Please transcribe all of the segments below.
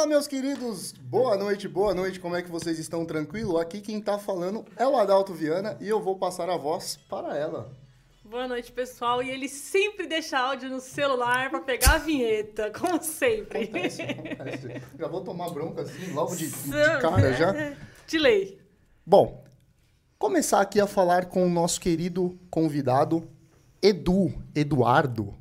Fala, meus queridos! Boa noite, boa noite, como é que vocês estão? Tranquilo? Aqui quem tá falando é o Adalto Viana e eu vou passar a voz para ela. Boa noite, pessoal. E ele sempre deixa áudio no celular pra pegar a vinheta, como sempre. Acontece, acontece. Já vou tomar bronca assim, logo de, de cara já. De lei. Bom, começar aqui a falar com o nosso querido convidado, Edu, Eduardo.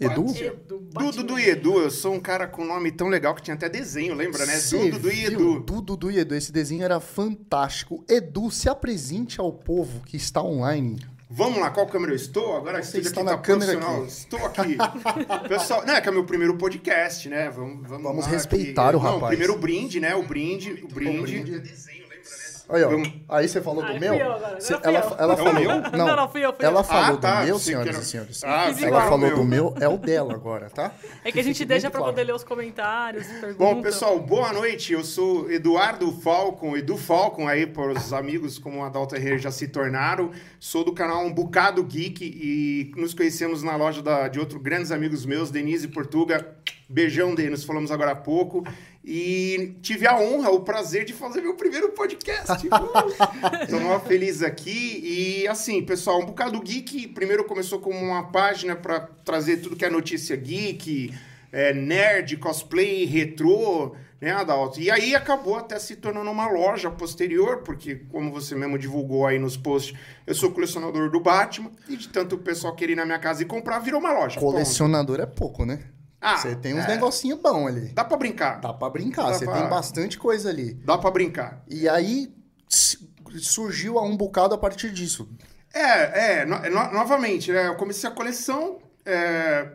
Edu? Edu, Du, Dudu e Edu, eu sou um cara com nome tão legal que tinha até desenho, lembra, né? Cê Dudu e? Edu. Du, Dudu e Edu. Esse desenho era fantástico. Edu, se apresente ao povo que está online. Vamos lá, qual câmera eu estou? Agora Você está aqui na tá câmera aqui. Estou aqui. Pessoal, né, que é meu primeiro podcast, né? Vamos, vamos, Vamos respeitar o Não, rapaz. primeiro o brinde, né? O brinde, o brinde. brinde. Aí, ó. Aí você falou do meu? fui eu agora, Cê- agora fui ela, eu. ela É o falou. meu? Não, não, fui eu, fui ela eu. falou Ah, tá, do meu, senhoras era- e senhores. Ah, Fiz ela falou meu. do meu, é o dela agora, tá? É que a gente deixa pra claro. poder ler os comentários, perguntas. Bom, pessoal, boa noite. Eu sou Eduardo Falcon, Edu Falcon, aí para os amigos como o Adalto Herrera já se tornaram. Sou do canal Um Bocado Geek e nos conhecemos na loja da- de outros grandes amigos meus, Denise e Portuga. Beijão, nos falamos agora há pouco. E tive a honra, o prazer de fazer meu primeiro podcast. Estou mó feliz aqui. E assim, pessoal, Um Bocado Geek primeiro começou como uma página para trazer tudo que é notícia geek, é, nerd, cosplay, retrô, né, Adalto? E aí acabou até se tornando uma loja posterior, porque, como você mesmo divulgou aí nos posts, eu sou colecionador do Batman, e de tanto o pessoal querer ir na minha casa e comprar, virou uma loja. ponto. Colecionador é pouco, né? Ah, Você tem uns é. negocinhos bons ali. Dá pra brincar. Dá pra brincar, Dá você pra- tem bastante coisa ali. Dá pra brincar. E aí surgiu a um bocado a partir disso. É, é, no- no- novamente, né? Eu comecei a coleção, é,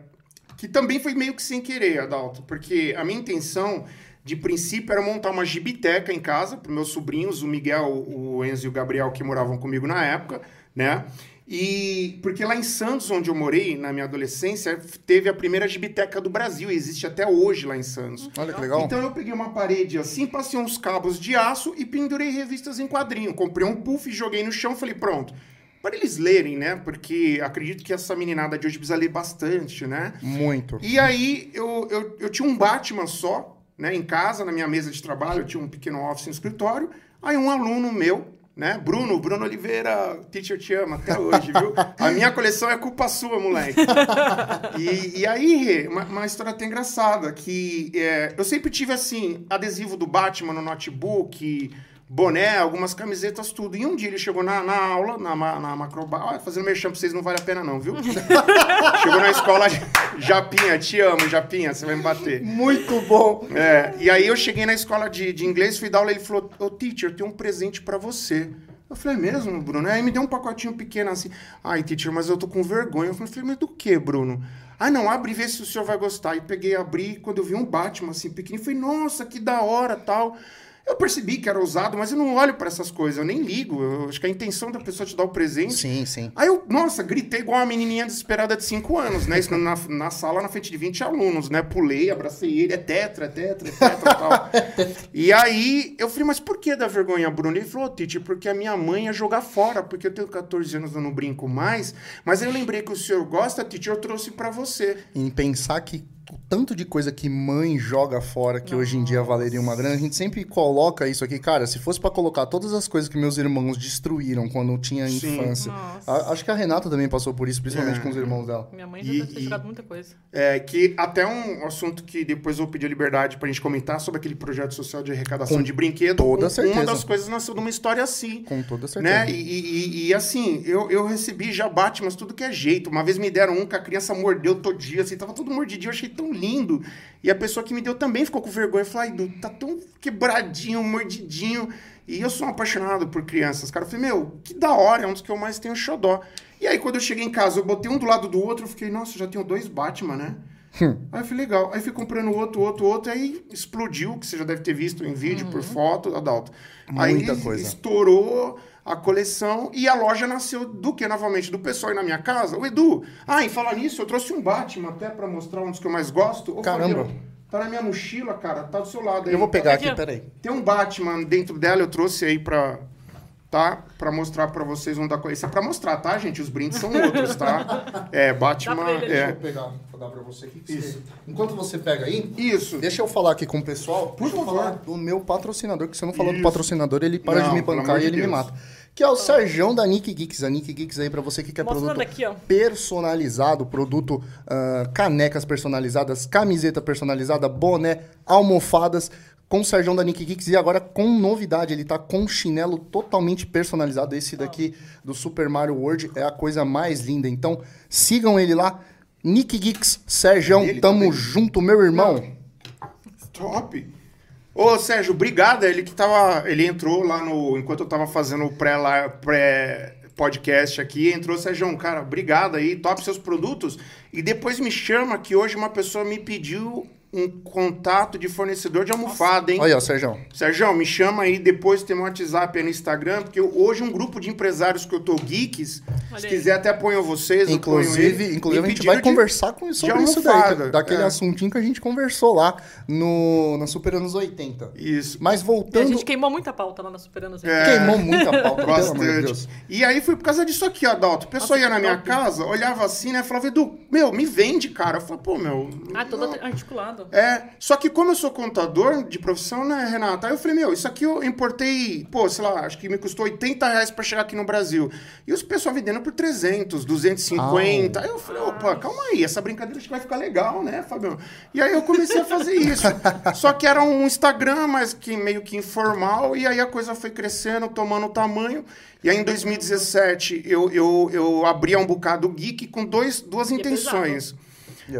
que também foi meio que sem querer, Adalto, porque a minha intenção, de princípio, era montar uma gibiteca em casa para meus sobrinhos, o Miguel, o Enzo e o Gabriel, que moravam comigo na época, né? E porque lá em Santos, onde eu morei, na minha adolescência, teve a primeira gibiteca do Brasil, e existe até hoje lá em Santos. Olha que legal. Então eu peguei uma parede assim, passei uns cabos de aço e pendurei revistas em quadrinho. Comprei um puff, joguei no chão, falei, pronto. Para eles lerem, né? Porque acredito que essa meninada de hoje precisa ler bastante, né? Muito. E aí eu, eu, eu tinha um Batman só, né? Em casa, na minha mesa de trabalho, eu tinha um pequeno office no escritório. Aí um aluno meu, né? Bruno, Bruno Oliveira, teacher te ama até hoje, viu? A minha coleção é culpa sua, moleque. E, e aí, Rê, uma, uma história até engraçada, que é, eu sempre tive, assim, adesivo do Batman no notebook, boné, algumas camisetas, tudo. E um dia ele chegou na, na aula, na, na macroba... Olha, fazendo merchan pra vocês não vale a pena não, viu? chegou na escola, Japinha, te amo, Japinha, você vai me bater. Muito bom. É, e aí eu cheguei na escola de, de inglês, fui dar aula, ele falou, ô teacher, eu tenho um presente pra você. Eu falei, é mesmo, Bruno? Aí me deu um pacotinho pequeno assim. Ai, teacher, mas eu tô com vergonha. Eu falei, mas do que, Bruno? Ah, não, abre e vê se o senhor vai gostar. E peguei, abri, quando eu vi um Batman assim, pequenininho, falei, nossa, que da hora, tal. Eu percebi que era usado, mas eu não olho pra essas coisas, eu nem ligo. Eu acho que a intenção da pessoa te dar o presente Sim, sim. Aí eu, nossa, gritei igual uma menininha desesperada de 5 anos, né? Isso na, na sala, na frente de 20 alunos, né? Pulei, abracei ele, é tetra, é tetra, é tetra e tal. e aí eu falei, mas por que dá vergonha, Bruno? Ele falou, Titi, porque a minha mãe ia jogar fora, porque eu tenho 14 anos, eu não brinco mais. Mas aí eu lembrei que o senhor gosta, Titi, eu trouxe pra você. Em pensar que tanto de coisa que mãe joga fora, que hoje em dia valeria uma grana, a gente sempre coloca isso aqui. Cara, se fosse pra colocar todas as coisas que meus irmãos destruíram quando tinha Sim. infância. Nossa. A- acho que a Renata também passou por isso, principalmente É. com os irmãos dela. Minha mãe já E- deve ter e- muita coisa. É, que até um assunto que depois eu vou pedir a liberdade pra gente comentar sobre aquele projeto social de arrecadação Com de brinquedo. toda Um- certeza. Uma das coisas nasceu de uma história assim. Com toda certeza. Né? E, e- e- e, assim, eu, eu recebi já Batmans tudo que é jeito. Uma vez me deram um que a criança mordeu todo dia, assim, tava todo mordidinho, eu achei tão lindo. E a pessoa que me deu também ficou com vergonha. Falei, ai, Du, tá tão quebradinho, mordidinho. E eu sou um apaixonado por crianças, cara. Eu falei, meu, que da hora, é um dos que eu mais tenho xodó. E aí, quando eu cheguei em casa, eu botei um do lado do outro, eu fiquei, nossa, já tenho dois Batman, né? Aí eu falei, legal. Aí fui comprando outro, outro, outro, aí explodiu, que você já deve ter visto em vídeo, por foto, Adalto. Muita aí coisa. estourou a coleção e a loja nasceu do que, novamente? Do pessoal aí na minha casa. O Edu, ah, e falar nisso, eu trouxe um Batman até pra mostrar um dos que eu mais gosto. Ô, Caramba. Tá na minha mochila, cara, tá do seu lado aí. Eu vou pegar Aqui, aqui, peraí. Tem um Batman dentro dela, eu trouxe aí pra, tá? Pra mostrar pra vocês onde da Isso é pra mostrar, tá, gente? Os brindes são outros, tá? É, Batman. Dá pra ele ali, Deixa eu É. pegar, vou dar pra você aqui. Isso. você- Enquanto você pega aí, Isso. deixa eu falar aqui com o pessoal. Por deixa eu favor. falar do meu patrocinador, que se eu não falar do Isso. patrocinador, ele para Não, de me bancar e ele me Deus. mata. Que é o Serjão da Nick Geeks. A Nick Geeks aí pra você que quer Mostrando produto aqui, personalizado, produto ah, canecas personalizadas, camiseta personalizada, boné, almofadas, com o Serjão da Nick Geeks e agora com novidade, ele tá com um chinelo totalmente personalizado. Esse daqui do Super Mario World é a coisa mais linda. Então, sigam ele lá. Nick Geeks, Serjão, Ele tamo também. junto, meu irmão. Top. Ô, Sérgio, obrigado. Ele que tava. Ele entrou lá no. Enquanto eu tava fazendo o pré, lá- pré podcast aqui, entrou, Sérgio, cara, obrigado aí, top seus produtos. E depois me chama que hoje uma pessoa me pediu um contato de fornecedor de almofada, hein? Olha, ó, Serjão. Sérgio, me chama aí depois, tem um WhatsApp aí no Instagram, porque eu- hoje um grupo de empresários que eu tô geeks, Olha se aí. quiser até ponham vocês, eu ponho Inclusive, ele, inclusive a gente vai de- conversar com sobre isso daí, daquele é. assuntinho que a gente conversou lá no, na Super Anos 80. Isso. Mas E a voltando, gente queimou muita pauta lá na Superando. É. queimou muita pauta, pelo amor de Bastante. Deus. E aí foi por causa disso aqui, Adalto. O pessoal Nossa, ia na minha top. casa, olhava assim, né? Falava, Edu, meu, me vende, cara. Eu falei, pô, meu. Ah, todo não. É, só que como eu sou contador de profissão, né, Renata? Aí eu falei, meu, isso aqui eu importei, pô, sei lá, acho que me custou 80 reais pra chegar aqui no Brasil. E os pessoal vendendo por 300, 250. Aí eu falei, opa, calma aí, essa brincadeira acho que vai ficar legal, né, Fabião? E aí eu comecei a fazer isso. só que era um Instagram, mas que meio que informal, e aí a coisa foi crescendo, tomando tamanho. E aí em 2017 eu, eu, eu abri um bocado geek com dois, duas E intenções. É pesado.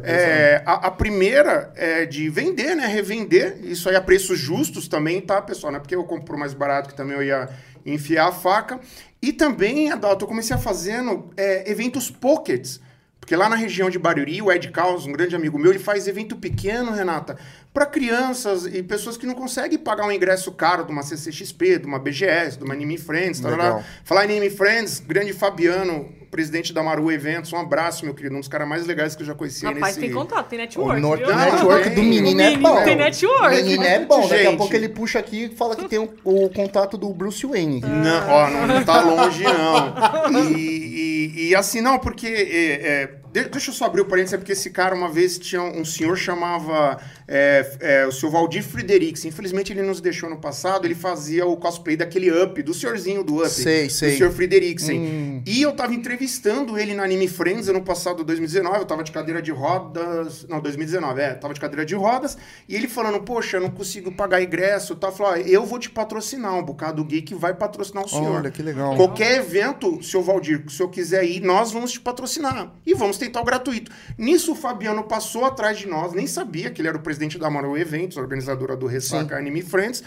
É, a, a primeira é de vender, né? Revender. Isso aí a preços justos também, tá, pessoal? Não é porque eu compro mais barato que também eu ia enfiar a faca. E também, Adalto, eu comecei a fazendo é, eventos pockets. Porque lá na região de Barueri, o Ed Caos, um grande amigo meu, ele faz evento pequeno, Renata, para crianças e pessoas que não conseguem pagar um ingresso caro de uma CCXP, de uma BGS, de uma Anime Friends. Tá lá. Falar em Anime Friends, grande Fabiano, presidente da Maru Eventos, um abraço, meu querido, um dos caras mais legais que eu já conheci Rapaz, nesse... tem contato, tem O network, o network do menino é bom. tem network. O menino é bom. Daqui a pouco ele puxa aqui e fala que tem o, o contato do Bruce Wayne. Não, ó, não, não tá longe, não. E, e- e assim, não, porque. é, é, deixa eu só abrir o parênteses, é porque esse cara, uma vez, tinha um senhor chamava é, é, o senhor Valdir Fredericks. Infelizmente, ele nos deixou no passado. Ele fazia o cosplay daquele Up, do senhorzinho do Up. Sei, sei. Do senhor Frederiksen. Hum. E eu tava entrevistando ele na Anime Friends ano passado, 2019. Eu tava de cadeira de rodas. Não, 2019, é. Tava de cadeira de rodas. E ele falando, poxa, eu não consigo pagar ingresso. Tá? Falou, ó, eu vou te patrocinar. Um bocado geek vai patrocinar o senhor. Olha, que legal. Qualquer evento, seu Valdir, que o senhor quiser ir, nós vamos te patrocinar. E vamos tentar o gratuito. Nisso, o Fabiano passou atrás de nós, nem sabia que ele era o presidente da Amaral Eventos, organizadora do Ressaca Anime Friends.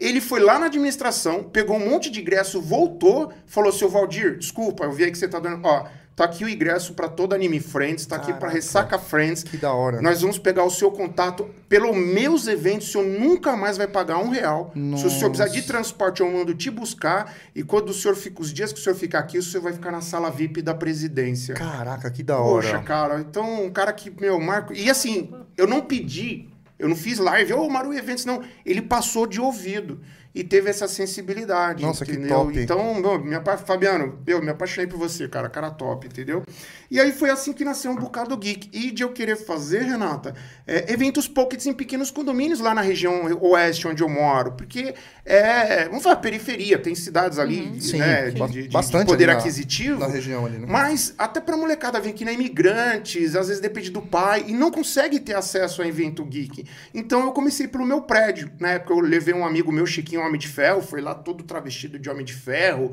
Ele foi lá na administração, pegou um monte de ingresso, voltou, falou: seu Valdir, desculpa, eu vi aí que você tá dando. Ó, tá aqui o ingresso para toda Anime Friends, tá aqui para Caraca. Ressaca Friends. Que da hora. Nós vamos pegar o seu contato. Pelos meus eventos, o senhor nunca mais vai pagar um real. Se o senhor precisar de transporte, eu mando te buscar. E quando o senhor fica, os dias que o senhor ficar aqui, o senhor vai ficar na sala VIP da presidência. Caraca, que da hora. Poxa, cara, então um cara que, meu, Marco. E assim, eu não pedi, eu não fiz live, ô Maru Eventos, não. Ele passou de ouvido e teve essa sensibilidade. Nossa, que entendeu? top. Então, meu, me apa- Fabiano, eu me apaixonei por você, cara, cara top, entendeu? E aí foi assim que nasceu um bocado geek. E de eu querer fazer, Renata, é, eventos pockets em pequenos condomínios lá na região oeste onde eu moro. Porque é, vamos falar, periferia, tem cidades ali, Sim, né, ba- de, de- de bastante poder ali na- aquisitivo. Na região ali, né? Mas até pra molecada vir aqui, né? Imigrantes, às vezes depende do pai, e não consegue ter acesso a evento geek. Então eu comecei pelo meu prédio. Na época eu levei um amigo meu, Chiquinho Homem de Ferro, foi lá todo travestido de Homem de Ferro.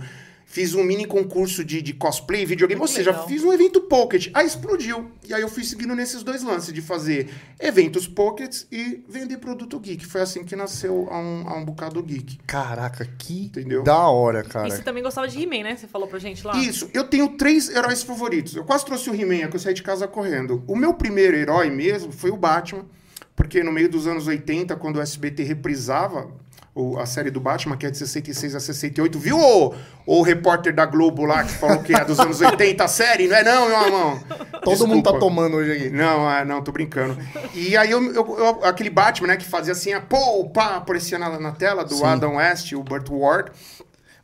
Fiz um mini concurso de, de cosplay, videogame, ou seja, legal. fiz um evento pocket. Aí explodiu. E aí eu fui seguindo nesses dois lances, de fazer eventos pockets e vender produto geek. Foi assim que nasceu a um, a um bocado geek. Caraca, que Entendeu? da hora, cara. E você também gostava de He-Man, né? Você falou pra gente lá. Isso, eu tenho três heróis favoritos. Eu quase trouxe o He-Man, é que eu saí de casa correndo. O meu primeiro herói mesmo foi o Batman, porque no meio dos anos 80, quando o SBT reprisava a série do Batman, que é de 66 a 68, viu o, o repórter da Globo lá que falou que é dos anos 80 a série? Não é não, meu irmão? Todo mundo tá Desculpa. tomando hoje aqui. Não, ah, não, tô brincando. E aí, eu, eu- eu- aquele Batman, né, que fazia assim, a pô, pá, aparecia na, na tela do Sim. Adam West, o Burt Ward.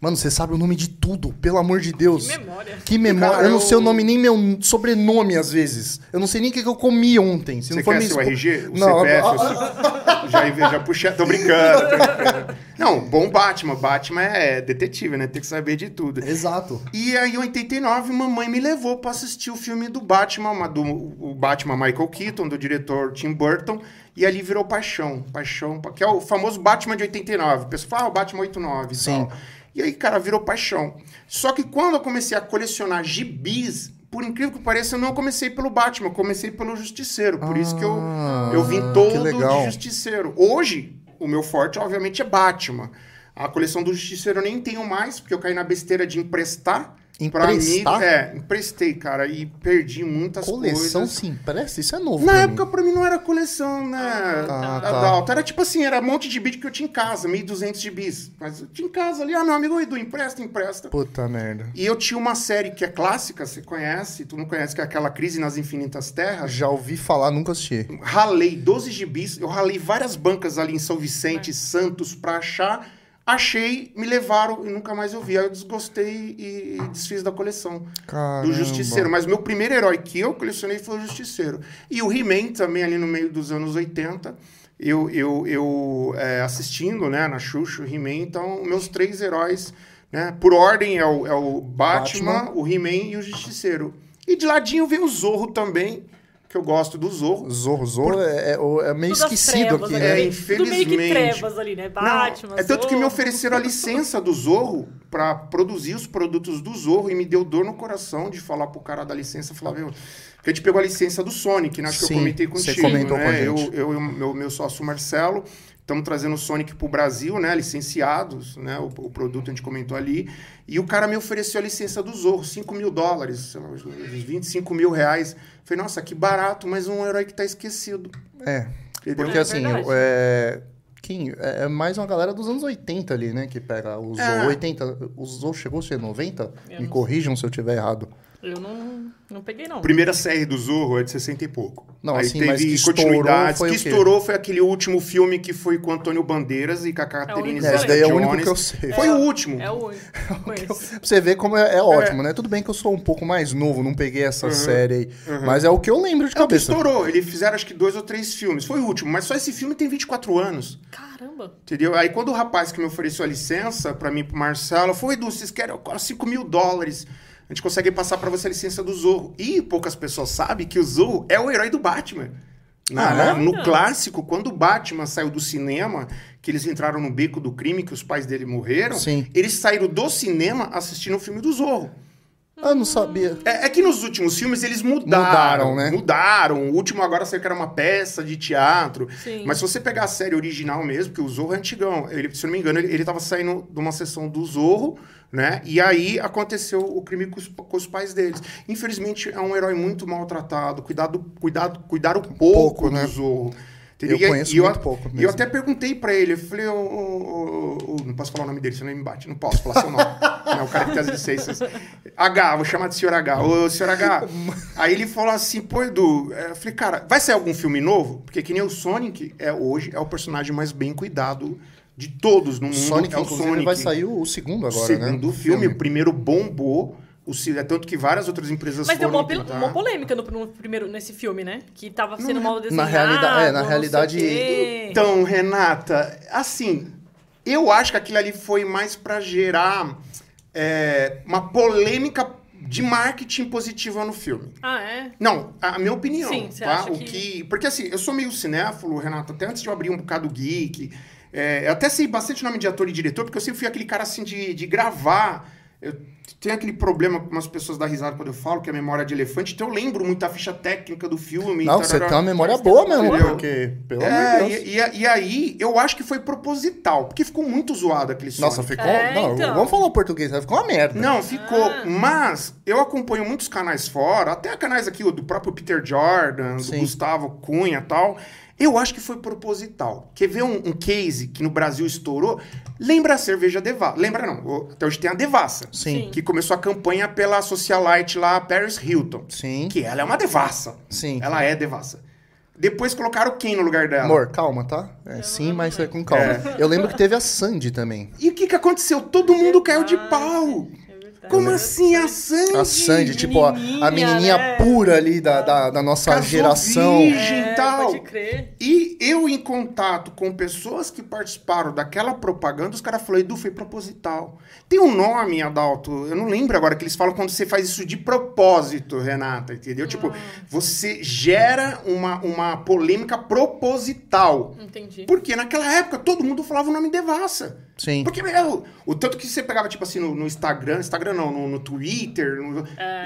Mano, você sabe o nome de tudo, pelo amor de Deus. Que memória. Que memória. Cara, eu não sei o eu- nome nem meu sobrenome às vezes. Eu não sei nem o que eu comi ontem. Se Você não for quer seu RG? O Não, CPF? a- o seu- já, já puxei. Tô brincando, tô brincando. Não, bom Batman. Batman é detetive, né? Tem que saber de tudo. Exato. E aí, em 89, mamãe me levou pra assistir o filme do Batman, uma- do o Batman Michael Keaton, do diretor Tim Burton, e ali virou paixão, paixão, que é o famoso Batman de 89. O pessoal fala, ah, o Batman 89 e Sim. tal. E aí, cara, virou paixão. Só que quando eu comecei a colecionar gibis, por incrível que pareça, eu não comecei pelo Batman, eu comecei pelo Justiceiro. Por isso que eu, Ah, eu vim que todo de Justiceiro. Hoje, o meu forte, obviamente, é Batman. A coleção do Justiceiro eu nem tenho mais, porque eu caí na besteira de emprestar. Pra Emprestar? amigo. É, emprestei, cara, e perdi muitas Coleção coisas. se empresta? Isso é novo. Na pra época, mim. pra mim, não era coleção, né? Ah, tá. Adalto. Era tipo assim, era um monte de bit que eu tinha em casa, 1.200 de bis. Mas eu tinha em casa ali, ah, meu amigo Edu, empresta, empresta. Puta merda. E eu tinha uma série que é clássica, você conhece, tu não conhece, que é aquela Crise nas Infinitas Terras. Já ouvi falar, nunca assisti. Ralei 12 gibis, eu ralei várias bancas ali em São Vicente, Santos, pra achar. Achei, me levaram e nunca mais eu vi. Aí eu desgostei e, e desfiz da coleção Caramba. do Justiceiro. Mas meu primeiro herói que eu colecionei foi o Justiceiro. E o He-Man também, ali no meio dos anos 80, eu, eu, eu é, assistindo né, na Xuxa, o He-Man. Então, meus três heróis, né, por ordem, é o, é o Batman, Batman. o He-Man e o Justiceiro. E de ladinho vem o Zorro também, que eu gosto do Zorro. Zorro, Zorro é, é- é meio Tudo esquecido trevas aqui, né? É, Tudo meio que infelizmente. trevas ali, né? Batman, Não, é tanto que me Zorro. ofereceram a licença do Zorro pra produzir os produtos do Zorro e me deu dor no coração de falar pro cara da licença, falar, meu, porque a gente pegou a licença do Sonic, né? Acho que Sim, eu comentei você contigo, comentou né? com a eu, gente. eu e o meu, meu sócio Marcelo estamos trazendo o Sonic pro Brasil, né? Licenciados, né? O, o produto a gente comentou ali. E o cara me ofereceu a licença do Zorro, 5 mil dólares, sei lá, uns 25 mil reais. Falei, nossa, que barato, mas um herói que tá esquecido. É. Entendeu? Porque É assim, é, quem, é é mais uma galera dos anos 80 ali, né? Que pega o Zorro. É. 80. O Zorro chegou a ser 90? Eu Me corrijam se eu tiver errado. Eu não, não peguei, não. A primeira série do Zorro é de 60 e pouco. Não, Aí assim, teve mas que estourou continuidades. foi que estourou foi aquele último filme que foi com Antônio Bandeiras e com a Catherine único É, esse Zeta daí é o único que eu sei. Foi o último. É o único. Conheço. Pra você ver como é, é ótimo, né? Tudo bem que eu sou um pouco mais novo, não peguei essa série aí. Mas é o que eu lembro de É o que cabeça. estourou. Eles fizeram acho que dois ou três filmes. Foi o último, mas só esse filme tem 24 anos. Caramba. Entendeu? Aí quando o rapaz que me ofereceu a licença pra mim e pro Marcelo, foi, Edu, vocês querem eu quero 5 mil dólares. A gente consegue passar pra você a licença do Zorro. E poucas pessoas sabem que o Zorro é o herói do Batman. Na- Ah, é? no clássico, quando o Batman saiu do cinema, que eles entraram no beco do crime, que os pais dele morreram, Sim. eles saíram do cinema assistindo o filme do Zorro. Ah, não sabia. É, é que nos últimos filmes eles mudaram. Mudaram, né? Mudaram. O último agora saiu que era uma peça de teatro. Sim. Mas se você pegar a série original mesmo, que o Zorro é antigão, ele, se eu não me engano, ele, ele tava saindo de uma sessão do Zorro, né? E aí aconteceu o crime com os, com os pais deles. Infelizmente, é um herói muito maltratado. Cuidado, cuidado, cuidaram pouco, Pouco, do né? Zorro. Eu E- conheço e muito pouco E eu até perguntei pra ele, eu falei, ô, ô, ô, não posso falar o nome dele, senão ele me bate. Não posso falar seu nome. é o cara que tem as licenças. H, vou chamar de senhor H. Ô, senhor H. Aí ele falou assim, pô, Edu, é, eu falei, cara, vai sair algum filme novo? Porque que nem o Sonic é hoje, é o personagem mais bem cuidado de todos no mundo. Sonic, é o Sonic. vai sair o, o segundo agora, né? Segundo filme, o primeiro bombou. O, é tanto que várias outras empresas Mas deu foram uma, pol- tentar. uma polêmica no, no primeiro, nesse filme, né? Que tava sendo mal desenhado. Na realidade- é, na não realidade-. Então, Renata, assim, eu acho que aquilo ali foi mais pra gerar é, uma polêmica de marketing positiva no filme. Ah, é? Não, a minha opinião, Sim, você tá? acha o que- que... Porque assim, eu sou meio cinéfilo, Renato, até antes de eu abrir um bocado geek. é, eu até sei bastante nome de ator e diretor, porque eu sempre fui aquele cara assim de, de gravar. Eu tenho aquele problema com umas pessoas dar risada quando eu falo, que é a memória de elefante, então eu lembro muito a ficha técnica do filme. Não, você tarará. tem uma memória tem boa mesmo, memória. porque, pelo amor É, de Deus. e, e- e aí, eu acho que foi proposital, porque ficou muito zoado aquele som. Nossa, ficou. É, não, então. vamos falar o português, ficou uma merda. Não, ficou. Ah. Mas eu acompanho muitos canais fora, até canais aqui do próprio Peter Jordan, do Sim. Gustavo Cunha e tal. Eu acho que foi proposital. Quer ver um, um case que no Brasil estourou? Lembra a cerveja Devassa. Lembra não, até hoje tem a Devassa. Sim, Que começou a campanha pela socialite lá, Paris Hilton. sim, Que ela é uma devassa. sim. Ela é devassa. Depois colocaram quem no lugar dela? Amor, calma, tá? É, sim, mas é com calma. Eu lembro que teve a Sandy também. E o que, que aconteceu? Todo mundo caiu de pau. Verdade. Como assim a Sandy? A Sandy, tipo, a, a Menininha, né? pura ali da, da, da nossa Casou geração. virgem. É, tal. pode crer. E eu, em contato com pessoas que participaram daquela propaganda, os caras falaram, Edu, foi proposital. Tem um nome, Adalto, eu não lembro agora, que eles falam quando você faz isso de propósito, Renata, entendeu? Tipo, você gera uma, uma polêmica proposital. Entendi. Porque naquela época todo mundo falava o nome Devassa. Sim. Porque, meu, o tanto que você pegava, tipo assim, no, no Instagram, Instagram não, no, no Twitter, no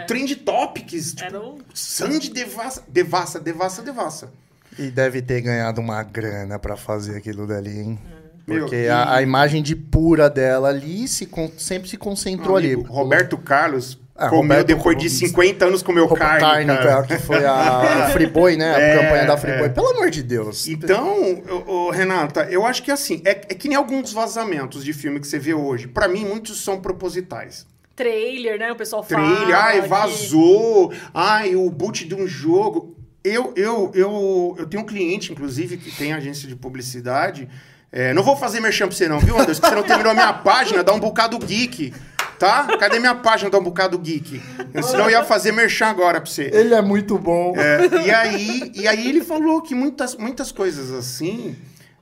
Trend Topics, tipo, Era um- Sandy Devassa, Devassa, Devassa, Devassa. E deve ter ganhado uma grana pra fazer aquilo dali, hein? Meu, Porque e- a, a imagem de pura dela ali se con- sempre se concentrou Amigo, ali. Roberto Carlos Ah, comeu Roberto depois de Carlos. 50 anos comeu Roupa carne, cara. que foi a, Friboi, né? A É, campanha da Friboi. é. Pelo amor de Deus. Então, ô, Renata, eu acho que assim, é, é que nem alguns vazamentos de filme que você vê hoje. Pra mim, muitos são propositais. Trailer, né? O pessoal fala. Trilha, ai, que- vazou, ai, o boot de um jogo. Eu, eu, eu, eu tenho um cliente, inclusive, que tem agência de publicidade. É, não vou fazer merchan pra você não, viu, Anderson? Que você não terminou a minha página, dá um bocado geek, tá? Cadê minha página, dá um bocado geek? Eu, senão eu ia fazer merchan agora pra você. Ele é muito bom. É, e, aí, e aí ele falou que muitas, muitas coisas assim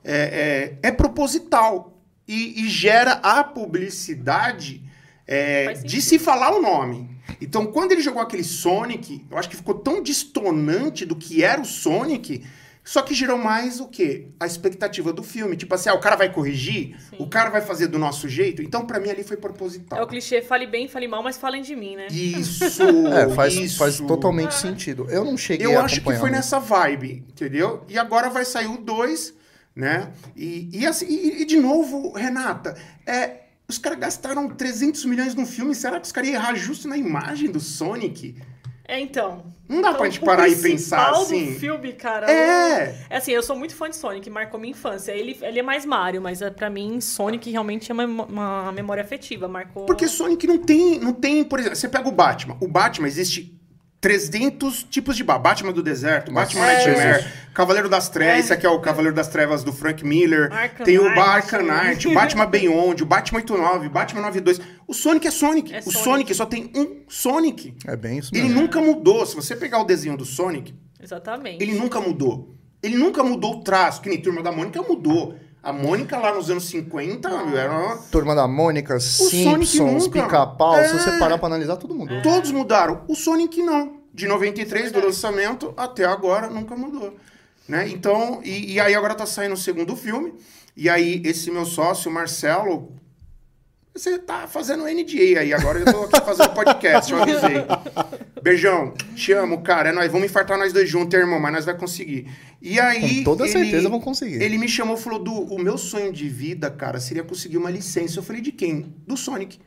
é, é, é proposital e, e gera a publicidade é, de se falar o nome. Então, quando ele jogou aquele Sonic, eu acho que ficou tão distonante do que era o Sonic, só que gerou mais o quê? A expectativa do filme. Tipo assim, ah, o cara vai corrigir? Sim. O cara vai fazer do nosso jeito? Então, pra mim, ali foi proposital. É o clichê, fale bem, fale mal, mas falem de mim, né? Isso! É, faz, isso. faz totalmente sentido. Eu não cheguei Eu a acho que foi muito. nessa vibe, entendeu? E agora vai sair o 2, né? E, e, assim, e, e de novo, Renata, é, os caras gastaram 300 milhões num filme, será que os caras iam errar justo na imagem do Sonic? É, então. Não dá Então, pra gente o parar e pensar assim. filme, cara. É. É assim, eu sou muito fã de Sonic, marcou minha infância. Ele, ele é mais Mario, mas é, pra mim, Sonic realmente é uma, uma memória afetiva. Marcou. Porque Sonic não tem, não tem, por exemplo, você pega o Batman. O Batman existe 300 tipos de Batman. Batman do deserto, Batman É. Nightmare, Cavaleiro das Trevas, É. esse aqui é o Cavaleiro das Trevas do Frank Miller. Arkham tem o. Arkham Knight, o Batman Beyond, o Batman 89, o Batman 92. O Sonic é Sonic. É o Sonic. Sonic só tem um Sonic. É bem isso Ele mesmo. nunca mudou. Se você pegar o desenho do Sonic, Exatamente. ele nunca mudou. Ele nunca mudou o traço, que nem Turma da Mônica mudou. A Mônica lá nos anos 50 era uma... Turma da Mônica, Sonic Simpsons. Pica-Pau. É. Se você parar pra analisar, todo mundo. Todos mudaram. O Sonic não. De 93 do lançamento até agora nunca mudou. Né? Então, e, e aí agora tá saindo o segundo filme. E aí, esse meu sócio, Marcelo. Você tá fazendo NDA aí, agora eu tô aqui fazendo podcast, eu avisei. Beijão, te amo, cara. É nóis, vamos infartar nós dois juntos, irmão, mas nós vai conseguir. E aí. Com toda ele- certeza vão conseguir. Ele me chamou e falou: do, o meu sonho de vida, cara, seria conseguir uma licença. Eu falei, de quem? Do Sonic.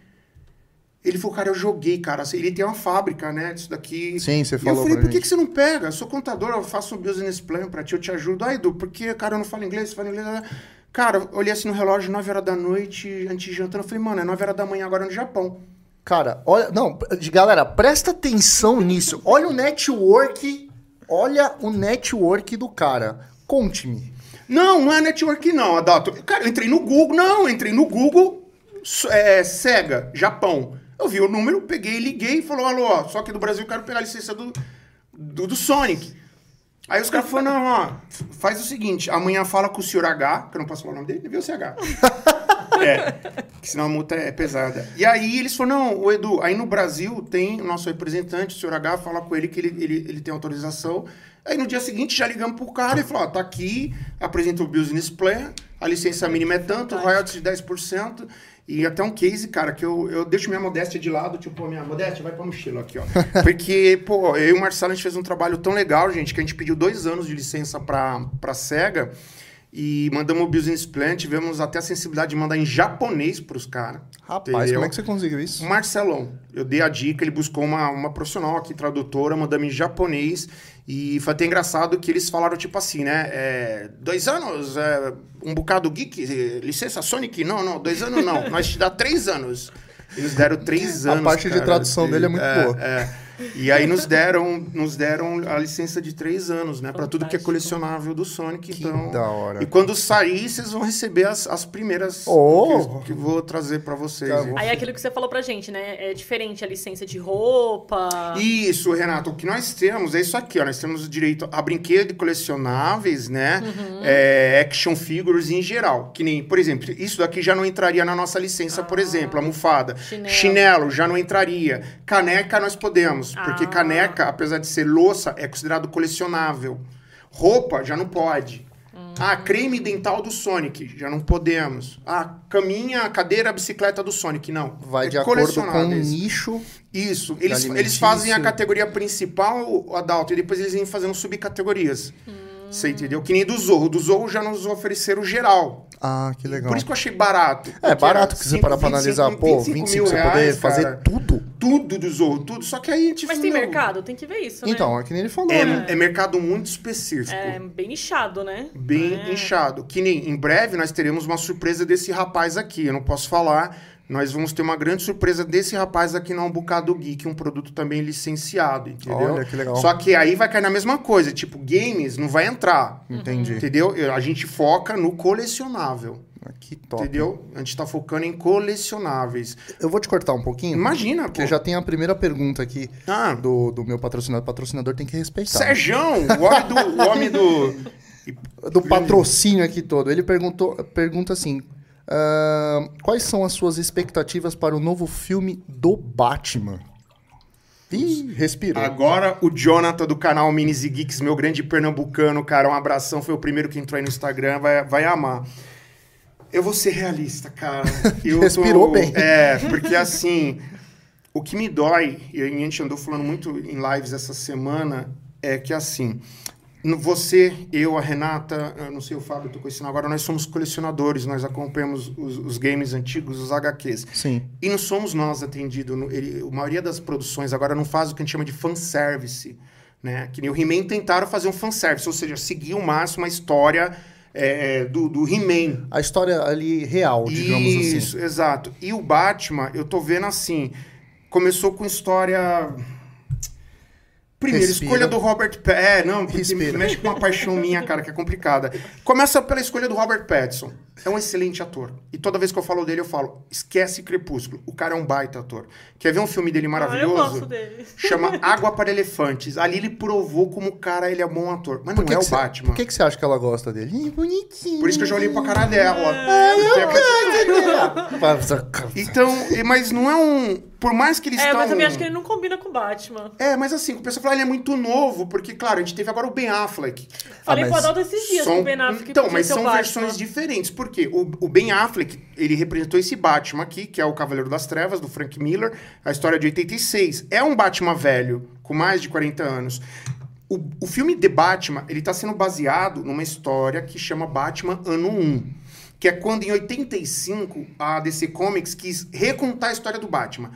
Ele falou, cara, eu joguei, cara. Ele tem uma fábrica, né? Disso daqui. Sim, você E eu falou falei, por que, que você não pega? Eu sou contador, eu faço um business plan pra ti, eu te ajudo. Ah, Edu, porque, cara, eu não falo inglês, você fala inglês. né? Cara, eu olhei assim no relógio, 9 horas da noite, antes de jantando. Eu falei, mano, é 9 horas da manhã agora no Japão. Cara, olha. Não, galera, presta atenção nisso. Olha o network. Olha o network do cara. Conte-me. Não, não é network, não, Adalto. Cara, eu entrei no Google. Não, entrei no Google, é, Sega, Japão. Eu vi o número, peguei, liguei e falou: alô, ó, só que do Brasil eu quero pegar a licença do, do, do Sonic. Aí os caras falaram: não, ó, faz o seguinte, amanhã fala com o senhor H, que eu não posso falar o nome dele, viu, CH? É, que senão a multa é pesada. E aí eles falaram, não, o Edu, aí no Brasil tem o nosso representante, o senhor H, fala com ele que ele, ele, ele tem autorização. Aí no dia seguinte já ligamos pro cara e falou, ó, tá aqui, apresenta o business plan, a licença mínima é tanto, royalties de 10%. E até um case, cara, que eu, eu deixo minha modéstia de lado, tipo, a minha modéstia vai pra mochila aqui, ó. Porque, pô, eu e o Marcelo, a gente fez um trabalho tão legal, gente, que a gente pediu dois anos de licença pra, pra SEGA e mandamos o business plan, tivemos até a sensibilidade de mandar em japonês pros caras. Rapaz, Entendeu? como é que você conseguiu isso? O Marcelão, eu dei a dica, ele buscou uma, uma profissional aqui, tradutora, mandamos em japonês. E foi até engraçado que eles falaram tipo assim, né? é, dois anos, é, um bocado geek, eh, licença Sonic? Não, não, dois anos não. Nós te dá três anos. Eles deram três A anos. parte de cara. tradução dele é muito boa. é. E aí nos deram, nos deram a licença de três anos, né? Pra tudo que é colecionável do Sonic. Que então... da hora. E quando sair, vocês vão receber as, as primeiras Oh! que, que eu vou trazer pra vocês. Tá. Aí é aquilo que você falou pra gente, né? É diferente a licença de roupa. Isso, Renato. O que nós temos é isso aqui, ó. Nós temos o direito a brinquedo colecionáveis, né? Uhum. É, action figures em geral. Que nem, por exemplo, isso daqui já não entraria na nossa licença, por exemplo, almofada. Ah, Chinelo. Chinelo já não entraria. Caneca nós podemos, porque Ah. caneca, apesar de ser louça, é considerado colecionável. Roupa já não pode. Hum. Ah, creme dental do Sonic, já não podemos. Ah, caminha, cadeira, bicicleta do Sonic, não. Vai É de acordo com o nicho. Isso. Eles, eles fazem a categoria principal, Adalto, e depois eles vêm fazendo subcategorias. Você entendeu? Que nem do Zorro. Do Zorro já nos ofereceram geral. Ah, que legal. Por isso que eu achei barato. É barato que você parar pra 25, analisar, pô, 25 25 mil você poder reais, fazer cara. tudo. Tudo do Zorro, tudo. Só que aí a gente Mas tem não. mercado? Tem que ver isso, né? Então, é que nem ele falou, né? É, é mercado muito específico. É bem nichado, né? Bem É. inchado. Que nem em breve nós teremos uma surpresa desse rapaz aqui. Eu não posso falar. Nós vamos ter uma grande surpresa desse rapaz aqui no Um Bocado Geek, um produto também licenciado, entendeu? Olha, que legal. Só que aí vai cair na mesma coisa, tipo, games não vai entrar, Entendi. entendeu? A gente foca no colecionável, Ah, Que top. entendeu? A gente tá focando em colecionáveis. Eu vou te cortar um pouquinho. Imagina, Porque pô. já tem a primeira pergunta aqui Ah, do, do meu patrocinador. O patrocinador tem que respeitar. Serjão, o homem do... O homem do... Do patrocínio aqui todo. Ele perguntou, pergunta assim: quais são as suas expectativas para o novo filme do Batman? Ih, respirou. Agora o Jonathan do canal Minis e Geeks, meu grande pernambucano, cara, um abração, foi o primeiro que entrou aí no Instagram, vai, vai amar. Eu vou ser realista, cara. Eu tô- Respirou bem. É, porque assim, o que me dói, e a gente andou falando muito em lives essa semana, é que assim, você, eu, a Renata, eu não sei o Fábio, tô conhecendo agora, nós somos colecionadores, nós acompanhamos os, os games antigos, os HQs. Sim. E não somos nós atendidos. a maioria das produções agora não faz o que a gente chama de fanservice. Né? Que nem o He-Man tentaram fazer um fanservice, ou seja, seguir o máximo a história é, do, do He-Man. A história ali real, digamos Isso, assim. exato. E o Batman, eu tô vendo assim, começou com história... Primeiro, Respira. escolha do Robert Pattinson. É, não, porque Respira. mexe com uma paixão minha, cara, que é complicada. Começa pela escolha do Robert Pattinson. É um excelente ator. E toda vez que eu falo dele, eu falo, esquece Crepúsculo. O cara é um baita ator. Quer ver um filme dele Ah, eu maravilhoso? gosto dele. Chama Água para Elefantes. Ali ele provou como o cara ele é bom ator. Mas não que é que o cê- Batman. Por que, que você acha que ela gosta dele? Ih, bonitinho. Por isso que eu já olhei pra cara dela. É, Porque- Então, e- mas não é um... Por mais que eles É, estão... mas também acho que ele não combina com o Batman. É, mas assim, o pessoal fala, ele é muito novo, porque, claro, a gente teve agora o Ben Affleck. Falei mas pro Adalto esses dias São- que o Ben Affleck então, mas são Batman. versões diferentes. Por quê? O, o Ben Affleck, ele representou esse Batman aqui, que é o Cavaleiro das Trevas, do Frank Miller, a história de 86. É um Batman velho, com mais de 40 anos. O, o filme The Batman, ele tá sendo baseado numa história que chama Batman Ano 1. Que é quando, em 85, a DC Comics quis recontar a história do Batman.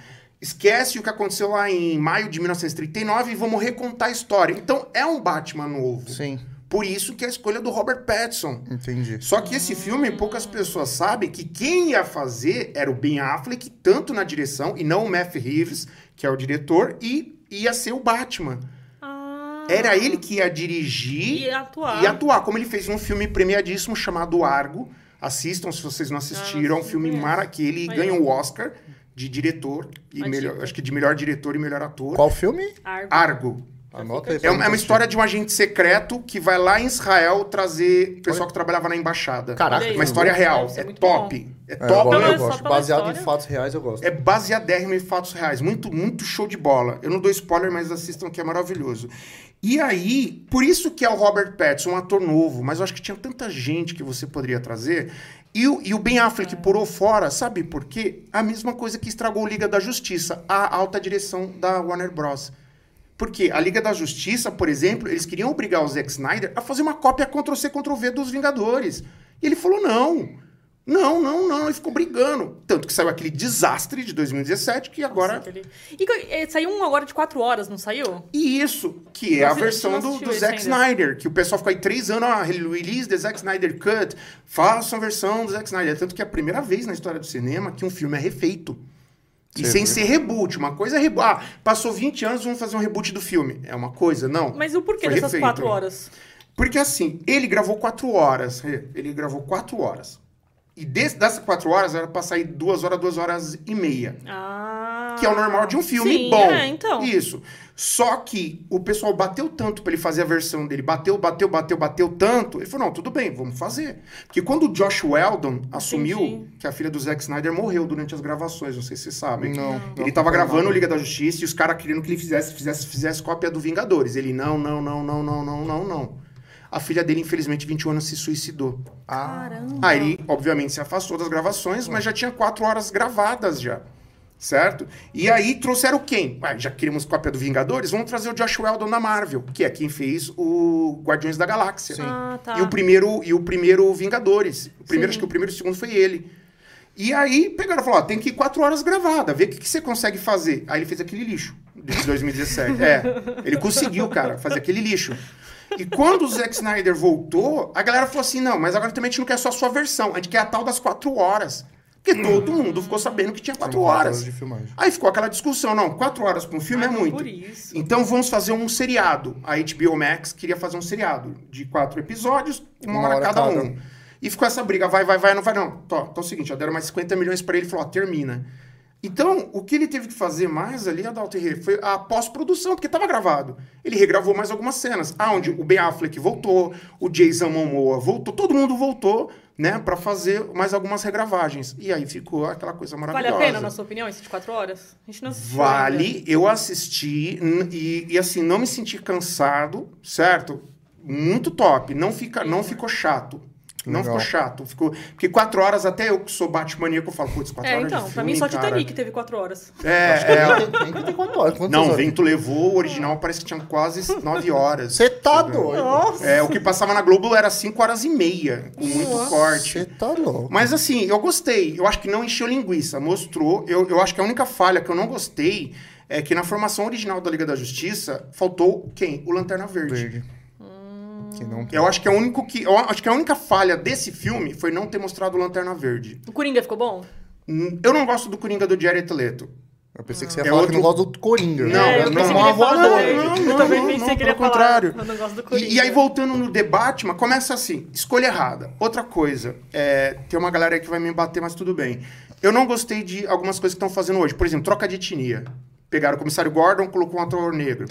Esquece o que aconteceu lá em maio de 1939 e vamos recontar a história. Então, é um Batman novo. Sim, Por isso que é a escolha do Robert Pattinson. entendi. Só que esse filme, poucas pessoas sabem que quem ia fazer era o Ben Affleck, tanto na direção, e não o Matt Reeves, que é o diretor, e ia ser o Batman. Ah. Era ele que ia dirigir E atuar. e atuar, como ele fez num filme premiadíssimo chamado Argo. Assistam se vocês não assistiram, é um filme mara que ele Aí, ganhou o Oscar de diretor e Uma melhor, dica. acho que de melhor diretor e melhor ator. Qual filme? Argo. Argo. Anota aí. É uma, mim é uma assistir. história de um agente secreto que vai lá em Israel trazer pessoal que trabalhava na embaixada. Caraca. Uma história real. É muito top. É É, eu top. Não, eu é só gosto. Baseado em fatos reais, eu gosto. É baseadérrimo em fatos reais. Muito, muito show de bola. Eu não dou spoiler, mas assistam que é maravilhoso. E aí, por isso que é o Robert Pattinson, um ator novo, mas eu acho que tinha tanta gente que você poderia trazer. E o, e o Ben Affleck pulou fora, sabe por quê? A mesma coisa que estragou o Liga da Justiça, a alta direção da Warner Bros. Porque a Liga da Justiça, por exemplo, eles queriam obrigar o Zack Snyder a fazer uma cópia Ctrl-C, Ctrl-V dos Vingadores. E ele falou, não. Não, não, não. Ele ficou brigando. Tanto que saiu aquele desastre de 2017, que agora... Nossa, aquele- E eh, saiu um agora de quatro horas, não saiu? E isso, que é a versão do, do Zack. Snyder, que o pessoal ficou aí três anos, ah, release the Zack Snyder Cut, façam a versão do Zack Snyder. Tanto que é a primeira vez na história do cinema que um filme é refeito. E Sim, sem sim. ser reboot. Uma coisa é reboot. Ah, passou 20 anos, vamos fazer um reboot do filme. É uma coisa, não. Mas o porquê Foi dessas refeito. quatro horas? Porque assim, ele gravou quatro horas. Ele gravou quatro horas. E desse, dessas quatro horas era pra sair duas horas, duas horas e meia. Ah. Que é o normal de um filme Sim, bom. É, então. Isso. Só que o pessoal bateu tanto para ele fazer a versão dele, bateu, bateu, bateu, bateu tanto. Ele falou: não, tudo bem, vamos fazer. Porque quando o Josh Weldon assumiu Entendi. que a filha do Zack Snyder morreu durante as gravações, não sei se vocês sabem. Não. não ele tava não, gravando o Liga da Justiça e os caras querendo que ele fizesse, fizesse, fizesse cópia do Vingadores. Ele: não, não, não, não, não, não, não, não. A filha dele, infelizmente, 21 anos, se suicidou. Caramba. Aí, obviamente, se afastou das gravações, mas já tinha quatro horas gravadas já. Certo? E aí trouxeram quem? Ué, já queríamos cópia do Vingadores? Vamos trazer o Josh Weldon da Marvel, que é quem fez o Guardiões da Galáxia. Ah, tá. E o primeiro, e o primeiro Vingadores. O primeiro, Sim. acho que o primeiro e o segundo foi ele. E aí pegaram e falaram: ó, tem que ir quatro horas gravada, vê o que, que você consegue fazer. Aí ele fez aquele lixo de 2017. é, ele conseguiu, cara, fazer aquele lixo. E quando o Zack Snyder voltou, a galera falou assim: não, mas agora também a gente não quer só a sua versão, a gente quer a tal das quatro horas. Porque todo mundo ficou sabendo que tinha quatro quatro horas. horas de filmagem. Aí ficou aquela discussão: não, quatro horas para um filme Ah, é muito. Por isso. Então vamos fazer um seriado. A HBO Max queria fazer um seriado de quatro episódios, uma, hora, cada, um. E ficou essa briga, vai, vai, vai, não vai, não. Tó, então é o seguinte, já deram mais 50 milhões pra ele e falou, ó, termina. Então, o que ele teve que fazer mais ali, Adalto Herrera, foi a pós-produção, porque tava gravado. Ele regravou mais algumas cenas, aonde o Ben Affleck voltou, o Jason Momoa voltou, todo mundo voltou, né, pra fazer mais algumas regravagens. E aí ficou aquela coisa Vale maravilhosa. a pena, na sua opinião, esse de quatro horas? A gente não assistiu Vale, eu assisti e, e, assim, não me senti cansado, certo? Muito top, não, fica, não ficou chato. Não Legal. ficou chato. Ficou, porque quatro horas, até eu que sou Batmaníaco, eu falo, putz, quatro É, horas então, de pra filme, mim só cara. Titanic teve quatro horas. É, é, Tem que ter quatro horas. Quantas não, horas? Vento Levou, o original parece que tinha quase nove horas. Você tá doido. Nossa! É, o que passava na Globo era cinco horas e meia, com muito Nossa. corte. Você tá louco. Mas assim, eu gostei. Eu acho que não encheu linguiça. Mostrou. Eu, eu acho que a única falha que eu não gostei é que na formação original da Liga da Justiça faltou quem? O Lanterna Verde. Verde. Que não Eu acho que é o único que. Eu acho que a única falha desse filme foi não ter mostrado o Lanterna Verde. O Coringa ficou bom? Hum, Eu não gosto do Coringa do Jared Leto. Eu pensei que você ia É falar outro- que não gosta do Coringa. Não, é, eu não, pensei que não, ele ia não, falar não, dele. não, Eu não, também não, pensei não, que ele ia pelo falar. contrário. Eu não gosto do Coringa. E, e aí, voltando no The Batman, começa assim: escolha errada. Outra coisa, é, tem uma galera aí que vai me bater, mas tudo bem. Eu não gostei de algumas coisas que estão fazendo hoje. Por exemplo, troca de etnia. Pegaram o comissário Gordon, colocou um ator negro.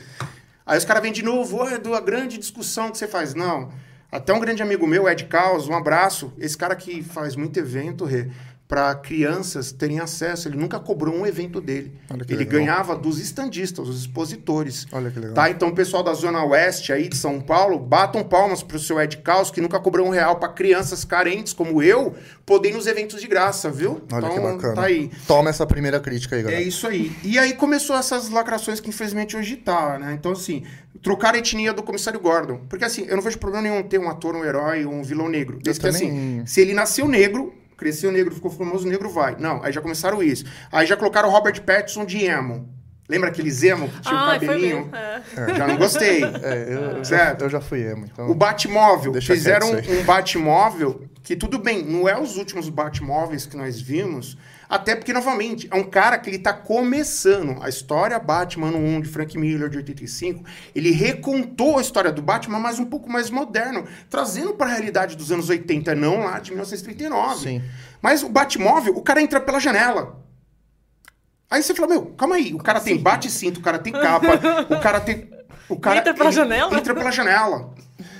Aí os caras vêm de novo, "Ô, Edu, a grande discussão que você faz. Não. Até um grande amigo meu, Ed Caos, um abraço. Esse cara que faz muito evento, Rê, para crianças terem acesso. Ele nunca cobrou um evento dele. Que Ele legal. ganhava dos estandistas, dos expositores. Olha que legal. Tá? Então, o pessoal da Zona Oeste aí de São Paulo, batam palmas pro seu Ed Caos, que nunca cobrou um real para crianças carentes como eu, poderem ir nos eventos de graça, viu? Olha que então, bacana. tá aí. Toma essa primeira crítica aí, É galera. isso aí. E aí começou essas lacrações que infelizmente hoje tá, né? Então, assim, trocar a etnia do comissário Gordon. Porque, assim, eu não vejo problema nenhum ter um ator, um herói, um vilão negro. Desde que, também- assim, se ele nasceu negro, cresceu negro, ficou famoso negro, vai. Não, aí já começaram isso. Aí já colocaram o Robert Pattinson de emo. Lembra aquele emo que tinha o Ah, foi cabelinho? mesmo. É. Já não gostei. É, eu, eu, Certo. eu já fui emo, então... O Batmóvel. Deixa Fizeram um Batmóvel que, tudo bem, não é os últimos Batmóveis que nós vimos, até porque, novamente, é um cara que ele tá começando. A história Batman 1 de Frank Miller, de 85, ele recontou a história do Batman, mas um pouco mais moderno, trazendo para a realidade dos anos 80, não lá de 1939. Sim. Mas o Batmóvel, o cara entra pela janela. Aí você fala, meu, calma aí, o cara tem bate-cinto, o cara tem capa, o cara tem... O cara, Entra pela janela? Entra pela janela,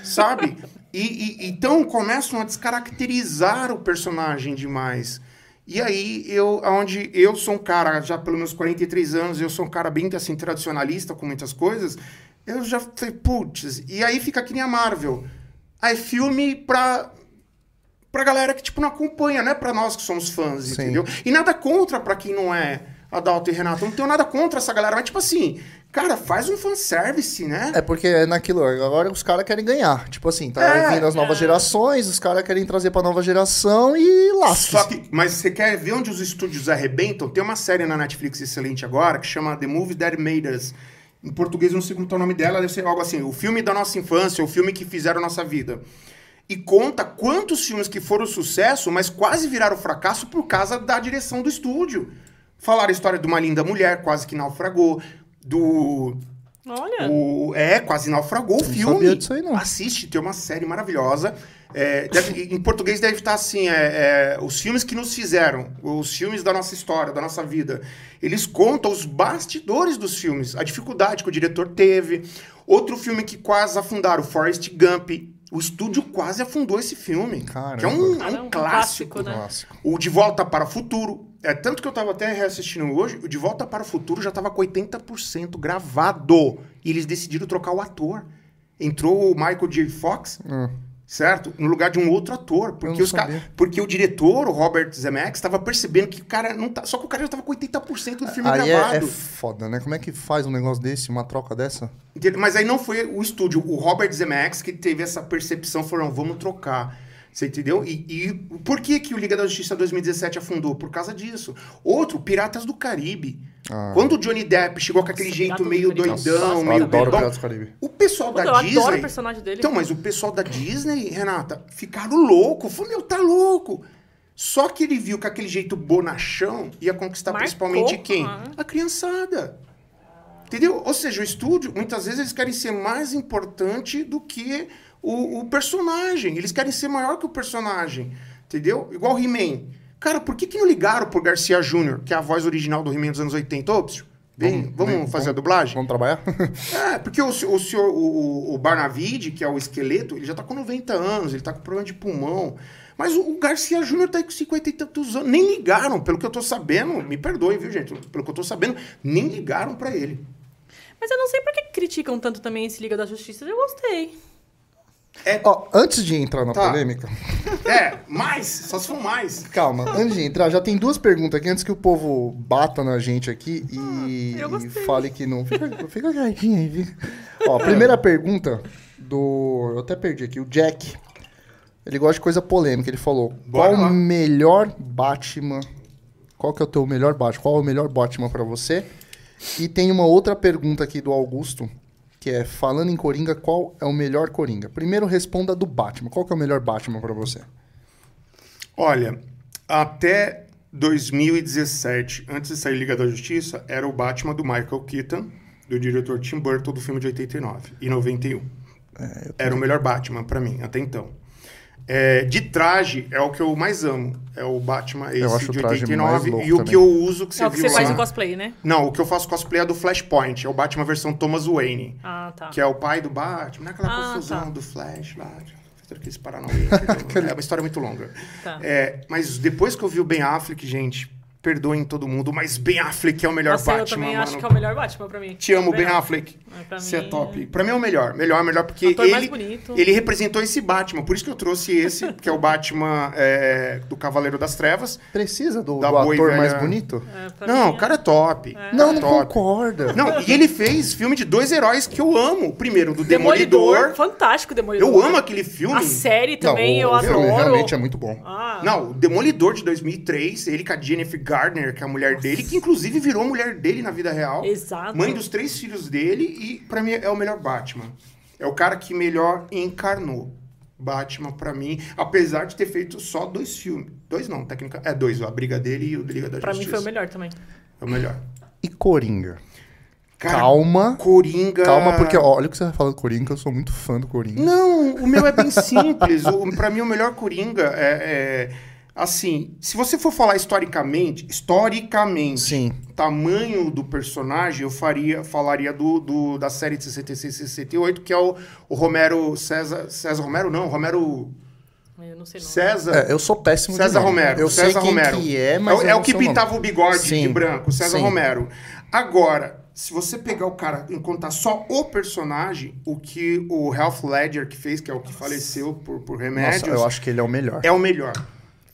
sabe? E, e- então começam a descaracterizar o personagem demais. E aí, eu, onde eu sou um cara, já pelos meus 43 anos, eu sou um cara bem assim, tradicionalista com muitas coisas, eu já falei, putz, e aí fica que nem a Marvel. Aí filme pra, pra galera que, tipo, não acompanha, não é pra nós que somos fãs, Sim. entendeu? E nada contra pra quem não é Adalto e Renato, não tenho nada contra essa galera, mas, tipo assim, cara, faz um fanservice, né? É porque é naquilo, agora os caras querem ganhar. Tipo assim, tá É, vindo as novas gerações, os caras querem trazer pra nova geração e lasca. Só que, mas você quer ver onde os estúdios arrebentam? Tem uma série na Netflix excelente agora que chama The Movie That Made Us. Em português eu não sei como tá o nome dela, deve ser algo assim, o filme da nossa infância, o filme que fizeram nossa vida. E conta quantos filmes que foram sucesso, mas quase viraram fracasso por causa da direção do estúdio. Falaram a história de uma linda mulher, quase que naufragou. Do. Olha. O, é, quase naufragou o Não filme. sabia disso aí, não. Assiste, tem uma série maravilhosa. É, deve- em português deve estar assim: é, é, os filmes que nos fizeram, os filmes da nossa história, da nossa vida. Eles contam os bastidores dos filmes, a dificuldade que o diretor teve. Outro filme que quase afundaram, Forrest Gump. O estúdio quase afundou esse filme. Caramba. Que é um, é um um clássico. clássico, né? Clássico. O De Volta para o Futuro. É tanto que eu tava até reassistindo hoje, o De Volta para o Futuro já tava com 80% gravado. E eles decidiram trocar o ator. Entrou o Michael J. Fox, Hum. certo? No lugar de um outro ator. Porque, os ca- porque o diretor, o Robert Zemeckis, estava percebendo que o cara não tá. Só que o cara já tava com 80% do filme Aí é, é gravado. foda, né? Como é que faz um negócio desse, uma troca dessa? Entendeu? Mas aí não foi o estúdio, o Robert Zemeckis que teve essa percepção, falou, não, vamos trocar. Você entendeu? E, e por que, que o Liga da Justiça 2017 afundou? Por causa disso. Outro, Piratas do Caribe. Ah. Quando o Johnny Depp chegou com aquele Nossa, jeito do meio doidão, Nossa, Eu meio adoro Piratas do Caribe. o pessoal Puta, da eu Disney... adoro o personagem dele. Então, mas o pessoal da Disney, Renata, ficaram louco. Falou, meu, tá louco. Só que ele viu que aquele jeito bonachão ia conquistar Marcou, principalmente quem? ah. A criançada. Entendeu? Ou seja, o estúdio, muitas vezes eles querem ser mais importante do que o, o personagem. Eles querem ser maior que o personagem. Entendeu? Igual o He-Man. Cara, por que, que não ligaram pro Garcia Júnior, que é a voz original do He-Man dos anos 80? Ô, vem, vamos, fazer a dublagem? Vamos trabalhar? É, porque o, o senhor, o, o Barnavid, que é o esqueleto, ele já tá com 90 anos, ele tá com problema de pulmão. Mas o, o Garcia Júnior tá aí com 50 e tantos anos. Nem ligaram, pelo que eu tô sabendo, me perdoem, viu, gente? Pelo que eu tô sabendo, nem ligaram pra ele. Mas eu não sei por que criticam tanto também esse Liga da Justiça. Eu gostei. Ó, antes de entrar na Tá. polêmica, É, mais, só se for mais. calma, antes de entrar, já tem duas perguntas aqui antes que o povo bata na gente aqui e, Ah, e fale que não. Fica, fica quietinho aí. Ó, primeira pergunta do. Eu até perdi aqui, o Jack. Ele gosta de coisa polêmica. Ele falou: Bora qual lá. o melhor Batman? Qual que é o teu melhor Batman? Qual é o melhor Batman pra você? E tem uma outra pergunta aqui do Augusto, que é falando em Coringa, qual é o melhor Coringa? Primeiro responda do Batman. Qual que é o melhor Batman pra você? Olha, até 2017, antes de sair Liga da Justiça, era o Batman do Michael Keaton, do diretor Tim Burton, do filme de 89 e 91. Era o melhor Batman pra mim, até então. É, de traje é o que eu mais amo. É o Batman esse Eu acho o de traje 89 mais louco e o também. que eu uso que você é o que viu você faz lá. no cosplay, né? Não, o que eu faço cosplay é do Flashpoint, é o Batman versão Thomas Wayne, Ah, tá. que é o pai do Batman, não é aquela Ah, confusão tá. do Flash lá, fazendo aqueles paranauê, é uma história muito longa. Tá. É, mas depois que eu vi o Ben Affleck, gente, perdoem todo mundo, mas Ben Affleck é o melhor Nossa, eu Batman, também mano. acho que é o melhor Batman pra mim. Te amo, Ben Bem Affleck. É, Você é top. Pra mim é o melhor. Melhor, melhor, porque Ator ele, bonito. ele representou esse Batman. Por isso que eu trouxe esse, que é o Batman é, do Cavaleiro das Trevas. Precisa do, Da do ator velha- mais bonito? É, Não, mim, o cara é top. Não, É não top. concorda. Não, e ele fez filme de dois heróis que eu amo. O primeiro, do Demolidor. Demolidor. Fantástico, Demolidor. Eu amo aquele filme. A série Não, também, o eu adoro. realmente é muito bom. Ah, Não, o Demolidor de 2003, ele com a Jennifer Gardner, que é a mulher dele, que inclusive virou mulher dele na vida real. Exato. Mãe dos três filhos dele e pra mim é o melhor Batman. É o cara que melhor encarnou Batman pra mim, apesar de ter feito só dois filmes. Dois não, técnica. É dois, a briga dele e o Liga da Pra mim Justiça. foi o melhor também. É o melhor. E Coringa? Cara, Calma. Coringa. Calma, porque ó, olha o que você vai falar do Coringa, eu sou muito fã do Coringa. Não, o meu é bem simples. O, pra mim, o melhor Coringa é, é, Assim, se você for falar historicamente, historicamente, Sim. tamanho do personagem, eu faria, falaria do, do- da série de 66 e 68, que é o, o Romero César. César Romero, não, Romero. Eu não sei o nome. César. É, eu sou péssimo de César nome. Romero. Eu César sei quem Romero. que é, mas é, é não o que sei nome. pintava o bigode de Sim, branco, César sim. Romero. Agora, se você pegar o cara e contar só o personagem, o que o Ralph Ledger que fez, que é o que faleceu por, por remédios, Nossa, eu acho que ele é o melhor. é o melhor.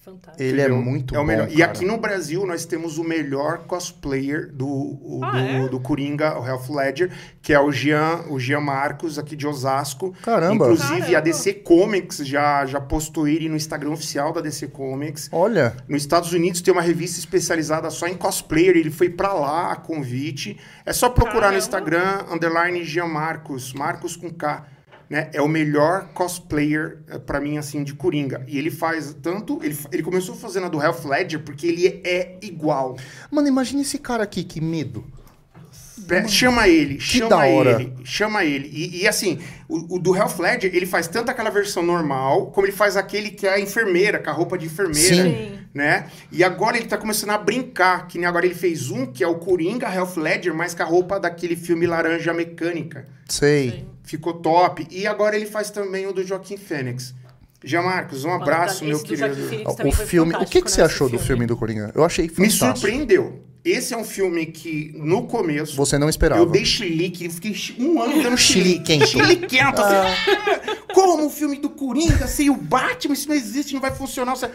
Fantástico. Ele é muito é o bom, melhor. E cara. aqui no Brasil nós temos o melhor cosplayer do, o- Ah, do, é? do Coringa, o Ralph Ledger, que é o Jean, o Jean Marcos, aqui de Osasco. Caramba. Inclusive, a Caramba. DC Comics já, já postou ele no Instagram oficial da DC Comics. Olha, Nos Estados Unidos tem uma revista especializada só em cosplayer. Ele foi pra lá a convite. É só procurar Caramba. no Instagram, underline Jean Marcos, Marcos com K. né? É o melhor cosplayer eh, pra mim, assim, de Coringa. E ele faz tanto... Ele, ele começou fazendo a do Heath Ledger porque ele é igual. Mano, imagina esse cara aqui, que medo. Chama ele, chama da hora. ele, chama ele. E, e, assim, o, o do Heath Ledger, ele faz tanto aquela versão normal, como ele faz aquele que é a enfermeira, com a roupa de enfermeira, Sim. né? E agora ele tá começando a brincar, que nem agora ele fez um, que é o Coringa Heath Ledger, mas com a roupa daquele filme Laranja Mecânica. Sei. Ficou top. E agora ele faz também o do Joaquim Fênix. Jean Marcos, um abraço, meu do querido. O filme. O que, que você né, achou esse do filme do Coringa? Eu achei Me fantástico. surpreendeu. Esse é um filme que, no começo, Você não esperava. Eu dei chilique, eu fiquei um ano dando chilique. Chiliquento. assim. Como o filme do Coringa sem o Batman? Isso não existe, não vai funcionar. Você-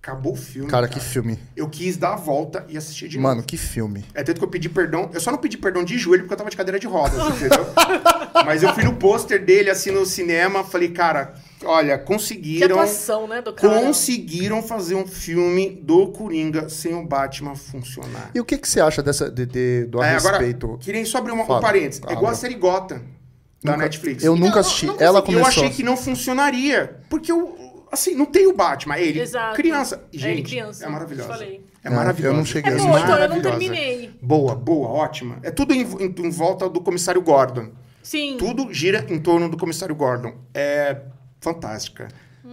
Acabou o filme. Cara, que filme. Eu quis dar a volta e assistir de Mano, novo. que filme. É tanto que eu pedi perdão. Eu só não pedi perdão de joelho porque eu tava de cadeira de rodas, entendeu? Mas eu fui no pôster dele, assim, no cinema. Falei, cara, olha, Que conseguiram. atuação, né, do cara. Conseguiram fazer um filme do Coringa sem o Batman funcionar. E o que, que você acha dessa, de, de- do a É, agora, respeito? queria só abrir uma, um Fala. parênteses. É igual a série Gotham, da Nunca- Netflix. eu E nunca não- assisti. não Ela consegui. Eu começou. achei que não funcionaria. Porque, o, assim, não tem o Batman. É ele, Exato. criança. É ele gente, criança, é maravilhosa. falei. É Não, maravilhosa. eu não cheguei É a boa, assistir. então eu não maravilhosa. terminei. Boa, boa, ótima. É tudo em, em- em volta do comissário Gordon. Sim. Tudo gira em torno do comissário Gordon. É fantástica.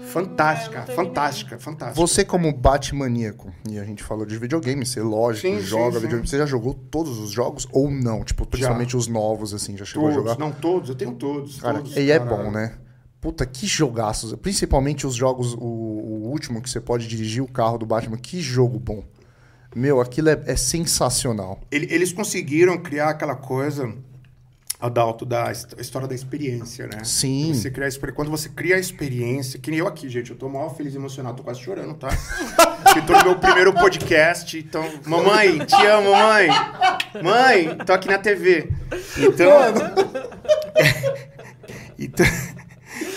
fantástica, é, eu não terminei. fantástica, fantástica. Você como Batmaníaco, e a gente falou de videogame, você lógico, Sim, sim, joga sim. videogame. Você já jogou todos os jogos ou não? Tipo, principalmente os novos, assim, já chegou Todos, a jogar? não todos, eu tenho todos. Cara, todos, e é cara. bom, né? Puta, que jogaços. Principalmente os jogos, o, o último que você pode dirigir o carro do Batman. Que jogo bom. Meu, aquilo é, é sensacional. Ele- Eles conseguiram criar aquela coisa, Adalto, da his- história da experiência, né? Sim. Você criar a Quando você cria a experiência, que nem eu aqui, gente, eu tô maior feliz e emocionado, tô quase chorando, tá? Porque tô no meu primeiro podcast, então... Mamãe, te amo, mãe! Mãe, tô aqui na TV. Então... então...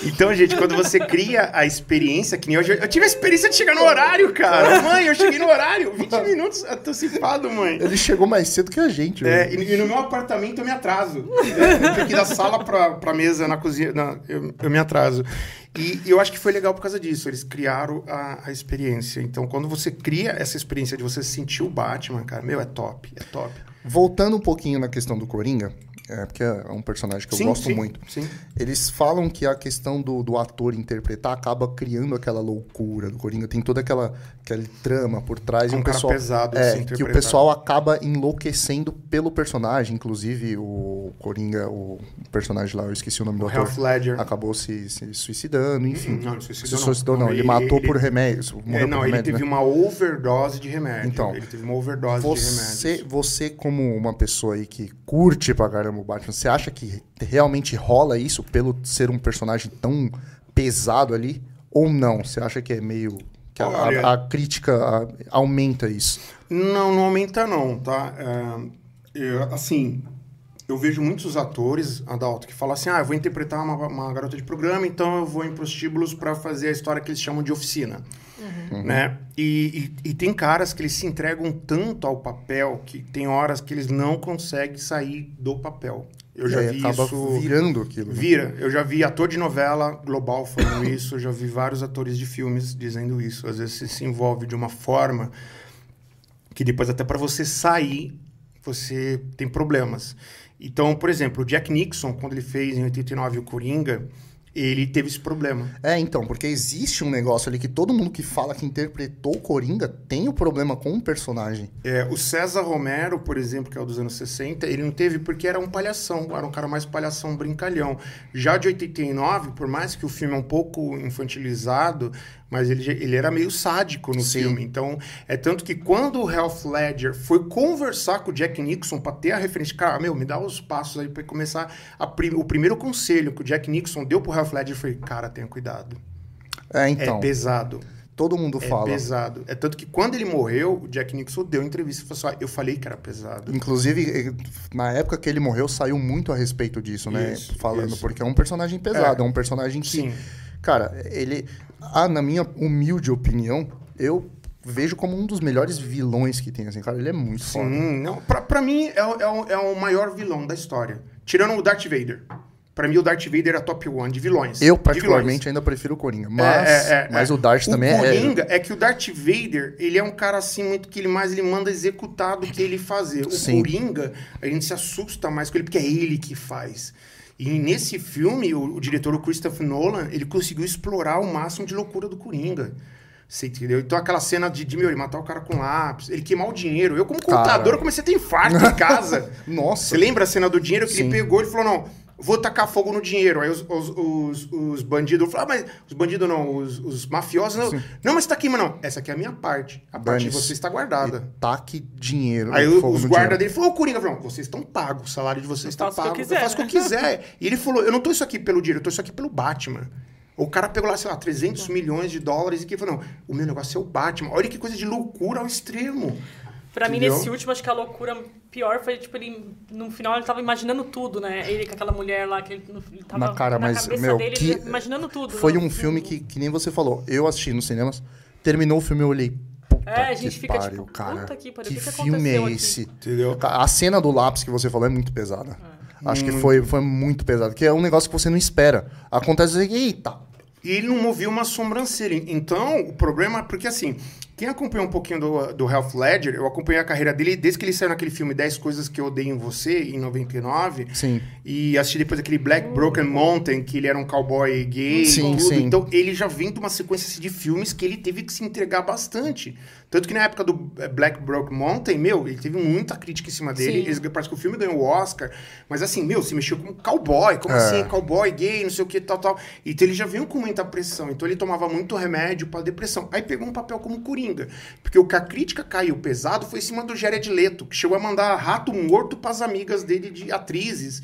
Então, gente, quando você cria a experiência, que nem hoje. Eu tive a experiência de chegar no horário, cara. Mãe, eu cheguei no horário. 20 minutos antecipado, mãe. Ele chegou mais cedo que a gente, É, velho. e, e no meu apartamento eu me atraso. É, eu tenho que ir da sala pra, pra mesa na cozinha. na- eu, eu me atraso. E, eu acho que foi legal por causa disso. Eles criaram a, a experiência. Então, quando você cria essa experiência de você sentir o Batman, cara, meu, é top. É top. Voltando um pouquinho na questão do Coringa, é, porque é um personagem que eu Sim, gosto sim, muito. sim. Eles falam que a questão do, do ator interpretar acaba criando aquela loucura do Coringa. Tem toda aquela, aquela trama por trás. É e um o cara pessoal, pesado de é, se que o pessoal acaba enlouquecendo pelo personagem. Inclusive, o Coringa, o personagem lá, eu esqueci o nome do O ator. Heath Ledger. Acabou se, se suicidando, enfim. Não, ele se suicidou, não. suicidou, não. Não, Ele, ele- matou ele- por remédios. É, não, por ele remédio, teve né? uma overdose de remédio. Então, ele teve uma overdose de Você, remédios. você, como uma pessoa aí que curte pra caramba o Batman, você acha que realmente rola isso pelo ser um personagem tão pesado ali? Ou não? Você acha que é meio. que a, a- a crítica a- aumenta isso? Não, não aumenta não, tá? É, eu, assim, eu vejo muitos atores, Adalto, que falam assim, ah, eu vou interpretar uma, uma garota de programa, então eu vou em prostíbulos para fazer a história que eles chamam de oficina, né? E, e, e tem caras que eles se entregam tanto ao papel que tem horas que eles não conseguem sair do papel. Eu já aí vi acaba isso... virando aquilo. né? Vira. Eu já vi ator de novela global falando isso, eu já vi vários atores de filmes dizendo isso. Às vezes você se envolve de uma forma que depois até para você sair, você tem problemas. Então, por exemplo, o Jack Nixon, quando ele fez em 89 o Coringa, ele teve esse problema. É, então, porque existe um negócio ali que todo mundo que fala que interpretou o Coringa tem o problema com o personagem. É, o César Romero, por exemplo, que é o dos anos 60, ele não teve porque era um palhação, era um cara mais palhação, brincalhão. Já de 89, por mais que o filme é um pouco infantilizado, mas ele, ele era meio sádico no Sim. filme. Então, é tanto que quando o Heath Ledger foi conversar com o Jack Nixon para ter a referência, cara, meu, me dá os passos aí para começar prim- o primeiro conselho que o Jack Nixon deu pro Heath Ledger foi, cara, tenha cuidado. É, então, é pesado. todo mundo É fala. pesado. É tanto que quando ele morreu, o Jack Nixon deu entrevista e falou assim: "Ah, eu falei que era pesado. Inclusive, eh, na época que ele morreu, saiu muito a respeito disso, né? Isso, Falando, isso. porque é um personagem pesado, é, É. um personagem que. Sim. Cara, ele. Ah, na minha humilde opinião, eu vejo como um dos melhores vilões que tem, assim, cara. Ele é muito foda. Sim, não, pra, pra mim é, o- é, o, é o maior vilão da história. Tirando o Darth Vader. Pra mim, o Darth Vader é top one de vilões. Eu, particularmente, ainda prefiro o Coringa. Mas, É, é, é, mas é. o Darth também é- Coringa é... que o Darth Vader, ele é um cara assim, muito que ele mais ele manda executar do que ele fazer. O Sim. Coringa, a gente se assusta mais com ele, porque é ele que faz. E nesse filme, o, o diretor, o Christopher Nolan, ele conseguiu explorar o máximo de loucura do Coringa. Você entendeu? Então aquela cena de, de meu, ele matar o cara com lápis, ele queimar o dinheiro. Eu, como contador, eu comecei a ter infarto em casa. Nossa. Você lembra a cena do dinheiro que Sim. ele pegou e falou, não, vou tacar fogo no dinheiro. Aí os, os, os, os bandidos falaram, ah, mas os bandidos não, os, os mafiosos não. Não, mas tá aqui, mas não. Essa aqui é a minha parte. A parte de Dane-se. você está guardada. Taque dinheiro. Aí o- fogo os guardas dele falou, ô Coringa, falou, não, vocês estão pagos, o salário de vocês está o eu pago. Eu quiser, faço o que eu quiser. e ele falou, eu não tô isso aqui pelo dinheiro, eu tô isso aqui pelo Batman. O cara pegou lá, sei lá, 300 milhões de dólares e que falou, não, o meu negócio é o Batman. Olha que coisa de loucura ao extremo. Pra mim, Entendeu? nesse último, acho que a loucura pior foi, tipo, ele... No final, ele tava imaginando tudo, né? Ele com aquela mulher lá, que ele, ele tava Na cara, mas, cabeça meu, dele, que- ele imaginando tudo. Foi né? um filme que, que nem você falou. Eu assisti nos cinemas, terminou o filme, eu olhei. Puta É, a que gente fica pariu, tipo, cara. puta que pariu, que o que filme é aqui? esse? Entendeu? A cena do lápis que você falou é muito pesada. É. Acho que foi, foi muito pesado. Que é um negócio que você não espera. Acontece e eita. E ele não movia uma sobrancelha. Então, o problema é porque, assim, quem acompanhou um pouquinho do, do Heath Ledger, eu acompanhei a carreira dele desde que ele saiu naquele filme 10 Coisas Que Eu Odeio em Você, em 99. Sim. E assisti depois aquele Black Broken Mountain, que ele era um cowboy gay Sim, e tudo. sim. Então, ele já vem de uma sequência assim, de filmes que ele teve que se entregar bastante. Tanto que na época do eh, Black Broken Mountain, meu, ele teve muita crítica em cima dele. Sim. Eles, parece que o filme ganhou o Oscar. Mas assim, meu, se mexeu como cowboy. Como É. assim, cowboy, gay, não sei o que, tal, tal. Então ele já veio com muita pressão. Então ele tomava muito remédio pra depressão. Aí pegou um papel como Coringa. Porque o que a crítica caiu pesado foi em cima do Jared Leto, que chegou a mandar rato morto pras amigas dele de atrizes.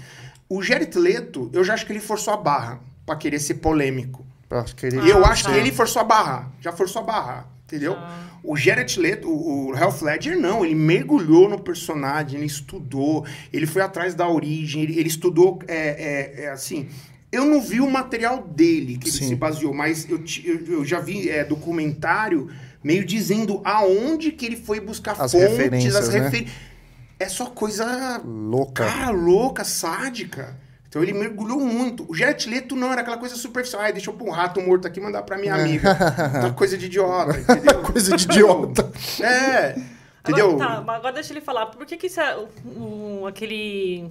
O Jared Leto, eu já acho que ele forçou a barra pra querer ser polêmico. Pra querer... E eu Ah, acho tá. que ele forçou a barra. Já forçou a barra. Entendeu? O Jared Leto, o, o Heath Ledger, não. Ele mergulhou no personagem, ele estudou, ele foi atrás da origem, ele, ele estudou, é, é, é, assim... Eu não vi o material dele, que ele Sim. se baseou, mas eu, eu, eu já vi é, documentário meio dizendo aonde que ele foi buscar As fontes, referências, as né? referências. É só coisa Louca. Cara, louca, sádica. Então ele mergulhou muito. O Jared Leto não era aquela coisa superficial. Ai, deixa eu pôr um rato morto aqui e mandar pra minha amiga. Tá coisa de idiota, entendeu? Coisa de idiota. É. Entendeu? Agora, tá, mas agora deixa ele falar. Por que que isso é, o, o- aquele...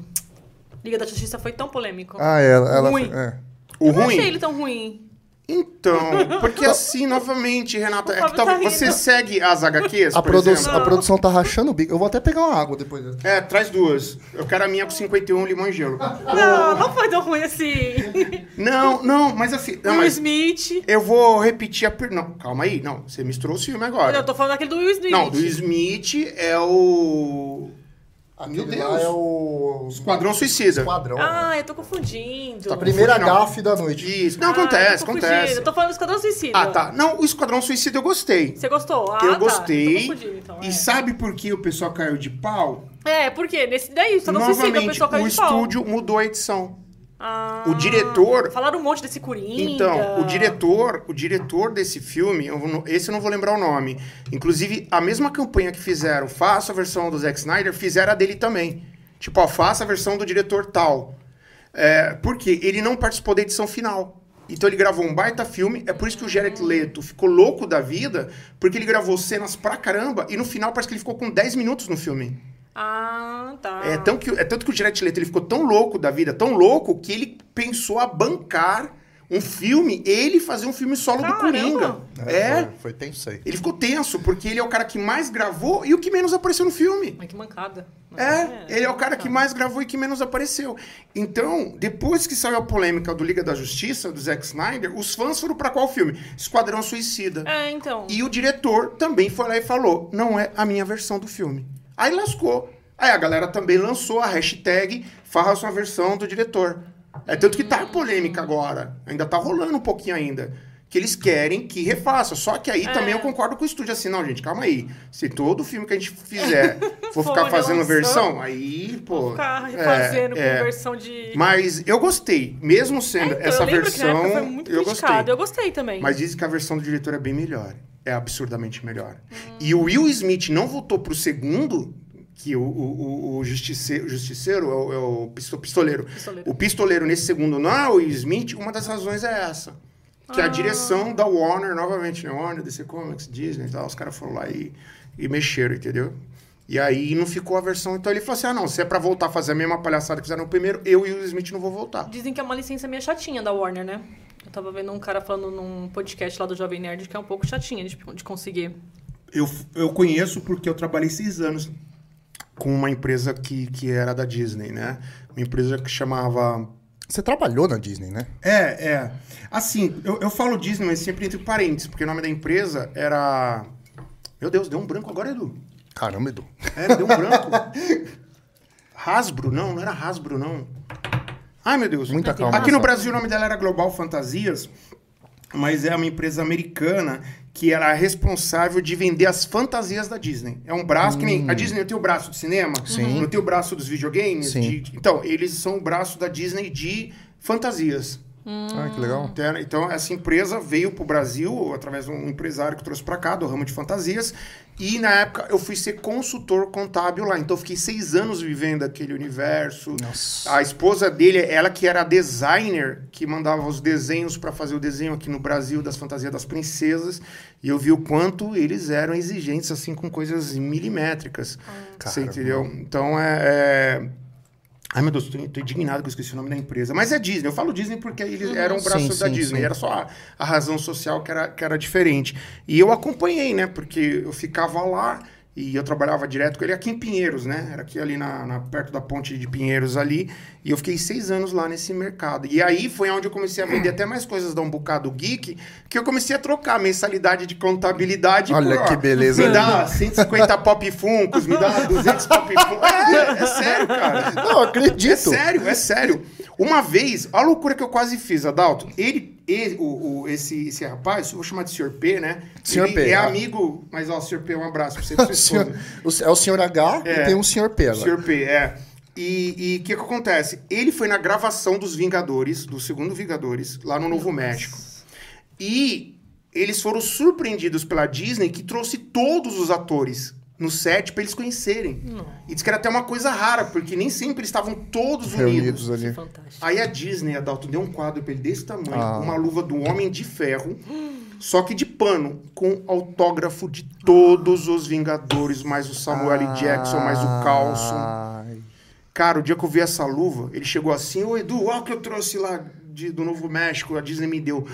Liga da Justiça foi tão polêmico? Ah, ela... ela Ruim. é. O Eu não ruim. achei ele tão ruim. Então, porque assim, novamente, Renata, é que tá talvez você segue as HQs, A, por produ exemplo? a produção tá rachando o bico. Eu vou até pegar uma água depois. É, traz duas. Eu quero a minha com 51 limão e gelo. Não, não foi tão ruim assim. Não, não, mas assim. Não, Will mas Smith. eu vou repetir a. Per... Não, calma aí. Não, você misturou o filme agora. Não, eu tô falando daquele do Will Smith. Não, do Smith é o. Meu Deus. é o... Esquadrão Suicida. Esquadrão. Ah, eu tô confundindo. a primeira não. gafe da noite. Isso. Não, Ah, acontece, eu tô confundindo. acontece. Eu tô falando do Esquadrão Suicida. Ah, tá. Não, o Esquadrão Suicida eu gostei. Você gostou? Ah, eu tá. gostei. Tô confundindo, então, E é. sabe por que o pessoal caiu de pau? É, por quê? Nesse daí, Esquadrão Suicida, o Novamente, pessoal caiu o de pau. estúdio mudou a edição. Ah, o diretor- Falaram um monte desse Coringa. Então, o diretor, o diretor desse filme, eu esse eu não vou lembrar o nome. Inclusive, a mesma campanha que fizeram, faça a versão do Zack Snyder, fizeram a dele também. Tipo, ó, faça a versão do diretor tal. É, porque ele não participou da edição final. Então ele gravou um baita filme, é por isso que o Jared Leto ficou louco da vida, porque ele gravou cenas pra caramba e no final parece que ele ficou com 10 minutos no filme. Ah, tá. É, tão que, é tanto que o Jared Leto ele ficou tão louco da vida, tão louco, que ele pensou a bancar um filme, ele fazer um filme solo do Caramba! Coringa. É, Foi, foi tenso aí. ele ficou tenso, porque ele é o cara que mais gravou e o que menos apareceu no filme. Ai, que mancada. É, ele é o cara que mais gravou e que menos apareceu. Então, depois que saiu a polêmica do Liga da Justiça, do Zack Snyder, os fãs foram pra qual filme? Esquadrão Suicida. É, então. E o diretor também foi lá e falou: não é a minha versão do filme. Aí lascou. Aí a galera também lançou a hashtag faça a versão do diretor. É tanto que tá polêmica agora. Ainda tá rolando um pouquinho ainda. Que eles querem que refaça. Só que aí É. também eu concordo com o estúdio assim, não, gente, calma aí. Se todo filme que a gente fizer for ficar fazendo versão, aí, pô. Ficar é, refazendo é. com versão de. Mas eu gostei. Mesmo sendo É, então, essa eu versão, época foi muito eu criticado. gostei. Eu gostei também. Mas dizem que a versão do diretor é bem melhor. É absurdamente melhor. Hum. E o Will Smith não voltou pro segundo, que o, o, o, justiceiro, justiceiro é o, é o pisto- pistoleiro. Pistoleiro. O pistoleiro nesse segundo não é o Will Smith, uma das razões é essa. Que a direção da Warner, novamente, né? Warner, DC Comics, Disney e tal, os caras foram lá e, e mexeram, entendeu? E aí não ficou a versão. Então ele falou assim: ah, não, se é pra voltar a fazer a mesma palhaçada que fizeram no primeiro, eu e o Will Smith não vou voltar. Dizem que é uma licença meio chatinha da Warner, né? Eu tava vendo um cara falando num podcast lá do Jovem Nerd que é um pouco chatinha de, de conseguir. Eu, eu conheço porque eu trabalhei seis anos com uma empresa que, que era da Disney, né? Uma empresa que chamava. Você trabalhou na Disney, né? É, é. Assim, eu, eu falo Disney, mas sempre entre parênteses, porque o nome da empresa era. Meu Deus, deu um branco agora, Edu. Caramba, Edu. É, deu um branco. Hasbro? Não, não era Hasbro, não. Ai, meu Deus. Muita calma. Aqui no Brasil o nome dela era Global Fantasias, mas é uma empresa americana que era responsável de vender as fantasias da Disney. É um braço, que nem a Disney não tem o braço de cinema, Sim. não tem o braço dos videogames. Sim. de- então, eles são o braço da Disney de fantasias. Ah, que legal. Então, Então, essa empresa veio para o Brasil através de um empresário que trouxe para cá, do ramo de fantasias. E na época eu fui ser consultor contábil lá. Então, eu fiquei seis anos vivendo aquele universo. Nossa. A esposa dele, ela que era designer, que mandava os desenhos para fazer o desenho aqui no Brasil das fantasias das princesas. E eu vi o quanto eles eram exigentes, assim, com coisas milimétricas. Você Caramba. entendeu? Então, é... é... Ai, meu Deus, tô, tô indignado que eu esqueci o nome da empresa. Mas é Disney. Eu falo Disney porque eles eram o braço Sim, da sim, Disney. sim. Era só a, a razão social que era, que era diferente. E eu acompanhei, né? Porque eu ficava lá e eu trabalhava direto com ele aqui em Pinheiros, né? Era aqui ali na, na- perto da ponte de Pinheiros ali. E eu fiquei seis anos lá nesse mercado. E aí foi onde eu comecei a vender até mais coisas da Um Bocado Geek, que eu comecei a trocar mensalidade de contabilidade Olha por, ó, que beleza. Me dá 150 pop funcos, me dá 200 pop funcos. É, é sério, cara. Não, acredito. É sério, é sério. Uma vez, a loucura que eu quase fiz, Adalto, ele, ele o, o- esse, esse rapaz, vou chamar de Sr. P, né? Sr. Ele P, é ah. amigo, mas ó, Sr. P, um abraço pra você e pra senhor- é o senhor H É. e tem um senhor P agora. Sr. P, é. E o que, que acontece? Ele foi na gravação dos Vingadores, do segundo Vingadores, lá no Novo México. E eles foram surpreendidos pela Disney, que trouxe todos os atores no set pra eles conhecerem. E diz que era até uma coisa rara, porque nem sempre eles estavam todos Reunidos unidos. ali. Fantástico. Aí a Disney, Adalto, deu um quadro pra ele desse tamanho, Ah. uma luva do Homem de Ferro, só que de pano, com autógrafo de todos os Vingadores, mais o Samuel L. Jackson, mais o Carlson. Ai. Cara, o dia que eu vi essa luva, ele chegou assim, ô Edu, olha o que eu trouxe lá de- do Novo México, a Disney me deu.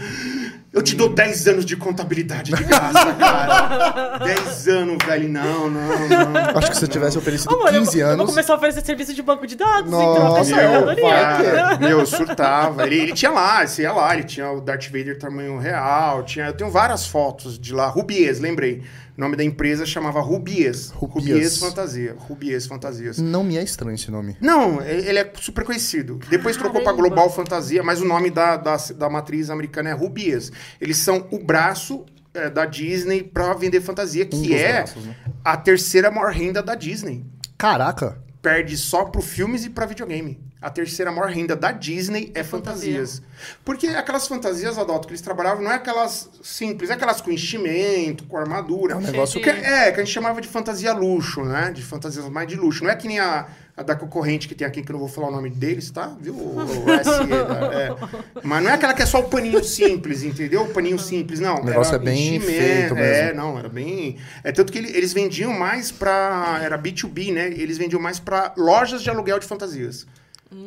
Eu te dou 10 anos de contabilidade de graça, cara. 10 anos, velho. Não, não, não. Acho que se eu tivesse oferecido Amor, eu, 15 eu vou anos. começar a oferecer serviço de banco de dados, Nossa, então meu, eu vai. Cara, meu, surtava. Ele, ele tinha lá, você ia lá, ele tinha o Darth Vader tamanho real, tinha, eu tenho várias fotos de lá. Rubies, lembrei. O nome da empresa chamava Rubies. Rubies. Rubies Fantasia. Rubies Fantasias. Não me é estranho esse nome. Não, ele é super conhecido. Depois trocou pra Caramba. Global Fantasia, mas o nome da, da, da matriz americana é Rubies. Eles são o braço é, da Disney pra vender fantasia, Um que dos é braços, né? a terceira maior renda da Disney. Caraca. Perde só pro filmes e pra videogame. A terceira maior renda da Disney é fantasias. Porque aquelas fantasias, Adalto, que eles trabalhavam, não é aquelas simples, é aquelas com enchimento, com armadura. É um negócio que, é, que a gente chamava de fantasia luxo, né? De fantasias mais de luxo. Não é que nem a, a da concorrente que tem aqui, que eu não vou falar o nome deles, tá? Viu? O, o SE, da- é. Mas não é aquela que é só o paninho simples, entendeu? O paninho simples, não. O negócio Era é bem enchimento, feito É, mesmo. não, era bem. É tanto que ele- eles vendiam mais pra. Era B2B, né? Eles vendiam mais pra lojas de aluguel de fantasias.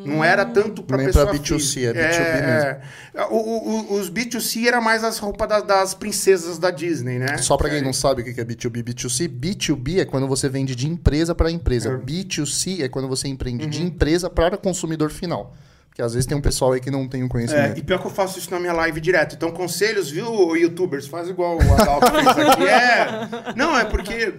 Não era tanto pra Nem pessoa pra B2C, física. é B2B é. O- o- o- os B2C era mais as roupas da- das princesas da Disney, né? Só pra quem não sabe o que é B2B, B2C, B2B é quando você vende de empresa para empresa. É. B2C é quando você empreende Uhum. de empresa para consumidor final. Porque às vezes tem um pessoal aí que não tem o É, conhecimento. e pior que eu faço isso na minha live direto. Então, conselhos, viu, youtubers? Faz igual o Adalto fez aqui. É. Não, é porque.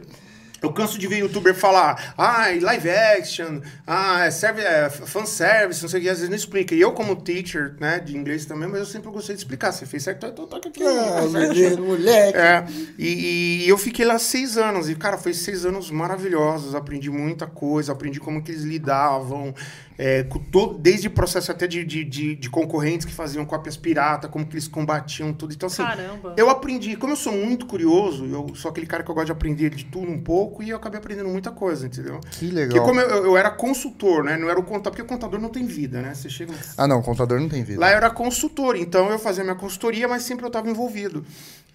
Eu canso de ver youtuber falar, ah, live action, ah, é, serve, é fanservice, não sei o que, às vezes não explica. E eu, como teacher, né, de inglês também, mas eu sempre gostei de explicar. Você fez certo, então toca aqui. Ah, certo. menino, moleque. É, e, e eu fiquei lá seis anos. E, cara, foi seis anos maravilhosos. Aprendi muita coisa, aprendi como que eles lidavam, é, com todo, desde o processo até de, de, de, de concorrentes que faziam cópias pirata, como que eles combatiam tudo. Então, assim, Caramba. eu aprendi. Como eu sou muito curioso, eu sou aquele cara que eu gosto de aprender de tudo um pouco. e eu acabei aprendendo muita coisa, entendeu? Que Porque legal. como eu, eu era consultor, né? Não era o contador, porque o contador não tem vida, né? Você chega. Ah, não, contador não tem vida. Lá eu era consultor, então eu fazia minha consultoria, mas sempre eu estava envolvido.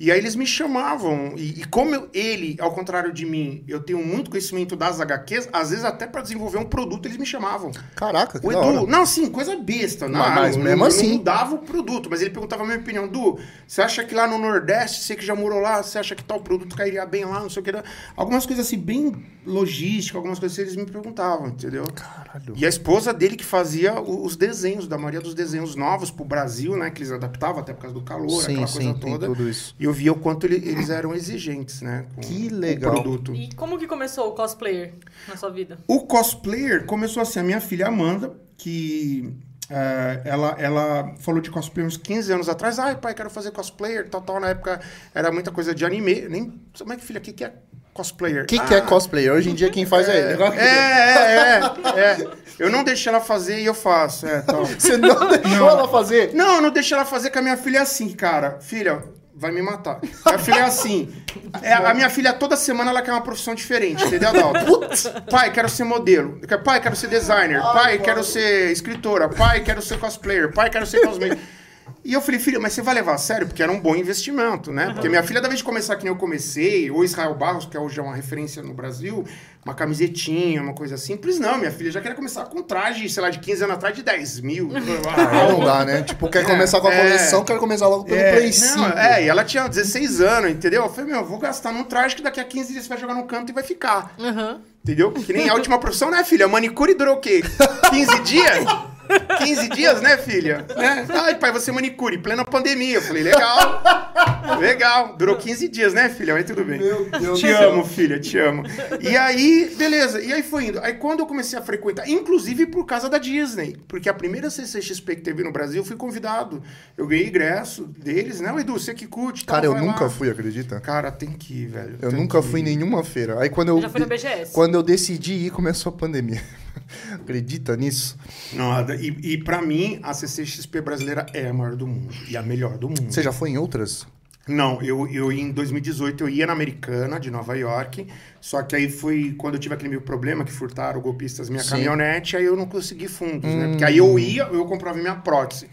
E aí eles me chamavam, e, e como eu- ele, ao contrário de mim, eu tenho muito conhecimento das HQs, às vezes até para desenvolver um produto eles me chamavam. Caraca, que O. Edu, não, sim, coisa besta. Não, Mas- mas não, mesmo não, assim. Não mudava o produto, mas ele perguntava a minha opinião. Du, você acha que lá no Nordeste, você que já morou lá, você acha que tal produto cairia bem lá, não sei o que. Algumas coisas assim, bem logística, algumas coisas assim, eles me perguntavam, entendeu? Caralho. E a esposa dele que fazia os desenhos, da maioria dos desenhos novos pro Brasil, né? Que eles adaptavam até por causa do calor, Sim, aquela sim, coisa tem toda. tudo isso. E eu via o quanto ele- eles eram exigentes, né? Com, Que com legal. o produto. E como que começou o cosplayer na sua vida? O cosplayer começou assim, a minha filha Amanda, que eh, ela, ela falou de cosplayer uns 15 anos atrás. Ai, pai, quero fazer cosplayer, tal, tal. Na época era muita coisa de anime. Nem. Como é que, filha, o que, que é cosplayer? O que, Ah, que é cosplayer? Hoje em dia quem faz é, ele. É, é, é, é. Eu não deixo ela fazer e eu faço. É, tal. Você não deixou ela fazer? Não, eu não deixo ela fazer com a minha filha é assim, cara. Filha, vai me matar. Minha filha é assim. É, a minha filha, toda semana, ela quer uma profissão diferente, entendeu, Adalto? Pai, quero ser modelo. Pai, quero ser designer. Pai, quero ser escritora. Pai, quero ser cosplayer. Pai, quero ser cosplayer. E eu falei, filha, mas você vai levar a sério? Porque era um bom investimento, né? Porque minha filha, da vez de começar que nem eu comecei, ou Israel Barros, que hoje é uma referência no Brasil, uma camisetinha, uma coisa simples, não. Minha filha já queria começar com traje, sei lá, de 15 anos atrás, de 10 mil. Aí não dá, né? Tipo, quer começar com a É. coleção, quer começar logo pelo É, Play não, 5. é, e ela tinha 16 anos, entendeu? Eu falei, meu, eu vou gastar num traje que daqui a 15 dias você vai jogar no canto e vai ficar. Aham. Entendeu? Que nem a última profissão, né, filha? Manicure durou o quê? 15 dias? 15 dias, né, filha? Né? Ai, pai, você é manicure, plena pandemia. Eu falei, legal. Legal. Durou 15 dias, né, filha? Mas tudo bem. Meu Deus Te do céu. amo, filha, te amo. E aí, beleza. E aí foi indo. Aí quando eu comecei a frequentar, inclusive por causa da Disney, porque a primeira CCXP que teve no Brasil, eu fui convidado. Eu ganhei ingresso deles, né? O Edu, você que curte. tal, Cara, eu nunca lá. fui, acredita? Cara, tem que ir, velho. Eu nunca fui em nenhuma feira. Aí quando eu. Já foi na BGS? Quando eu decidi ir, começou a pandemia. Acredita nisso? Nada. E, e pra mim, a CCXP brasileira é a maior do mundo. E a melhor do mundo. Você já foi em outras? Não, eu, eu em 2018 eu ia na Americana, de Nova York. Só que aí foi quando eu tive aquele meu problema que furtaram golpistas minha Sim. caminhonete, aí eu não consegui fundos, né? Porque aí eu ia, eu comprava minha prótese.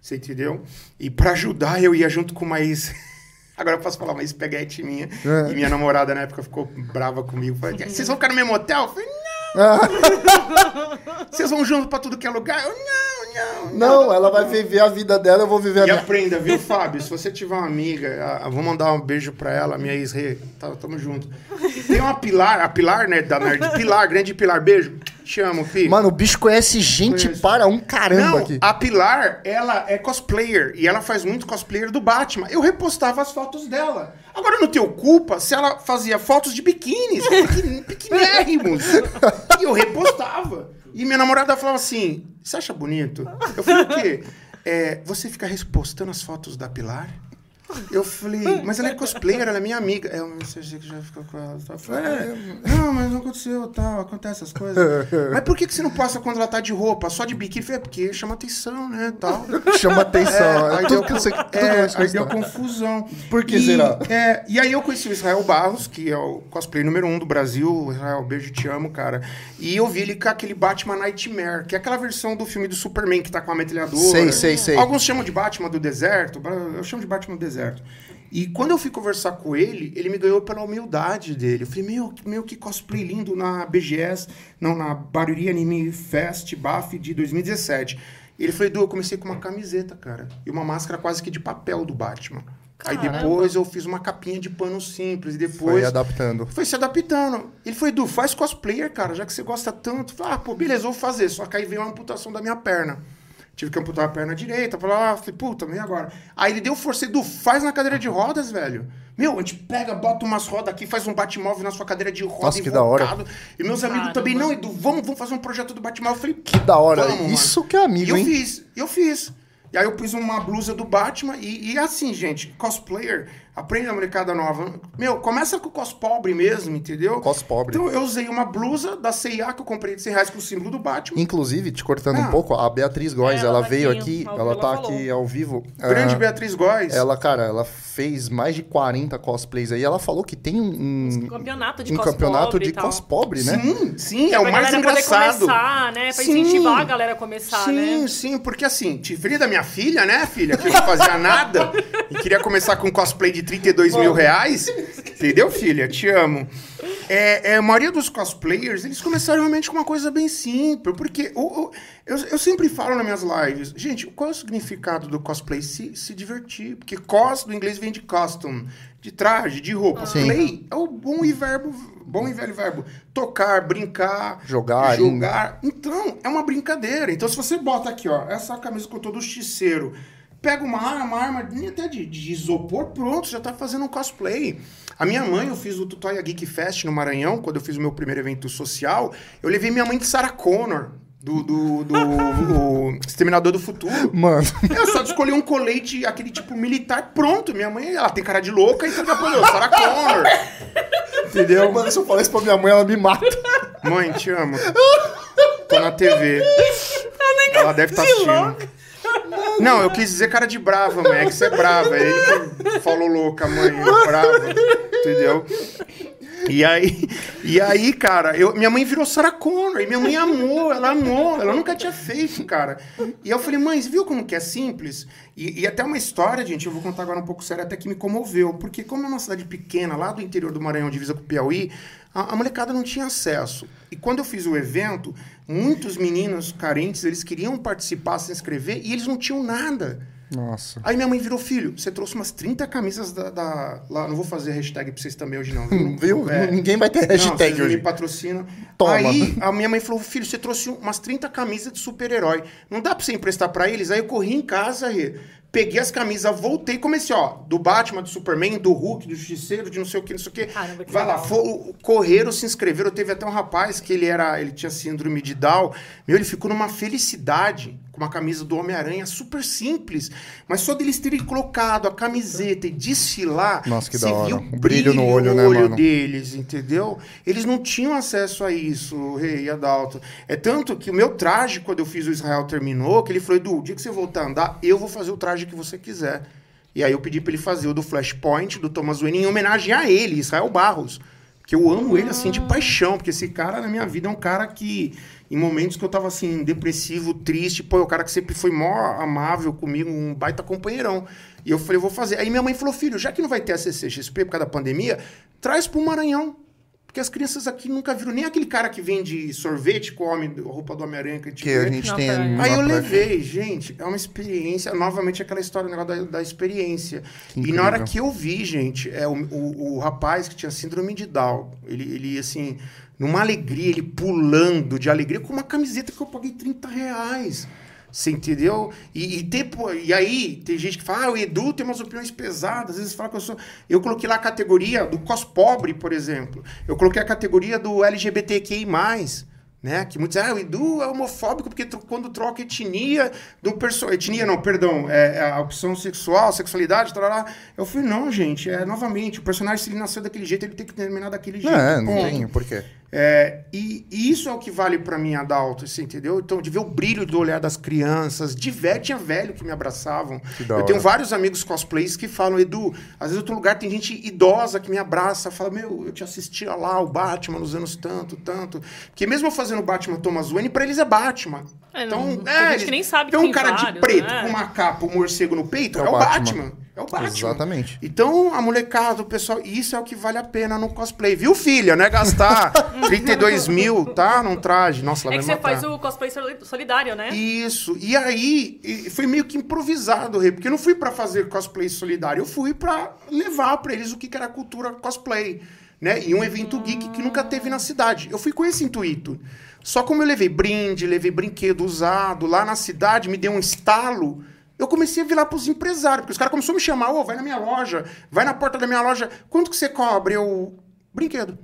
Você entendeu? E pra ajudar, eu ia junto com uma ex. Agora eu posso falar uma ex-peguete minha. É. E minha namorada na época ficou brava comigo. Falei, vocês vão ficar no mesmo hotel? Eu falei. Vocês vão junto pra tudo que é lugar? Eu, não, não. ela vai viver a vida dela, eu vou viver a E minha. aprenda, viu, Fábio? Se você tiver uma amiga, a- vou mandar um beijo pra ela, minha ex-rê. Tá, tamo junto. Tem uma Pilar, a Pilar, né, da Nerd. Pilar, grande Pilar, beijo. Te amo, Pi. Mano, o bicho conhece gente Conheço. para um caramba Não, aqui. a Pilar, ela é cosplayer e ela faz muito cosplayer do Batman. Eu repostava as fotos dela. Agora não tenho culpa se ela fazia fotos de biquínis, pequinérrimos. e eu repostava. E minha namorada falava assim: Você acha bonito? Eu falei: O quê? É, você fica repostando as fotos da Pilar? Eu falei, mas ela é cosplayer, ela é minha amiga. É, mas você que já ficou com ela. Eu falei, é, não, mas não aconteceu, tal, acontece essas coisas. mas por que, que você não posta quando ela tá de roupa, só de biquíni? Eu falei, é porque chama atenção, né, tal. Chama atenção. É, aí tudo deu, que é, aí deu confusão. Por que E, será? é, e aí eu conheci o Israel Barros, que é o cosplay número um do Brasil. Israel, beijo, te amo, cara. E eu vi ele com aquele Batman Nightmare, que é aquela versão do filme do Superman que tá com a metralhadora. Sei, sei, sei. Alguns chamam de Batman do deserto, eu chamo de Batman do deserto. E quando eu fui conversar com ele, ele me ganhou pela humildade dele. Eu falei, meu, meu que cosplay lindo na BGS, não, na Barueri Anime Fest, BAF de 2017. E ele falou, Edu, eu comecei com uma camiseta, cara. E uma máscara quase que de papel do Batman. Aí Caramba. depois eu fiz uma capinha de pano simples. E Foi depois adaptando. foi se adaptando. Ele foi, Edu, faz cosplayer, cara, já que você gosta tanto. Eu Falei, ah, pô, beleza, vou fazer. Só que aí veio uma amputação da minha perna. Tive que amputar a perna direita. Falei, ah, falei, puta, e agora? Aí ele deu força, Edu, faz na cadeira de rodas, velho. Meu, a gente pega, bota umas rodas aqui, faz um Batmóvel na sua cadeira de roda Nossa, que da hora. E meus amigos Caramba. também, não, Edu, vamos, vamos fazer um projeto do Batmóvel. Eu falei, Que da hora. Vamos, mano. Isso que é amigo, e eu hein? fiz, eu fiz. E aí eu pus uma blusa do Batman e, e assim, gente, cosplayer Aprende a molecada nova. Meu, começa com o cos pobre mesmo, entendeu? Cos pobre. Então eu usei uma blusa da CIA que eu comprei de 100 reais com o símbolo do Batman. Inclusive, te cortando Ah. um pouco, a Beatriz Góes, É, ela ela tá veio aqui, ela tá ela aqui falou. ao vivo. Grande Ah, Beatriz Góes. Ela, cara, ela fez mais de 40 cosplays aí. Ela falou que tem um, Um campeonato de um cos campeonato pobre de cos pobre, né? Sim, sim, é o pra mais poder engraçado. começar, né? Pra Sim. incentivar a galera a começar, sim, né? sim, porque assim, te filha da minha filha, né, filha, que não fazia nada e queria começar com cosplay de 32 mil reais. Entendeu, filha? Te amo. É, é, a maioria dos cosplayers, eles começaram realmente com uma coisa bem simples, porque o- o- eu, eu sempre falo nas minhas lives, gente, qual é o significado do cosplay? Se, se divertir, porque cos do inglês vem de costume, de traje, de roupa. Sim. Play é o bom e verbo, bom e velho verbo, tocar, brincar, Jogar, jogar. Então, é uma brincadeira. Então, se você bota aqui, ó, essa camisa com todo o justiceiro, pega uma arma, uma arma nem até de, de isopor, pronto, já tá fazendo um cosplay. A minha mãe, eu fiz o Tutóia Geek Fest no Maranhão, quando eu fiz o meu primeiro evento social, eu levei minha mãe de Sarah Connor, do, do, do o Exterminador do Futuro. Mano, Eu só escolhi um colete, aquele tipo militar, pronto. Minha mãe, ela tem cara de louca, então já falou, Sarah Connor. Entendeu? mano, se eu falar isso pra minha mãe, ela me mata. Mãe, te amo. Tô na TV. Ela deve estar assistindo. Não, eu quis dizer cara de brava, mãe. É que você é brava. É ele falou louca, mãe. Brava. Entendeu? E aí, e aí cara, eu, minha mãe virou Sarah Connor. E minha mãe amou, ela amou. Ela nunca tinha feito, cara. E eu falei, mãe, você viu como que é simples? E, e até uma história, gente, eu vou contar agora um pouco sério, até que me comoveu. Porque como é uma cidade pequena, lá do interior do Maranhão, divisa com o Piauí, a, a molecada não tinha acesso. E quando eu fiz o evento, muitos meninos carentes, eles queriam participar, se inscrever, e eles não tinham nada. Nossa. Aí minha mãe virou, filho, você trouxe umas 30 camisas da... da- lá, não vou fazer hashtag pra vocês também hoje não. Viu? Viu? É. Ninguém vai ter Não, hashtag vocês não hoje. me patrocinam. Toma. Aí a minha mãe falou, filho, você trouxe umas 30 camisas de super-herói. Não dá pra você emprestar pra eles? Aí eu corri em casa, Rê, peguei as camisas, voltei e comecei, ó, do Batman, do Superman, do Hulk, do Justiceiro, de não sei o que, não sei o que. Caramba, que Vai lá, legal. fo- correram, se inscreveram. Teve até um rapaz que ele era, ele tinha síndrome de Down. Meu, ele ficou numa felicidade uma camisa do Homem-Aranha super simples. Mas só deles terem colocado a camiseta e desfilar. Nossa, que você da hora. viu O brilho no olho, né, olho mano? deles, entendeu? Eles não tinham acesso a isso, Rei e Adalto. É tanto que o meu traje, quando eu fiz o Israel terminou, que ele falou, Edu, o dia que você voltar a andar, eu vou fazer o traje que você quiser. E aí eu pedi pra ele fazer o do Flashpoint, do Thomas Wayne, em homenagem a ele, Israel Barros. Porque eu amo ele, assim, de paixão. Porque esse cara, na minha vida, é um cara que... Em momentos que eu tava, assim, depressivo, triste, pô, é o cara que sempre foi mó amável comigo, um baita companheirão. E eu falei, eu vou fazer. Aí minha mãe falou, filho, já que não vai ter a CCXP por causa da pandemia, traz pro Maranhão. Porque as crianças aqui nunca viram nem aquele cara que vende sorvete com a homem- roupa do Homem-Aranha que a gente Que a gente Não, tem Aí eu levei, gente, é uma experiência, novamente aquela história o negócio da, da experiência. E na hora que eu vi, gente, é o, o, o rapaz que tinha síndrome de Down, ele, ele assim, numa alegria, ele pulando de alegria com uma camiseta que eu paguei 30 reais. Você entendeu? E, e, tem, e aí, tem gente que fala, ah, o Edu tem umas opiniões pesadas, às vezes fala que eu sou. Eu coloquei lá a categoria do cos pobre, por exemplo. Eu coloquei a categoria do LGBTQI. Né? Que muitos dizem, ah, o Edu é homofóbico porque quando troca etnia do perso... Etnia não, perdão, é, é a opção sexual, sexualidade, tarará. Eu falei, não, gente, é novamente, o personagem, se ele nasceu daquele jeito, ele tem que terminar daquele jeito. Não, é, não tem por quê. É, e, e isso é o que vale pra mim, Adalto, você entendeu? Então, de ver o brilho do olhar das crianças, de velho, tinha velho que me abraçavam. Que eu tenho vários amigos cosplays que falam, Edu, às vezes outro lugar tem gente idosa que me abraça, fala, meu, eu te assistia lá, o Batman, nos anos tanto, tanto. Porque mesmo eu fazendo Batman Thomas Wayne, pra eles é Batman. É, então, não- tem é, gente que nem sabe que tem um cara de vários, preto né? com uma capa, um morcego no peito, É é, o o Batman. Batman. É o Batman. Exatamente. Então, a molecada, o pessoal, isso é o que vale a pena no cosplay. Viu, filha? Não é gastar 32 mil, tá? Num traje. Nossa, ela É que você matar. faz o cosplay soli- solidário, né? Isso. E aí, foi meio que improvisado, Rei, porque eu não fui pra fazer cosplay solidário, eu fui pra levar pra eles o que era a cultura cosplay, né? E um evento geek que nunca teve na cidade. Eu fui com esse intuito. Só como eu levei brinde, levei brinquedo usado, lá na cidade me deu um estalo, eu comecei a virar pros empresários, porque os caras começaram a me chamar, ô, vai na minha loja, vai na porta da minha loja, quanto que você cobra? Eu, brinquedo.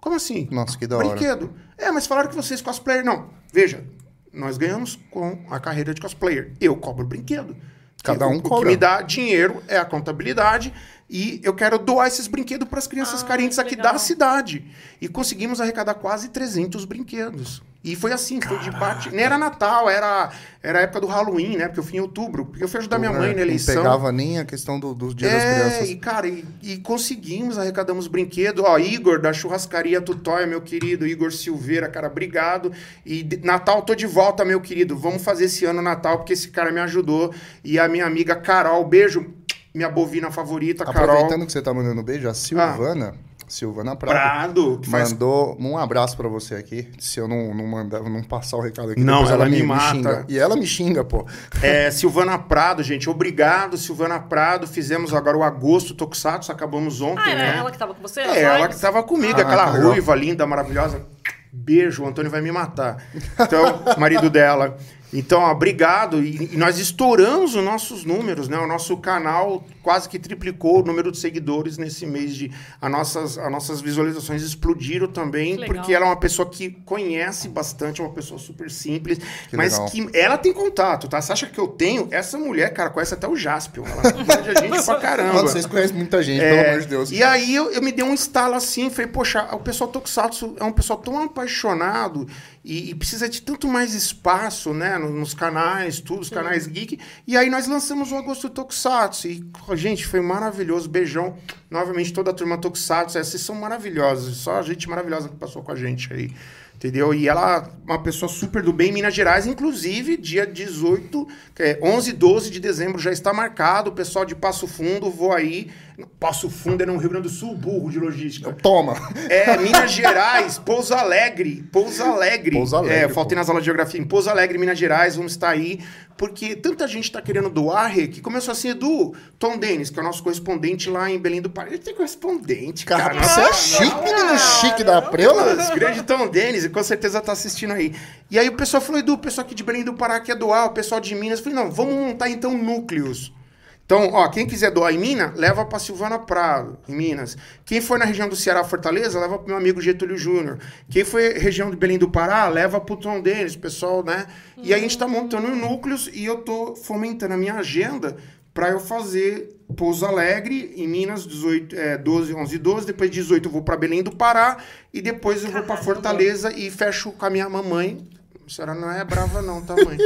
Como assim? Nossa, que da hora. Brinquedo. É, mas falaram que vocês cosplayer. Não, veja, nós ganhamos com a carreira de cosplayer. Eu cobro brinquedo. Cada um o, O cobra. que me dá dinheiro é a contabilidade. e eu quero doar esses brinquedos para as crianças Ah, carentes aqui legal. da cidade. E conseguimos arrecadar quase 300 brinquedos. E foi assim, foi de bate. Nem era Natal, era, era a época do Halloween, né? Porque eu fui em outubro. Porque eu fui ajudar minha mãe na eleição. Não pegava nem a questão do, dos dias das É, crianças. e cara, e, e conseguimos, arrecadamos brinquedo. Ó, Igor, da churrascaria Tutóia, meu querido, Igor Silveira, cara, obrigado. E Natal, tô de volta, meu querido. Vamos fazer esse ano Natal, porque esse cara me ajudou. E a minha amiga Carol, beijo, minha bovina favorita, Carol. Aproveitando que você tá mandando beijo, a Silvana, Silvana Prado, Prado, que faz mandou um abraço pra você aqui. Se eu não, não mandar, não passar o recado aqui, Não, depois ela me mata. xinga. E ela me xinga, pô. É, Silvana Prado, gente, obrigado, Silvana Prado. Fizemos agora o agosto Tokusatsu, acabamos ontem, Ah, era né? ela que tava com você? É, ela lives? que tava comigo, Ah, aquela que legal. ruiva linda, maravilhosa. Beijo, o Antônio vai me matar. Então, marido dela. Então, ó, obrigado. E, e nós estouramos os nossos números, né? O nosso canal quase que triplicou o número de seguidores nesse mês de. As nossas, as nossas visualizações explodiram também, porque ela é uma pessoa que conhece bastante, é uma pessoa super simples, Que mas legal. que ela tem contato, tá? Você acha que eu tenho? Essa mulher, cara, conhece até o Jaspion. Ela manja a gente pra caramba. Mano, vocês conhecem muita gente, É, pelo amor de Deus. E aí eu, eu me dei um estalo assim, falei, poxa, o pessoal Tokusatsu é um pessoal tão apaixonado e, e precisa de tanto mais espaço, né, no- nos canais, tudo, os canais geek. E aí nós lançamos o Agosto Tokusatsu e, gente, foi maravilhoso, beijão. Novamente toda a turma Tokusatsu, vocês são maravilhosos, só a gente maravilhosa que passou com a gente aí. Entendeu? E ela, uma pessoa super do bem em Minas Gerais, inclusive, dia 18, que é 11 e 12 de dezembro já está marcado. O pessoal de Passo Fundo, vou aí. Passo Fundo é no Rio Grande do Sul, burro de logística. Toma. É, Minas Gerais, Pouso Alegre, Pouso Alegre. Pouso Alegre, É, faltei pô. nas aulas de geografia. Em Pouso Alegre, Minas Gerais, vamos estar aí. Porque tanta gente está querendo doar, Rê, que começou assim, Edu, Tom Denis, que é o nosso correspondente lá em Belém do Pará. Ele tem correspondente, cara. Cara, você é chique, menino chique da. Nossa, grande Tom Denis, e com certeza tá assistindo aí. E aí o pessoal falou, Edu, o pessoal aqui de Belém do Pará quer doar, o pessoal de Minas. Eu falei, não, vamos montar então núcleos. Então, ó, quem quiser doar em Minas, leva pra Silvana Prado, em Minas. Quem for na região do Ceará, Fortaleza, leva pro meu amigo Getúlio Júnior. Quem for região de Belém do Pará, leva pro Tom Denis, pessoal, né? E aí a gente tá montando núcleos e eu tô fomentando a minha agenda para eu fazer Pouso Alegre, em Minas, 18, é, 12, 11 e 12. Depois 18 eu vou para Belém do Pará. E depois eu vou para. Fortaleza e fecho com a minha mamãe. A senhora não é brava não, tá, mãe?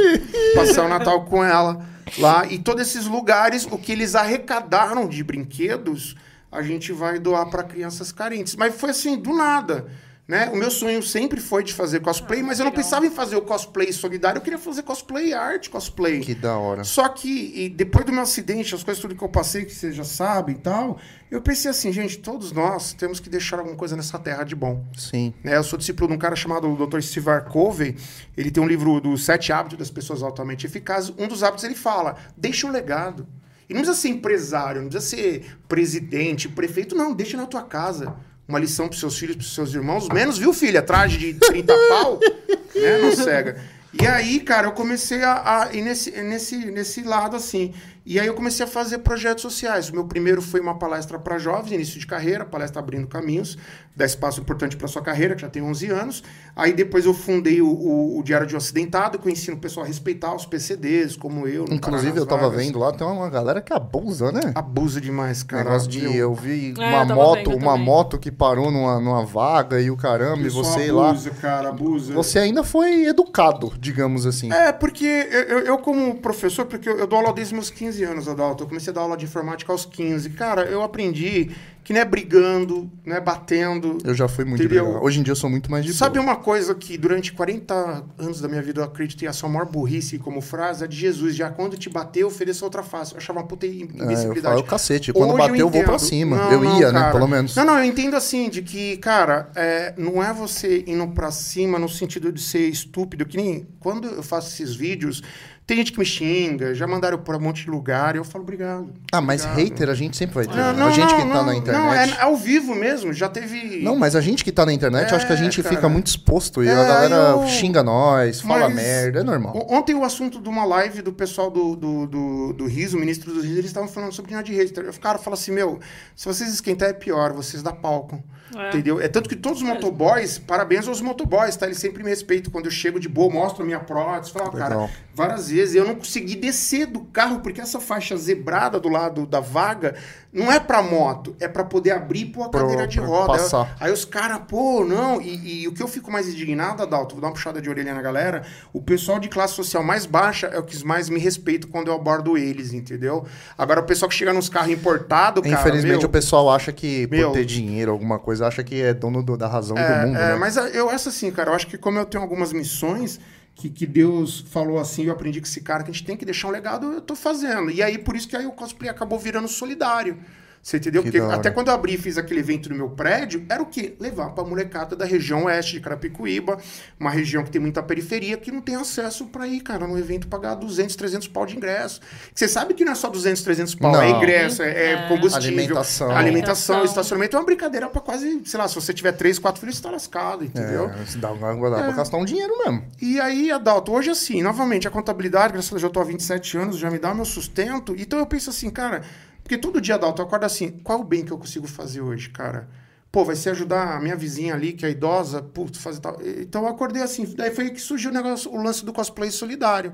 Passar o Natal com ela lá. E todos esses lugares, o que eles arrecadaram de brinquedos, a gente vai doar para crianças carentes. Mas foi assim, do nada. Né? O meu sonho sempre foi de fazer cosplay, mas eu não legal. pensava em fazer o cosplay solidário, eu queria fazer cosplay arte, cosplay. Que da hora. Só que e depois do meu acidente, as coisas tudo que eu passei, que vocês já sabem e tal, eu pensei assim, gente, todos nós temos que deixar alguma coisa nessa terra de bom. Sim. né? Eu sou discípulo de um cara chamado Dr. Steve Covey. Ele tem um livro dos Sete Hábitos das Pessoas Altamente Eficazes. Um dos hábitos ele fala: deixa um legado. E não precisa ser empresário, não precisa ser presidente, prefeito, não, deixa na tua casa. Uma lição pros seus filhos, pros seus irmãos. Menos, viu, filha? Traje de 30 pau, né? Não cega. E aí, cara, eu comecei a, a ir nesse, nesse, nesse lado, assim. E aí eu comecei a fazer projetos sociais. O meu primeiro foi uma palestra para jovens, início de carreira, palestra Abrindo Caminhos, dá espaço importante para sua carreira, que já tem 11 anos. Aí depois eu fundei o, o, o Diário de um Acidentado, que eu ensino o pessoal a respeitar os PCDs, como eu. Inclusive, eu tava vagas. vendo lá, tem uma galera que abusa, né? Abusa demais, cara. Negócio de. Eu vi É, uma eu moto, uma também. moto que parou numa, numa vaga e o caramba, e você lá. abusa, cara, abusa. Você ainda foi educado, digamos assim. É, porque eu, eu, eu como professor, porque eu, eu dou aula desde meus 15 anos, Adalto. Eu comecei a dar aula de informática aos 15. Cara, eu aprendi que não é brigando, não é batendo. Eu já fui muito brigado. Hoje em dia eu sou muito mais de Sabe boa. uma coisa que durante 40 anos da minha vida eu acreditei a sua maior burrice como frase? É de Jesus. Já quando te bateu, ofereça outra face. Eu achava uma puta É, eu imbecilidade. falo cacete. Quando Hoje bater, eu, vou pra cima. Não, eu não, ia, né? cara. Pelo menos. Não, não, eu entendo assim, de que, cara, é, não é você indo pra cima no sentido de ser estúpido, que nem quando eu faço esses vídeos, tem gente que me xinga, já mandaram pra um monte de lugar, e eu falo, obrigado. Ah, mas obrigado. hater a gente sempre vai ter. Não, né? não, a gente não, que tá na internet. Não, é ao vivo mesmo, já teve... Não, mas a gente que tá na internet, eu acho que a É, gente cara. fica muito exposto e É, a galera eu- xinga nós, fala Mas- merda, é normal. Ontem o assunto de uma live do pessoal do, do, do, do Riso, o ministro do Riso, eles estavam falando sobre dinheiro de. Então, O cara fala assim, meu, se vocês esquentar é pior, vocês dá palco. É. Entendeu? É tanto que todos os motoboys, parabéns aos motoboys, tá? Eles sempre me respeitam. Quando eu chego de boa, mostro a minha prótese. Falo, "Ó, cara, Legal. várias vezes eu não consegui descer do carro porque essa faixa zebrada do lado da vaga não é pra moto, é pra poder abrir pôr a Pro- cadeira de roda. Aí- passar. Aí os caras, pô, não. E, e o que eu fico mais indignado, Adalto, vou dar uma puxada de orelha na galera. O pessoal de classe social mais baixa é o que mais me respeita quando eu abordo eles, entendeu? Agora, o pessoal que chega nos carros importados, cara. Infelizmente meu, o pessoal acha que Meu. por ter dinheiro, alguma coisa, acha que é dono do- da razão É, do mundo, é, né? Mas eu, essa assim, cara, eu acho que como eu tenho algumas missões que, que Deus falou assim, eu aprendi com esse cara que a gente tem que deixar um legado, eu tô fazendo. E aí, por isso que aí o cosplay acabou virando solidário. Você entendeu? Que Porque até quando eu abri e fiz aquele evento no meu prédio, era o quê? Levar pra molecada da região oeste de Carapicuíba, uma região que tem muita periferia, que não tem acesso pra ir, cara, num evento pagar 200, 300 pau de ingresso. Você sabe que não é só 200, 300 pau, é Não. ingresso, é, é É. combustível, Alimentação. alimentação, Alimentação. estacionamento. É uma brincadeira pra quase, sei lá, se você tiver três, quatro filhos, você tá lascado, entendeu? É, se dá, dá pra gastar um dinheiro mesmo. E aí, Adalto, hoje assim, novamente, a contabilidade, graças a Deus, eu tô há 27 anos, já me dá meu sustento. Então eu penso assim, cara, porque todo dia, Adalto, eu acordo assim, qual o bem que eu consigo fazer hoje, cara? Pô, vai ser ajudar a minha vizinha ali, que é idosa, putz, fazer tal. Então eu acordei assim, daí foi que surgiu o negócio, o lance do cosplay solidário.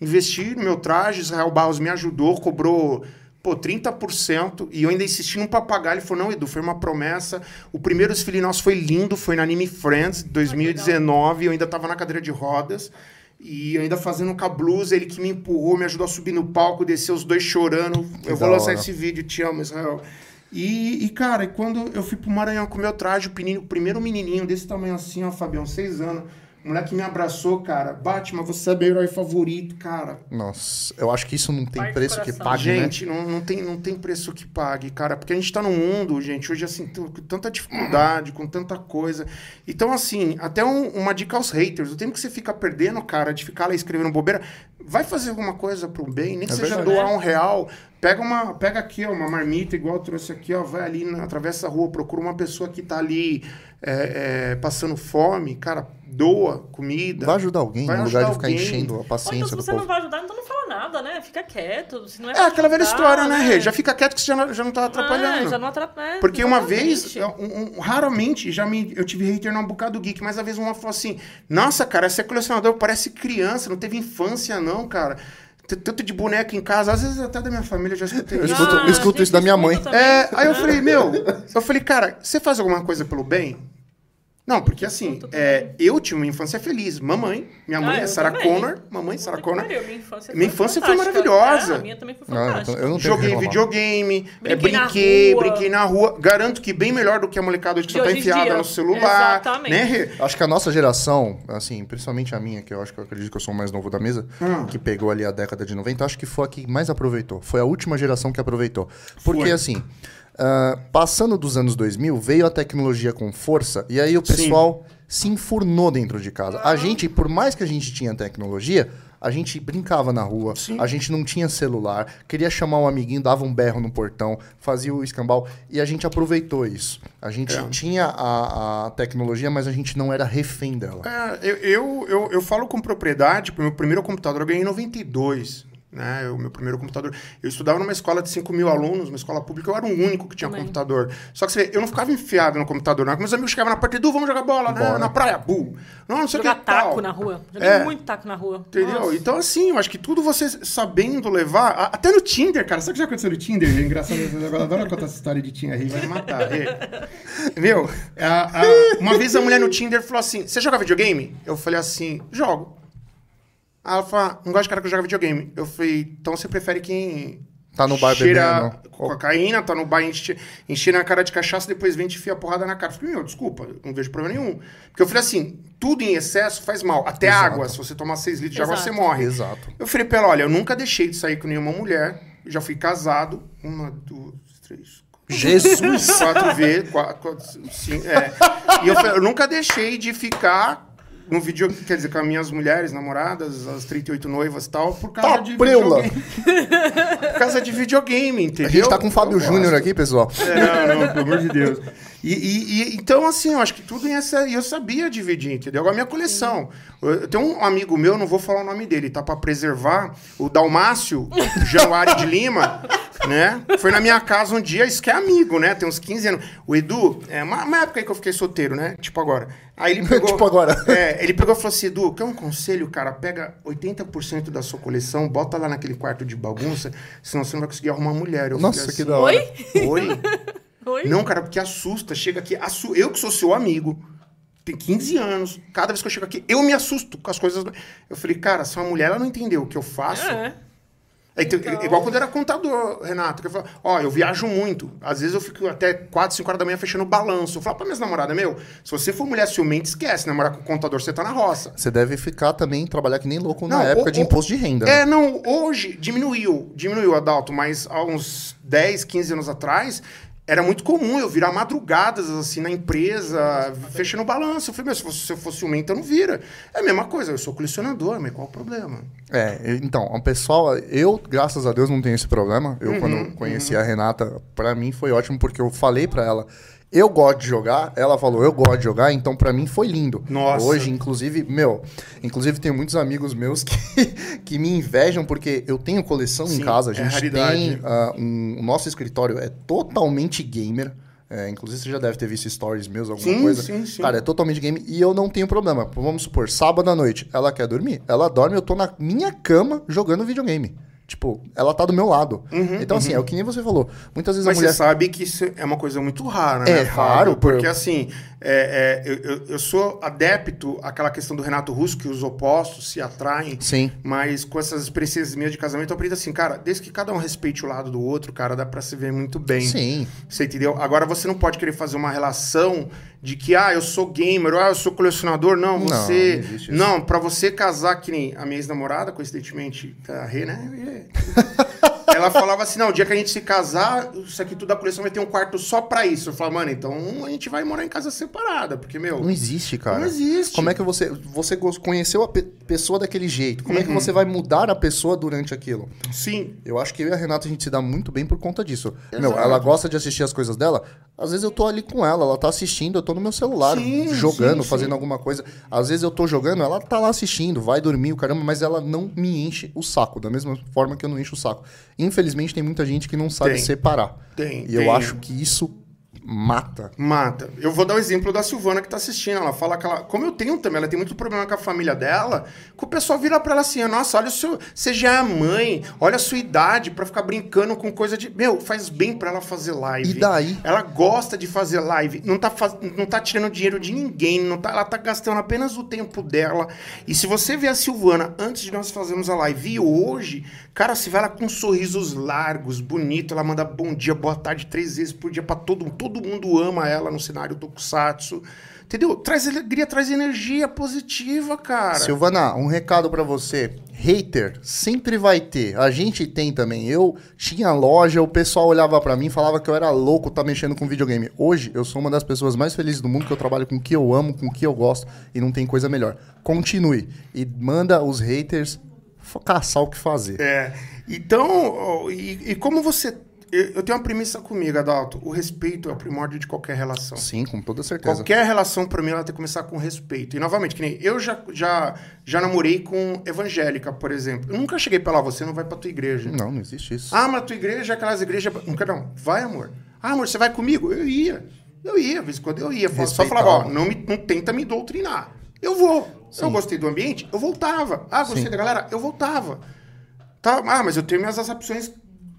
Investi no meu traje, Israel Barros me ajudou, cobrou pô, 30%, e eu ainda insisti num papagaio. Ele falou: não, Edu, foi uma promessa. O primeiro desfile nosso foi lindo, foi na Anime Friends, 2019. eu ainda tava na cadeira de rodas. E ainda fazendo com a blusa, ele que me empurrou, me ajudou a subir no palco, descer os dois chorando. eu vou lançar hora. esse vídeo, te amo, Israel. E, e, cara, quando eu fui pro Maranhão com o meu traje, o, menino, o primeiro menininho desse tamanho assim, ó, Fabião, seis anos. O moleque me abraçou, cara. Batman, você é meu herói favorito, cara. Nossa, eu acho que isso não tem Parte preço que pague, né? Gente, não, não, tem, não tem preço que pague, cara. Porque a gente tá num mundo, gente, hoje, assim, com tanta dificuldade, com tanta coisa. Então, assim, até um- uma dica aos haters. O tempo que você fica perdendo, cara, de ficar lá escrevendo bobeira, vai fazer alguma coisa pro bem, nem que É seja verdade. doar um real. Pega uma, pega aqui, ó, uma marmita, igual eu trouxe aqui, ó, vai ali, na, atravessa a rua, procura uma pessoa que tá ali é, é, passando fome, cara, doa comida. Vai ajudar alguém, Vai no lugar de ficar alguém. enchendo a Ou então, paciência se do você não povo. vai ajudar, então não fala nada, né? Fica quieto. Se não é, É aquela velha história, né, Rê? Já fica quieto que você já não, já não tá atrapalhando. É, já não atrapalha. Porque uma vez, um- um- raramente, já me, eu tive hater num bocado geek, mas uma vez uma falou assim: Nossa, cara, você é colecionador, parece criança, não teve infância, não, cara. Tanto de boneca em casa, às vezes até da minha família eu já escutei Eu isso. escuto- eu escuto gente, isso da minha mãe. É, aí eu falei, meu, eu falei, cara, você faz alguma coisa pelo bem? Não, porque assim, é, eu tive uma infância feliz. Mamãe, minha mãe Ah, é Sarah também. Connor, mamãe Sarah Connor. pariu, Minha infância Minha foi infância foi maravilhosa. É, a minha também foi Não, fantástica. então eu não tenho Joguei videogame, é, Brinquei na brinquei, rua. brinquei na rua. Garanto que bem melhor do que a molecada hoje que De só tá enfiada dia. no celular. Exatamente. Né? Acho que a nossa geração, assim, principalmente a minha, que eu acho que eu acredito que eu sou o mais novo da mesa, Hum. que pegou ali a década de 90, acho que foi a que mais aproveitou. Foi a última geração que aproveitou. Porque, Foi. assim, ah, passando dos anos 2000, veio a tecnologia com força, e aí o Sim. pessoal se enfurnou dentro de casa. A gente, por mais que a gente tinha tecnologia, a gente brincava na rua, Sim. a gente não tinha celular, queria chamar um amiguinho, dava um berro no portão, fazia o escambau, e a gente aproveitou isso. A gente É. tinha a, a tecnologia, mas a gente não era refém dela. É, eu, eu, eu, eu falo com propriedade, porque meu primeiro computador eu ganhei em 92. Né? O meu primeiro computador. Eu estudava numa escola de 5 mil alunos, uma escola pública, eu era o único que tinha Também. computador. Só que você vê, eu não ficava enfiado no computador, não. Meus amigos chegavam na parte do vamos jogar bola, né? Na praia, bu. Não, não sei o que tal. taco na rua. Joguei É. muito taco na rua. Entendeu? Nossa. Então, assim, eu acho que tudo você sabendo levar. a- Até no Tinder, cara. Sabe o que já aconteceu no Tinder? É engraçado. Eu adoro contar essa história de Tinder aí, vai me matar. é. Meu, a- a- uma vez a mulher no Tinder falou assim: Você joga videogame? Eu falei assim: Jogo. Aí ela falou: "Ah, Não gosto de cara que joga videogame. Eu falei: Então você prefere quem. Tá no bar cheira bebendo. cocaína, tá no bar enche, enchendo a cara de cachaça, depois vem e te enfia a porrada na cara. Eu falei, meu, desculpa, não vejo problema nenhum. Porque eu falei assim, tudo em excesso faz mal. Até Exato. água, se você tomar 6 litros de água, você morre. Exato. Eu falei pra ela, olha, eu nunca deixei de sair com nenhuma mulher. Já fui casado. Uma, duas, três, Jesus! quatro vezes. Quatro, quatro, cinco, é. E eu falei, eu nunca deixei de ficar no vídeo, quer dizer, com as minhas mulheres, namoradas, as 38 noivas e tal, por causa Tá de preula. videogame. por causa de videogame, entendeu? A gente tá com o Fábio Júnior aqui, pessoal. É, não, não, pelo amor de Deus. E, e- e- então, assim, eu acho que tudo nessa. E eu sabia dividir, entendeu? Agora, a minha coleção. Eu, eu tenho um amigo meu, não vou falar o nome dele, tá? Pra preservar, o Dalmácio Januário de Lima, né? Foi na minha casa um dia, isso que é amigo, né? Tem uns 15 anos. O Edu, é uma, uma época aí que eu fiquei solteiro, né? Tipo agora. Aí ele pegou. Tipo agora. É, ele pegou e falou assim: Edu, quer um conselho, cara? Pega 80% da sua coleção, bota lá naquele quarto de bagunça, senão você não vai conseguir arrumar mulher. Eu Nossa, falei que assim, da hora. Oi? Oi? Oi? Não, cara, porque assusta. Chega aqui, assu- eu que sou seu amigo, tem 15 anos, cada vez que eu chego aqui, eu me assusto com as coisas. Eu falei, cara, se uma mulher ela não entendeu o que eu faço. É. Então- Igual quando eu era contador, Renato, que eu falo, ó, eu viajo muito. Às vezes eu fico até 4, 5 horas da manhã fechando balanço. Eu falo pra minhas namoradas, meu, se você for mulher ciumenta, esquece, namorar com contador, você tá na roça. Você deve ficar também, trabalhar que nem louco na Não, época o- de o- imposto de renda. né? É, não, hoje diminuiu, diminuiu, Adalto, mas há uns 10, 15 anos atrás, era muito comum eu virar madrugadas, assim, na empresa, fechando balanço. Eu falei, meu, se, fosse, se eu fosse ciumenta, não vira. É a mesma coisa, eu sou colecionador, mas qual o problema? É, então, o pessoal, eu, graças a Deus, não tenho esse problema. Eu, Uhum, quando conheci a Renata, pra mim foi ótimo, porque eu falei pra ela, eu gosto de jogar, ela falou, eu gosto de jogar, então pra mim foi lindo. Nossa. Hoje, inclusive, meu, inclusive tem muitos amigos meus que, que me invejam, porque eu tenho coleção em Sim, casa, a é gente raridade. tem ah, um, o nosso escritório é totalmente gamer. É, inclusive, você já deve ter visto stories meus, alguma Sim, coisa. sim, sim. Cara, é totalmente game e eu não tenho problema. Vamos supor, sábado à noite, ela quer dormir? Ela dorme, eu tô na minha cama jogando videogame. Tipo, ela tá do meu lado. então, assim, é o que nem você falou. Muitas vezes Uhum, Mas a mulher. você sabe que isso é uma coisa muito rara, É né? Fábio? raro, por- porque assim, é, é, eu, eu- sou adepto àquela questão do Renato Russo, que os opostos se atraem. Sim. Mas com essas experiências minhas de casamento, eu aprendi assim, cara, desde que cada um respeite o lado do outro, cara, dá pra se ver muito bem. Sim. Você entendeu? Agora você não pode querer fazer uma relação de que, ah, eu sou gamer, ah, eu sou colecionador. Não, você. não. Não, pra você casar, que nem a minha ex-namorada, coincidentemente, a Rê, né? Ela falava assim: não, o dia que a gente se casar, isso aqui tudo da coleção vai ter um quarto só pra isso. Eu falava, mano, então a gente vai morar em casa separada, porque, meu. Não existe, cara. Não existe. Como é que você. Você conheceu a pe- pessoa daquele jeito? Como é Uhum. que você vai mudar a pessoa durante aquilo? Sim. Eu acho que eu e a Renata a gente se dá muito bem por conta disso. Meu, Exato. ela gosta de assistir as coisas dela. Às vezes eu tô ali com ela, ela tá assistindo, eu tô no meu celular, Sim, jogando, sim, fazendo sim. alguma coisa. Às vezes eu tô jogando, ela tá lá assistindo, vai dormir, o caramba, mas ela não me enche o saco, da mesma forma que eu não encho o saco. Infelizmente tem muita gente que não sabe Tem. separar. Tem, E eu tem. acho que isso mata. Mata. Eu vou dar o exemplo da Silvana que tá assistindo. Ela fala que ela. Como eu tenho também, ela tem muito problema com a família dela. Que o pessoal vira pra ela assim: nossa, olha o seu. Você já é mãe, olha a sua idade pra ficar brincando com coisa de. Meu, faz bem pra ela fazer live. E daí? Ela gosta de fazer live. Não tá, faz... não tá tirando dinheiro de ninguém. Não tá... Ela tá gastando apenas o tempo dela. E se você ver a Silvana antes de nós fazermos a live e hoje, cara, se vê ela com sorrisos largos, bonito. Ela manda bom dia, boa tarde três vezes por dia pra todo mundo. Todo mundo ama ela no cenário Tokusatsu. Entendeu? Traz alegria, traz energia positiva, cara. Silvana, um recado pra você. Hater sempre vai ter. A gente tem também. Eu tinha loja, o pessoal olhava pra mim falava que eu era louco tá mexendo com videogame. Hoje eu sou uma das pessoas mais felizes do mundo que eu trabalho com o que eu amo, com o que eu gosto e não tem coisa melhor. Continue e manda os haters caçar o que fazer. É. Então, e, e como você. Eu tenho uma premissa comigo, Adalto. O respeito é o primórdio de qualquer relação. Sim, com toda certeza. Qualquer relação, pra mim, ela tem que começar com respeito. E, novamente, que nem eu já, já, já namorei com evangélica, por exemplo. Eu nunca cheguei pra lá, você não vai pra tua igreja. Não, não existe isso. Ah, mas tua igreja, aquelas igrejas. Nunca não. Vai, amor. Ah, amor, você vai comigo? Eu ia. Eu ia, de vez em quando eu ia. Só falava, ó, não, me, não tenta me doutrinar. Eu vou. Se eu gostei do ambiente, eu voltava. Ah, gostei Sim. da galera, eu voltava. Tá, ah, mas eu tenho minhas opções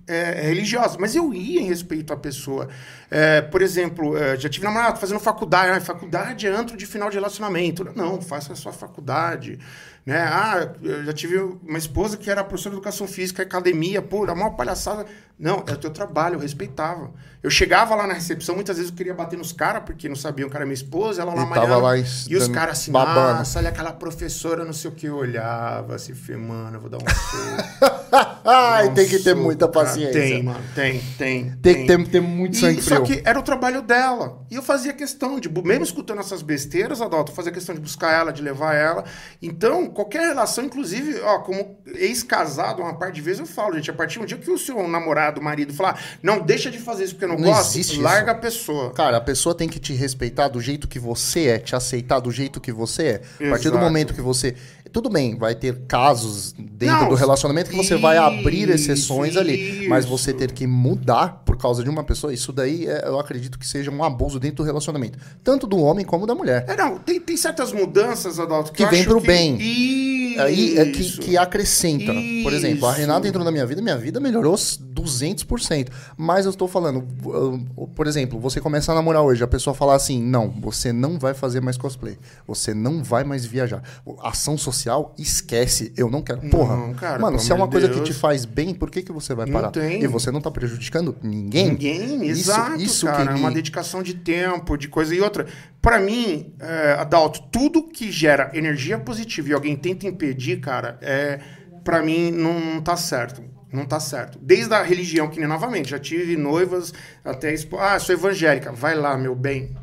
é, religiosas. Mas eu ia em respeito à pessoa. É, por exemplo, é, já tive namorado fazendo faculdade. Ah, faculdade é antro de final de relacionamento. Não, faça a sua faculdade. Né? Ah, eu já tive uma esposa que era professora de educação física, academia, pô, era uma palhaçada. Não, é o teu trabalho, eu respeitava. Eu chegava lá na recepção, muitas vezes eu queria bater nos caras, porque não sabiam que era minha esposa, ela lá E lá E os caras assim, babando. nossa, olha aquela professora, não sei o que, eu olhava assim, mano, eu vou dar um soco. Ai, um tem que ter soco, muita cara. paciência. Tem, mano, tem, tem. Tem que ter, ter muito sangue E, só frio. que era o trabalho dela. E eu fazia questão de, mesmo escutando essas besteiras, Adalto, eu fazia questão de buscar ela, de levar ela. Então, qualquer relação, inclusive, ó, como ex-casado, uma parte de vezes eu falo, gente, a partir do dia que o seu namorado, marido, falar, não, deixa de fazer isso porque eu não, Não gosto, larga isso. a pessoa. Cara, a pessoa tem que te respeitar do jeito que você é, te aceitar do jeito que você é. A partir do Exato. momento que você. Tudo bem, vai ter casos dentro Não, do relacionamento que você vai abrir isso, exceções ali. Mas você isso. ter que mudar por causa de uma pessoa, isso daí é- eu acredito que seja um abuso dentro do relacionamento. Tanto do homem como da mulher. É, não, tem, tem certas mudanças, Adalto, que, Que eu vem acho pro que- bem. Isso. Aí é que, que acrescenta. Por exemplo, a Isso. Renata entrou na minha vida, minha vida melhorou 200%. Mas eu estou falando, uh, por exemplo, você começa a namorar hoje, a pessoa falar assim: não, você não vai fazer mais cosplay, você não vai mais viajar. Ação social, esquece, eu não quero. Porra, Não, cara, mano, se é uma coisa que Deus. te faz bem, por que, que você vai Não parar? E você não tá prejudicando ninguém? Ninguém, Isso- exato, isso cara. que É me- uma dedicação de tempo, de coisa e outra. Pra mim, é, Adalto, tudo que gera energia positiva e alguém tenta impedir, cara, é, para mim não tá certo. Não tá certo. Desde a religião, que nem novamente, já tive noivas até. expo- Ah, sou evangélica. Vai lá, meu bem.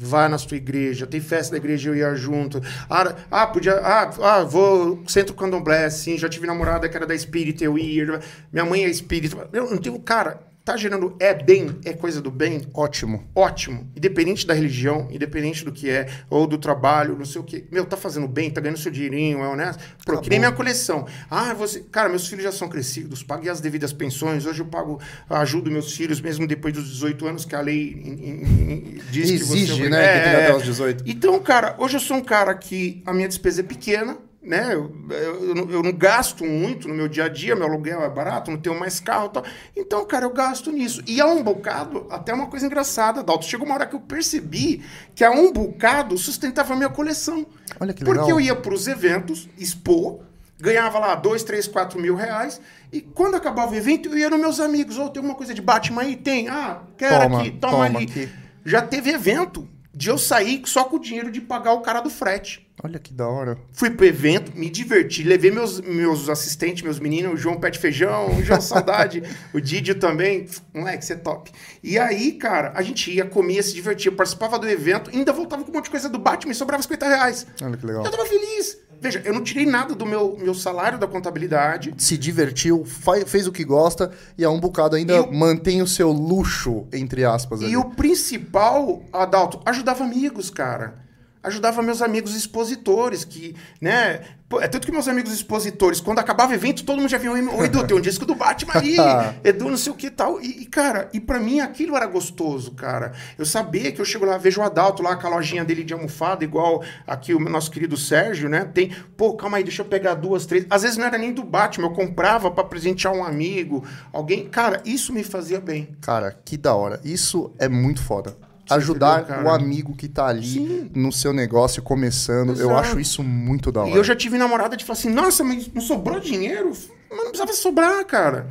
Vai na sua igreja, tem festa da igreja, eu ia junto. Ah, ah podia. Ah, ah, vou centro candomblé, sim. Já tive namorada que era da espírita, eu ia. Minha mãe é espírita. Eu não tenho. Cara, tá gerando. É bem, é coisa do bem. Ótimo. Ótimo. Independente da religião, independente do que é, ou do trabalho, não sei o quê. Meu, tá fazendo bem, tá ganhando seu dinheirinho, é honesto. Pô, que nem minha coleção. Ah, você. Cara, meus filhos já são crescidos, paguei as devidas pensões. Hoje eu pago, ajudo meus filhos, mesmo depois dos 18 anos, que a lei em- em- em- diz que você. Exige, é né, que tenha até os 18. Então, cara, hoje eu sou um cara que a minha despesa é pequena, né? Eu, eu, eu não, gasto muito no meu dia a dia, meu aluguel é barato, não tenho mais carro e tal. Então, cara, eu gasto nisso. E há um bocado, até uma coisa engraçada, Dalton. Chegou uma hora que eu percebi que a um bocado sustentava a minha coleção. Olha que Porque legal. eu ia para os eventos, expor, ganhava lá dois, três, quatro mil reais. E quando acabava o evento, eu ia nos meus amigos. Ô, tem alguma coisa de Batman aí? Tem. Ah, quero Toma, aqui, toma, toma ali. aqui. Já teve evento de eu sair só com o dinheiro de pagar o cara do frete. Olha que da hora. Fui pro evento, me diverti, levei meus, meus assistentes, meus meninos, o João Pé de Feijão, o João Saudade, o Didio também. Moleque, você é top. E aí, cara, a gente ia, comia, se divertia, participava do evento, ainda voltava com um monte de coisa do Batman e sobrava 50 reais. Olha que legal. Eu tava feliz. Veja, eu não tirei nada do meu, meu salário da contabilidade. se divertiu, fez o que gosta e a um bocado ainda mantém o seu luxo, entre aspas. ali. E o principal, Adalto, ajudava amigos, cara. Ajudava meus amigos expositores, que, né? pô, É tanto que meus amigos expositores, quando acabava o evento, todo mundo já vinha, oi, Edu, tem um disco do Batman ali, Edu, não sei o que e tal. E, e, cara, e pra mim aquilo era gostoso, cara. Eu sabia que eu chego lá, vejo o Adalto lá com a lojinha dele de almofada, igual aqui o nosso querido Sérgio, né? Tem, pô, calma aí, deixa eu pegar duas, três. Às vezes não era nem do Batman, eu comprava pra presentear um amigo, alguém. Cara, isso me fazia bem. Cara, que da hora. Isso é muito foda. Ajudar entendeu, o amigo que tá ali Sim. no seu negócio começando, eu Exato. acho isso muito da hora. E eu já tive namorada de falar assim, nossa, mas não sobrou dinheiro? Mas não precisava sobrar, cara.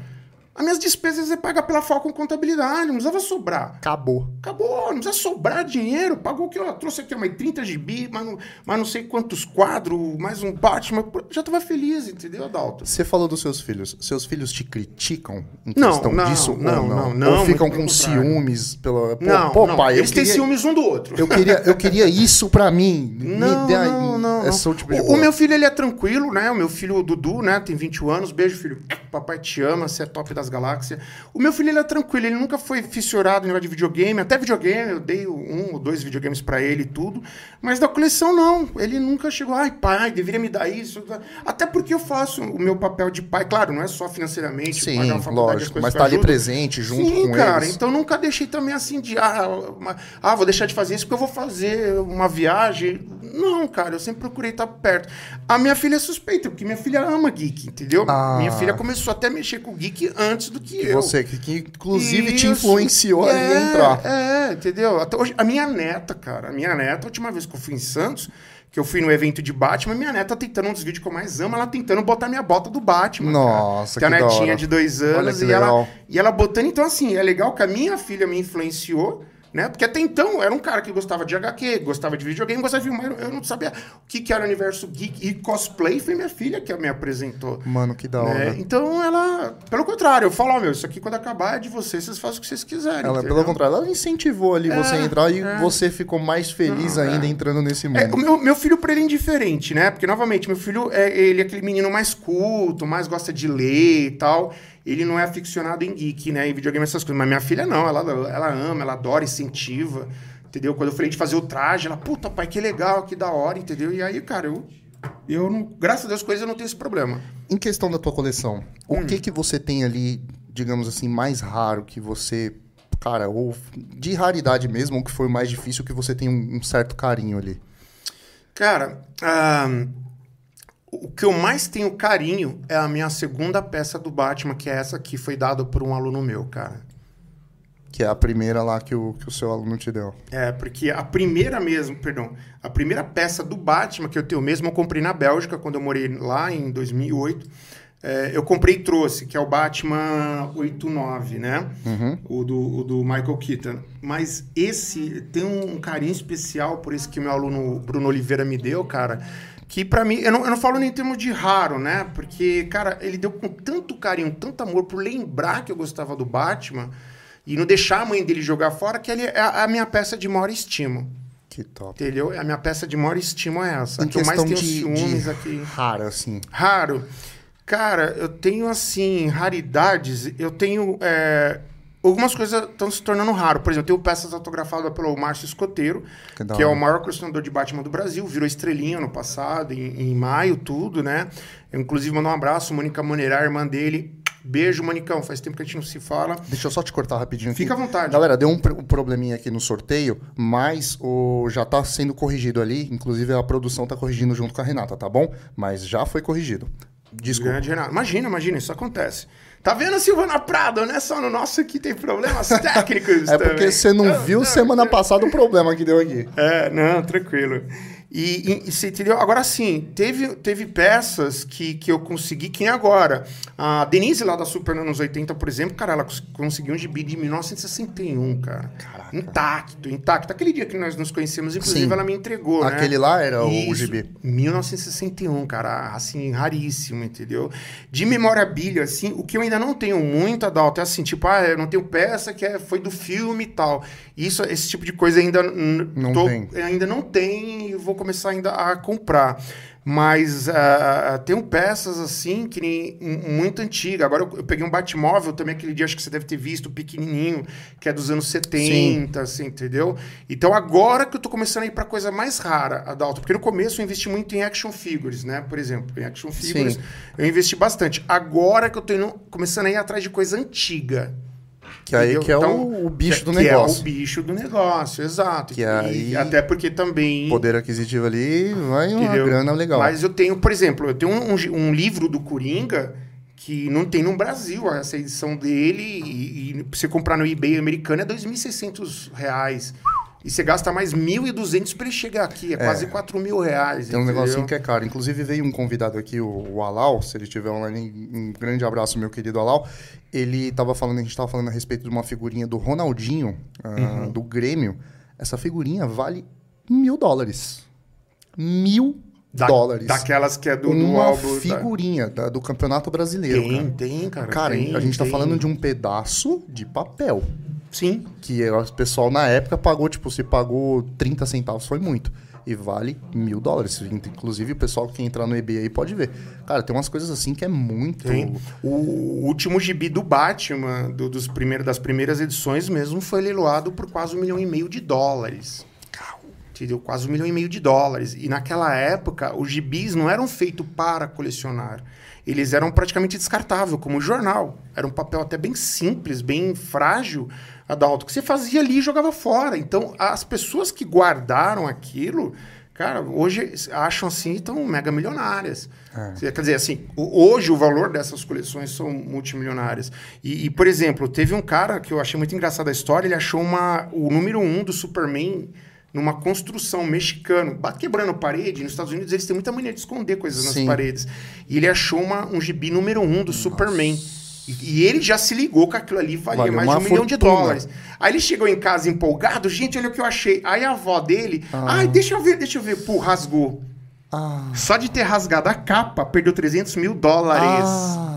As minhas despesas é pagar pela Falcon Contabilidade, não precisava sobrar. Acabou. Acabou, não precisa sobrar dinheiro. Pagou o que eu trouxe aqui, mais 30 GB, mas não, mas não sei quantos quadros, mais um Batman. Já tava feliz, entendeu, Adalto? Você falou dos seus filhos. Seus filhos te criticam em Não, questão não, disso não, não? não, não, ou ficam com ciúmes pela. Pô, não, pô, não. pai, eu eles têm queria, ciúmes um do outro. eu queria, eu queria isso pra mim. Não, dá não, não, esse não. tipo de O, o meu filho, ele é tranquilo, né? O meu filho, o Dudu, né? Tem 21 anos. Beijo, filho. Papai te ama, você é top das galáxias. O meu filho, ele é tranquilo. Ele nunca foi fissurado em negócio de videogame. Até videogame, eu dei um ou dois videogames pra ele e tudo. Mas da coleção, não. Ele nunca chegou, ai, pai, deveria me dar isso. Até porque eu faço o meu papel de pai. Claro, não é só financeiramente. Sim, pagar faculdade, lógico. Mas tá ali ajudam. presente junto Sim, com cara. eles. Então nunca deixei também assim de ah, uma- ah, vou deixar de fazer isso porque eu vou fazer uma viagem. Não, cara, eu sempre procurei estar perto. A minha filha é suspeita, porque minha filha ama geek, entendeu? Ah. Minha filha começou até a mexer com geek antes do que eu. Você, que, que inclusive te Isso. influenciou a é, entrar. É, entendeu? Até hoje, a minha neta, cara, a minha neta, a última vez que eu fui em Santos, que eu fui no evento de Batman, minha neta tentando um dos vídeos que eu mais amo, ela tentando botar minha bota do Batman. Nossa, cara. que Tem a netinha de dois anos que e ela, legal. e ela botando. Então, assim, é legal que a minha filha me influenciou. Né? Porque até então era um cara que gostava de HQ, gostava de videogame, gostava de filme, eu não sabia o que, que era o universo geek e cosplay. Foi minha filha que me apresentou. Mano, que da né? hora. Então ela, pelo contrário, eu falo, ó, meu, isso aqui quando acabar é de vocês, vocês fazem o que vocês quiserem. Ela, entendeu? pelo contrário, ela incentivou ali você a entrar e é. você ficou mais feliz ainda entrando nesse mundo. É, o meu, meu filho, pra ele, é indiferente, né? Porque, novamente, meu filho, é, ele é aquele menino mais culto, mais gosta de ler e tal. Ele não é aficionado em geek, né? Em videogame, essas coisas. Mas minha filha não, ela, ela ama, ela adora, incentiva, entendeu? Quando eu falei de fazer o traje, ela, puta, pai, que legal, que da hora, entendeu? E aí, cara, eu, eu não, graças a Deus, coisas eu não tenho esse problema. Em questão da tua coleção, Hum. o que que você tem ali, digamos assim, mais raro que você, cara, ou de raridade mesmo, ou que foi o mais difícil que você tem um, um certo carinho ali? Cara, ahn, o que eu mais tenho carinho é a minha segunda peça do Batman, que é essa que foi dada por um aluno meu, cara. Que é a primeira lá que o, que o seu aluno te deu. É, porque a primeira mesmo, perdão, a primeira peça do Batman que eu tenho mesmo, eu comprei na Bélgica, quando eu morei lá em 2008. É, eu comprei e trouxe, que é o Batman 89, né? O, do, o do Michael Keaton. Mas esse tem um carinho especial por esse que meu aluno Bruno Oliveira me deu, cara. Que pra mim, eu não, eu não falo nem em termos de raro, né? Porque, cara, ele deu com tanto carinho, tanto amor por lembrar que eu gostava do Batman e não deixar a mãe dele jogar fora, que ele é a, a minha peça de maior estima. Que top. Entendeu? A minha peça de maior estima é essa. Em A que eu mais tenho de, ciúmes de aqui. rara, assim. Raro. Cara, eu tenho, assim, raridades. Eu tenho. é, Algumas coisas estão se tornando raro. Por exemplo, tenho peças autografadas pelo Márcio Escoteiro, Que que é o maior colecionador de Batman do Brasil. Virou estrelinha no passado, em, em maio, tudo, né? Eu, inclusive, mandar um abraço, Mônica Maneira, a irmã dele. Beijo, Monicão. Faz tempo que a gente não se fala. Deixa eu só te cortar rapidinho aqui. Fica à vontade. Galera, deu um, pr- probleminha aqui no sorteio, mas o já tá sendo corrigido ali. Inclusive, a produção tá corrigindo junto com a Renata, tá bom? Mas já foi corrigido. Desculpa. Grande Renato. Imagina, imagina, isso acontece. Tá vendo, Silvana Prado? Não é só no nosso aqui tem problemas técnicos É porque também. você não viu semana passada o problema que deu aqui. É, não, tranquilo. E, e, você entendeu? Agora sim, teve, teve peças que, que eu consegui, que nem agora. A Denise lá da Super anos 80, por exemplo, cara, ela cons- conseguiu um gibi de 1961, cara. Intacto, intacto. Aquele dia que nós nos conhecemos, inclusive, Sim. ela me entregou, né? Aquele lá era o- o Isso, gibi. 1961, cara, assim, raríssimo, entendeu? De memorabilia, assim, o que eu ainda não tenho muito, Adalto, é assim, tipo, ah, eu não tenho peça que é, foi do filme e tal. Isso, esse tipo de coisa ainda Não tô- tem. ainda não tem vou começar ainda a comprar. Mas ah, tenho peças assim, que nem muito antiga. Agora eu, eu peguei um Batmóvel também, aquele dia acho que você deve ter visto, pequenininho, que é dos anos 70, assim, entendeu? Então agora que eu tô começando a ir pra coisa mais rara, Adalto. Porque no começo eu investi muito em action figures, né? Por exemplo, em action figures Sim. eu investi bastante. Agora que eu tô indo- começando a ir atrás de coisa antiga. Que aí entendeu? que é Então, o, o bicho do que negócio. é o bicho do negócio, exato. Que E aí- até porque também. Poder aquisitivo ali, vai uma Entendeu? grana legal. Mas eu tenho, por exemplo, eu tenho um, um um livro do Coringa que não tem no Brasil, essa edição dele, e, e você comprar no eBay americano é 2.600 reais. E você gasta mais 1.200 para ele chegar aqui, é, quase 4 mil reais. Tem um entendeu? negocinho que é caro. Inclusive veio um convidado aqui, o, o Alau, se ele estiver online, um grande abraço, meu querido Alau. Ele tava falando, a gente tava falando a respeito de uma figurinha do Ronaldinho, ah, Uhum. do Grêmio. Essa figurinha vale mil dólares. Mil Da- dólares. Daquelas que é do, do uma álbum. da- figurinha da- do Campeonato Brasileiro, Tem, cara. tem, cara. Cara, tem, a gente tá tem. falando de um pedaço de papel. Sim. Que o pessoal na época pagou, tipo, se pagou 30 centavos, foi muito. E vale mil dólares. Inclusive, o pessoal que entrar no eBay aí pode ver. Cara, tem umas coisas assim que é muito. Tem. O último gibi do Batman, do- dos primeiros, das primeiras edições mesmo, foi leiloado por quase um milhão e meio de dólares. Entendeu? Quase um milhão e meio de dólares. E naquela época, os gibis não eram feitos para colecionar. Eles eram praticamente descartáveis, como jornal. Era um papel até bem simples, bem frágil, Adalto, que você fazia ali e jogava fora. Então, as pessoas que guardaram aquilo, cara, hoje acham assim estão mega milionárias. Quer dizer, assim, hoje o valor dessas coleções são multimilionárias. E, e, por exemplo, teve um cara que eu achei muito engraçada a história, ele achou uma, o número um do Superman numa construção mexicano, quebrando parede. Nos Estados Unidos eles têm muita mania de esconder coisas nas Sim. paredes. E ele achou uma, um gibi número um do Superman. E, e ele já se ligou que aquilo ali valia Valeu mais de um milhão de fortuna. dólares. Aí ele chegou em casa empolgado, gente, olha o que eu achei. Aí a avó dele, Ah. ai, deixa eu ver, deixa eu ver, pô, rasgou. Ah. Só de ter rasgado a capa, perdeu 300 mil dólares. Ai.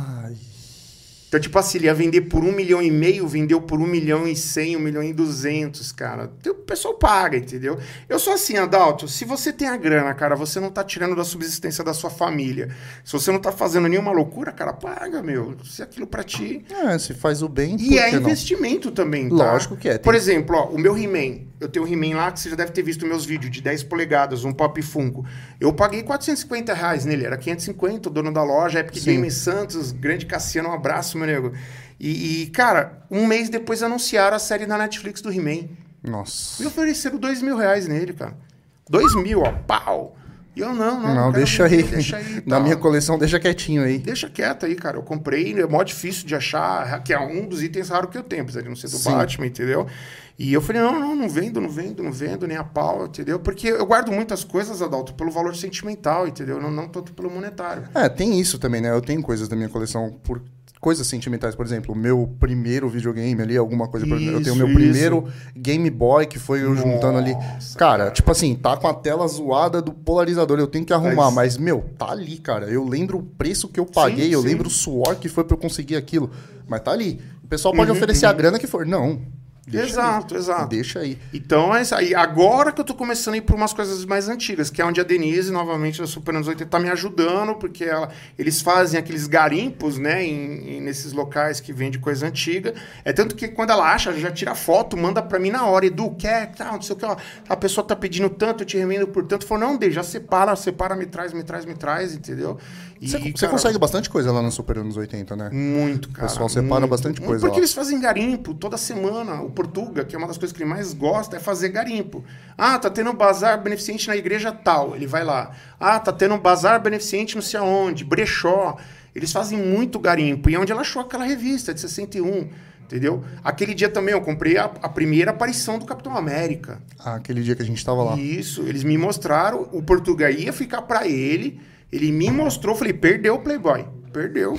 Então, tipo assim, ele ia vender por um milhão e meio, vendeu por um milhão e cem, um milhão e duzentos, cara. Então, O pessoal paga, entendeu? Eu sou assim, Adalto, se você tem a grana, cara, você não tá tirando da subsistência da sua família. Se você não tá fazendo nenhuma loucura, cara, paga, meu. Se aquilo pra ti... É, se faz o bem, E é que não? investimento também, tá? Lógico que é, tem- Por exemplo, ó, o meu He-Man. Eu tenho um He-Man lá que você já deve ter visto meus vídeos de 10 polegadas, um Pop Funko. Eu paguei 450 reais nele, era 550, o dono da loja, Epic Sim. Games Santos, grande Cassiano, um abraço, meu nego. E, e, cara, um mês depois anunciaram a série na Netflix do He-Man. Nossa. Me ofereceram 2 mil reais nele, cara. 2 mil, ó, pau. E eu não, não. Não, quero deixa aí. Deixa aí. Na minha coleção, deixa quietinho aí. Deixa quieto aí, cara. Eu comprei, é mó difícil de achar, que é um dos itens raros que eu tenho, apesar de não ser do Sim. Batman, entendeu? E eu falei, não, não, não vendo, não vendo, não vendo, nem a pau, entendeu? Porque eu guardo muitas coisas, Adalto, pelo valor sentimental, entendeu? Não, não tanto pelo monetário. É, tem isso também, né? Eu tenho coisas da minha coleção por coisas sentimentais, por exemplo, o meu primeiro videogame ali, alguma coisa. exemplo, eu tenho o meu Isso, primeiro Game Boy, que foi eu juntando ali. Nossa, Cara, tipo assim, tá com a tela zoada do polarizador, eu tenho que arrumar, Mas- mas, meu, tá ali, cara. Eu lembro o preço que eu paguei, Sim, eu sim. lembro o suor que foi pra eu conseguir aquilo. Mas tá ali. O pessoal pode Uhum, oferecer a grana que for. Não. Deixa exato, aí. exato. Deixa aí. Então, é isso aí. Agora que eu tô começando a ir por umas coisas mais antigas, que é onde a Denise, novamente, da Super Anos 80, tá me ajudando, porque ela- eles fazem aqueles garimpos, né, em, em- nesses locais que vende coisa antiga. É tanto que quando ela acha, ela já tira foto, manda pra mim na hora. Edu, quer? Tá, não sei o que, ó. A pessoa tá pedindo tanto, eu te remendo por tanto. Falou, não, Dê, já separa, separa, me traz, me traz, me traz, entendeu? E, Você, consegue bastante coisa lá no Super anos 80, né? muito, cara. pessoal separa muito. bastante coisa Porque lá. eles fazem garimpo toda semana. O Portuga, que é uma das coisas que ele mais gosta, é fazer garimpo. Ah, tá tendo um bazar beneficente na igreja tal. Ele vai lá. Ah, tá tendo um bazar beneficente não sei aonde. Brechó. Eles fazem muito garimpo. E é onde ela achou aquela revista de 61. Entendeu? Aquele dia também eu comprei a, a primeira aparição do Capitão América. Ah, aquele dia que a gente tava lá. Isso, eles me mostraram, o Portuga ia ficar pra ele, ele me mostrou, falei, perdeu o Playboy. Perdeu.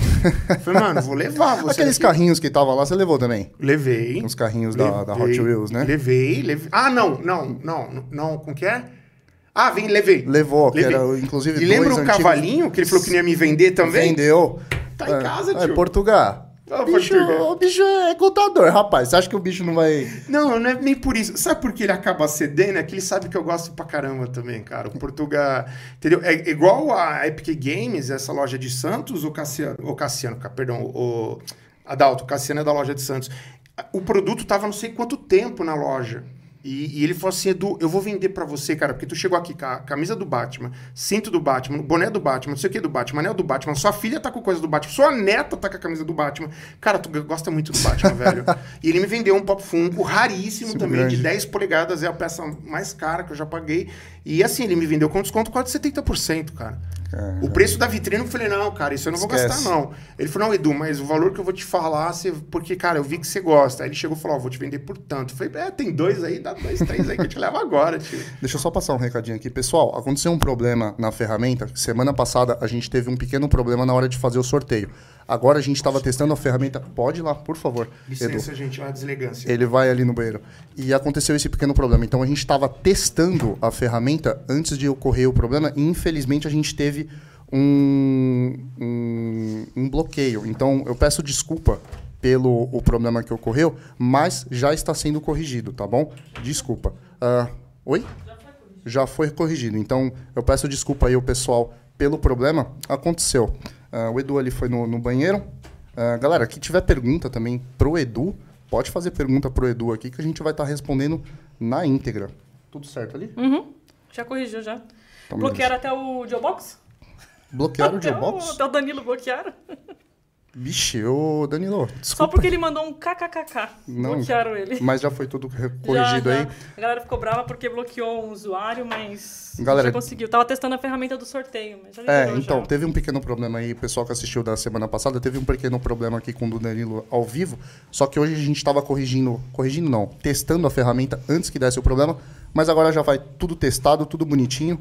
falei, mano, vou levar você. Aqueles aqui. carrinhos que tava lá, você levou também? Levei. Uns carrinhos da, da Hot Wheels, né? Levei, levei. Ah, não, não, não, não, como que é? Ah, vem, levei. Levou, que Levei. era, inclusive, E lembra o antigos- cavalinho que ele falou que não ia me vender também? Vendeu. Tá em casa, É, tio. Portugal. Ah, bicho. O bicho é contador, rapaz. Você acha que o bicho não vai... Não, não é nem por isso. Sabe por que ele acaba cedendo? É que ele sabe que eu gosto pra caramba também, cara. O Portugal. Entendeu? É igual a Epic Games, essa loja de Santos, o Cassiano. O Cassiano, ca- perdão, o Adalto, o Cassiano é da loja de Santos. O produto tava não sei quanto tempo na loja. E, e ele falou assim, Edu, eu vou vender pra você, cara, porque tu chegou aqui com a camisa do Batman, cinto do Batman, boné do Batman, não sei o que do Batman, anel do Batman, sua filha tá com coisa do Batman, sua neta tá com a camisa do Batman. Cara, tu gosta muito do Batman, velho. E ele me vendeu um Pop Funko raríssimo Sim, também, grande. de 10 polegadas, é a peça mais cara que eu já paguei. E assim, ele me vendeu com desconto quase 70%, cara. O preço da vitrine, eu falei, não, cara, isso eu não vou Esquece. gastar, não. Ele falou, não, Edu, mas o valor que eu vou te falar, você... porque, cara, eu vi que você gosta. Aí ele chegou e falou, ó, vou te vender por tanto. Eu falei, é, tem dois aí, dá dois, três aí que eu te levo agora, tio. Deixa eu só passar um recadinho aqui. Pessoal, aconteceu um problema na ferramenta. Semana passada a gente teve um pequeno problema na hora de fazer o sorteio. Agora a gente estava testando a ferramenta. Pode ir lá, por favor, Edu. Licença, gente, uma deselegância. Ele vai ali no banheiro. E aconteceu esse pequeno problema. Então a gente estava testando a ferramenta antes de ocorrer o problema e infelizmente a gente teve um, um, um bloqueio. Então eu peço desculpa pelo o problema que ocorreu, mas já está sendo corrigido, tá bom? Desculpa. Ah, oi? Já foi corrigido. Então eu peço desculpa aí ao pessoal pelo problema. Aconteceu. Ah, o Edu ali foi no, no banheiro. Ah, galera, que tiver pergunta também pro Edu, pode fazer pergunta pro Edu aqui que a gente vai estar respondendo na íntegra. Tudo certo ali? Uhum. Já corrigiu, já. Então, Bloquearam até o Geobox? Bloquearam o Geobox? Até o Danilo bloquearam. Vixe, ô Danilo, Só desculpa. porque ele mandou um kkkk. Não. Bloquearam ele. Mas já foi tudo re- Já, corrigido já. aí. A galera ficou brava porque bloqueou um usuário, mas Galera- já conseguiu. Tava testando a ferramenta do sorteio, mas já É, então, já. teve um pequeno problema aí, o pessoal que assistiu da semana passada, teve um pequeno problema aqui com o Danilo ao vivo, só que hoje a gente estava corrigindo, corrigindo não, testando a ferramenta antes que desse o problema, mas agora já vai tudo testado, tudo bonitinho,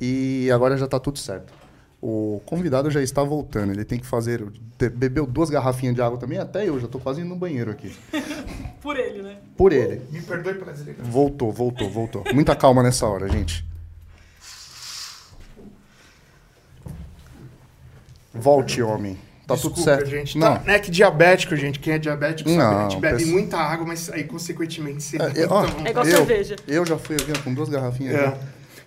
e agora já tá tudo certo. O convidado já está voltando, ele tem que fazer, bebeu duas garrafinhas de água também, até eu já tô quase indo no banheiro aqui. Por ele, né? Por ele. Me perdoe pela desligação. Voltou, voltou, voltou. Muita calma nessa hora, gente. Volte, homem. Tá Desculpa, tudo certo. gente. Não. Tá, é que diabético, gente. Quem é diabético sabe, Não, a gente bebe pessoal- muita água, mas aí, consequentemente, você É, eu- ó, É igual eu, cerveja. Eu já fui aqui ó, com duas garrafinhas. É.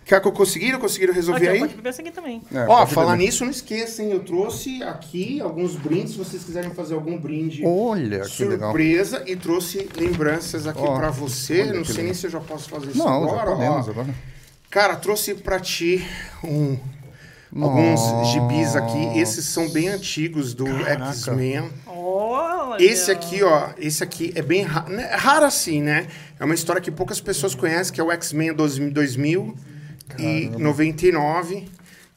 Quer que eu conseguiram? Conseguiram resolver aí? pode beber essa aqui também. É, Ó, falar beber. nisso, não esqueçam, eu trouxe aqui alguns brindes, se vocês quiserem fazer algum brinde Olha, que legal. surpresa, e trouxe lembranças aqui Ó, pra você. Não sei legal. nem se eu já posso fazer isso Não, agora. já podemos ó. agora. Cara, trouxe pra ti um, alguns gibis aqui. Esses são bem antigos do. X-Men. Olha. Esse aqui, ó, esse aqui é bem ra né, raro assim, né? É uma história que poucas pessoas conhecem, que é o X-Men 2000 2000 e 99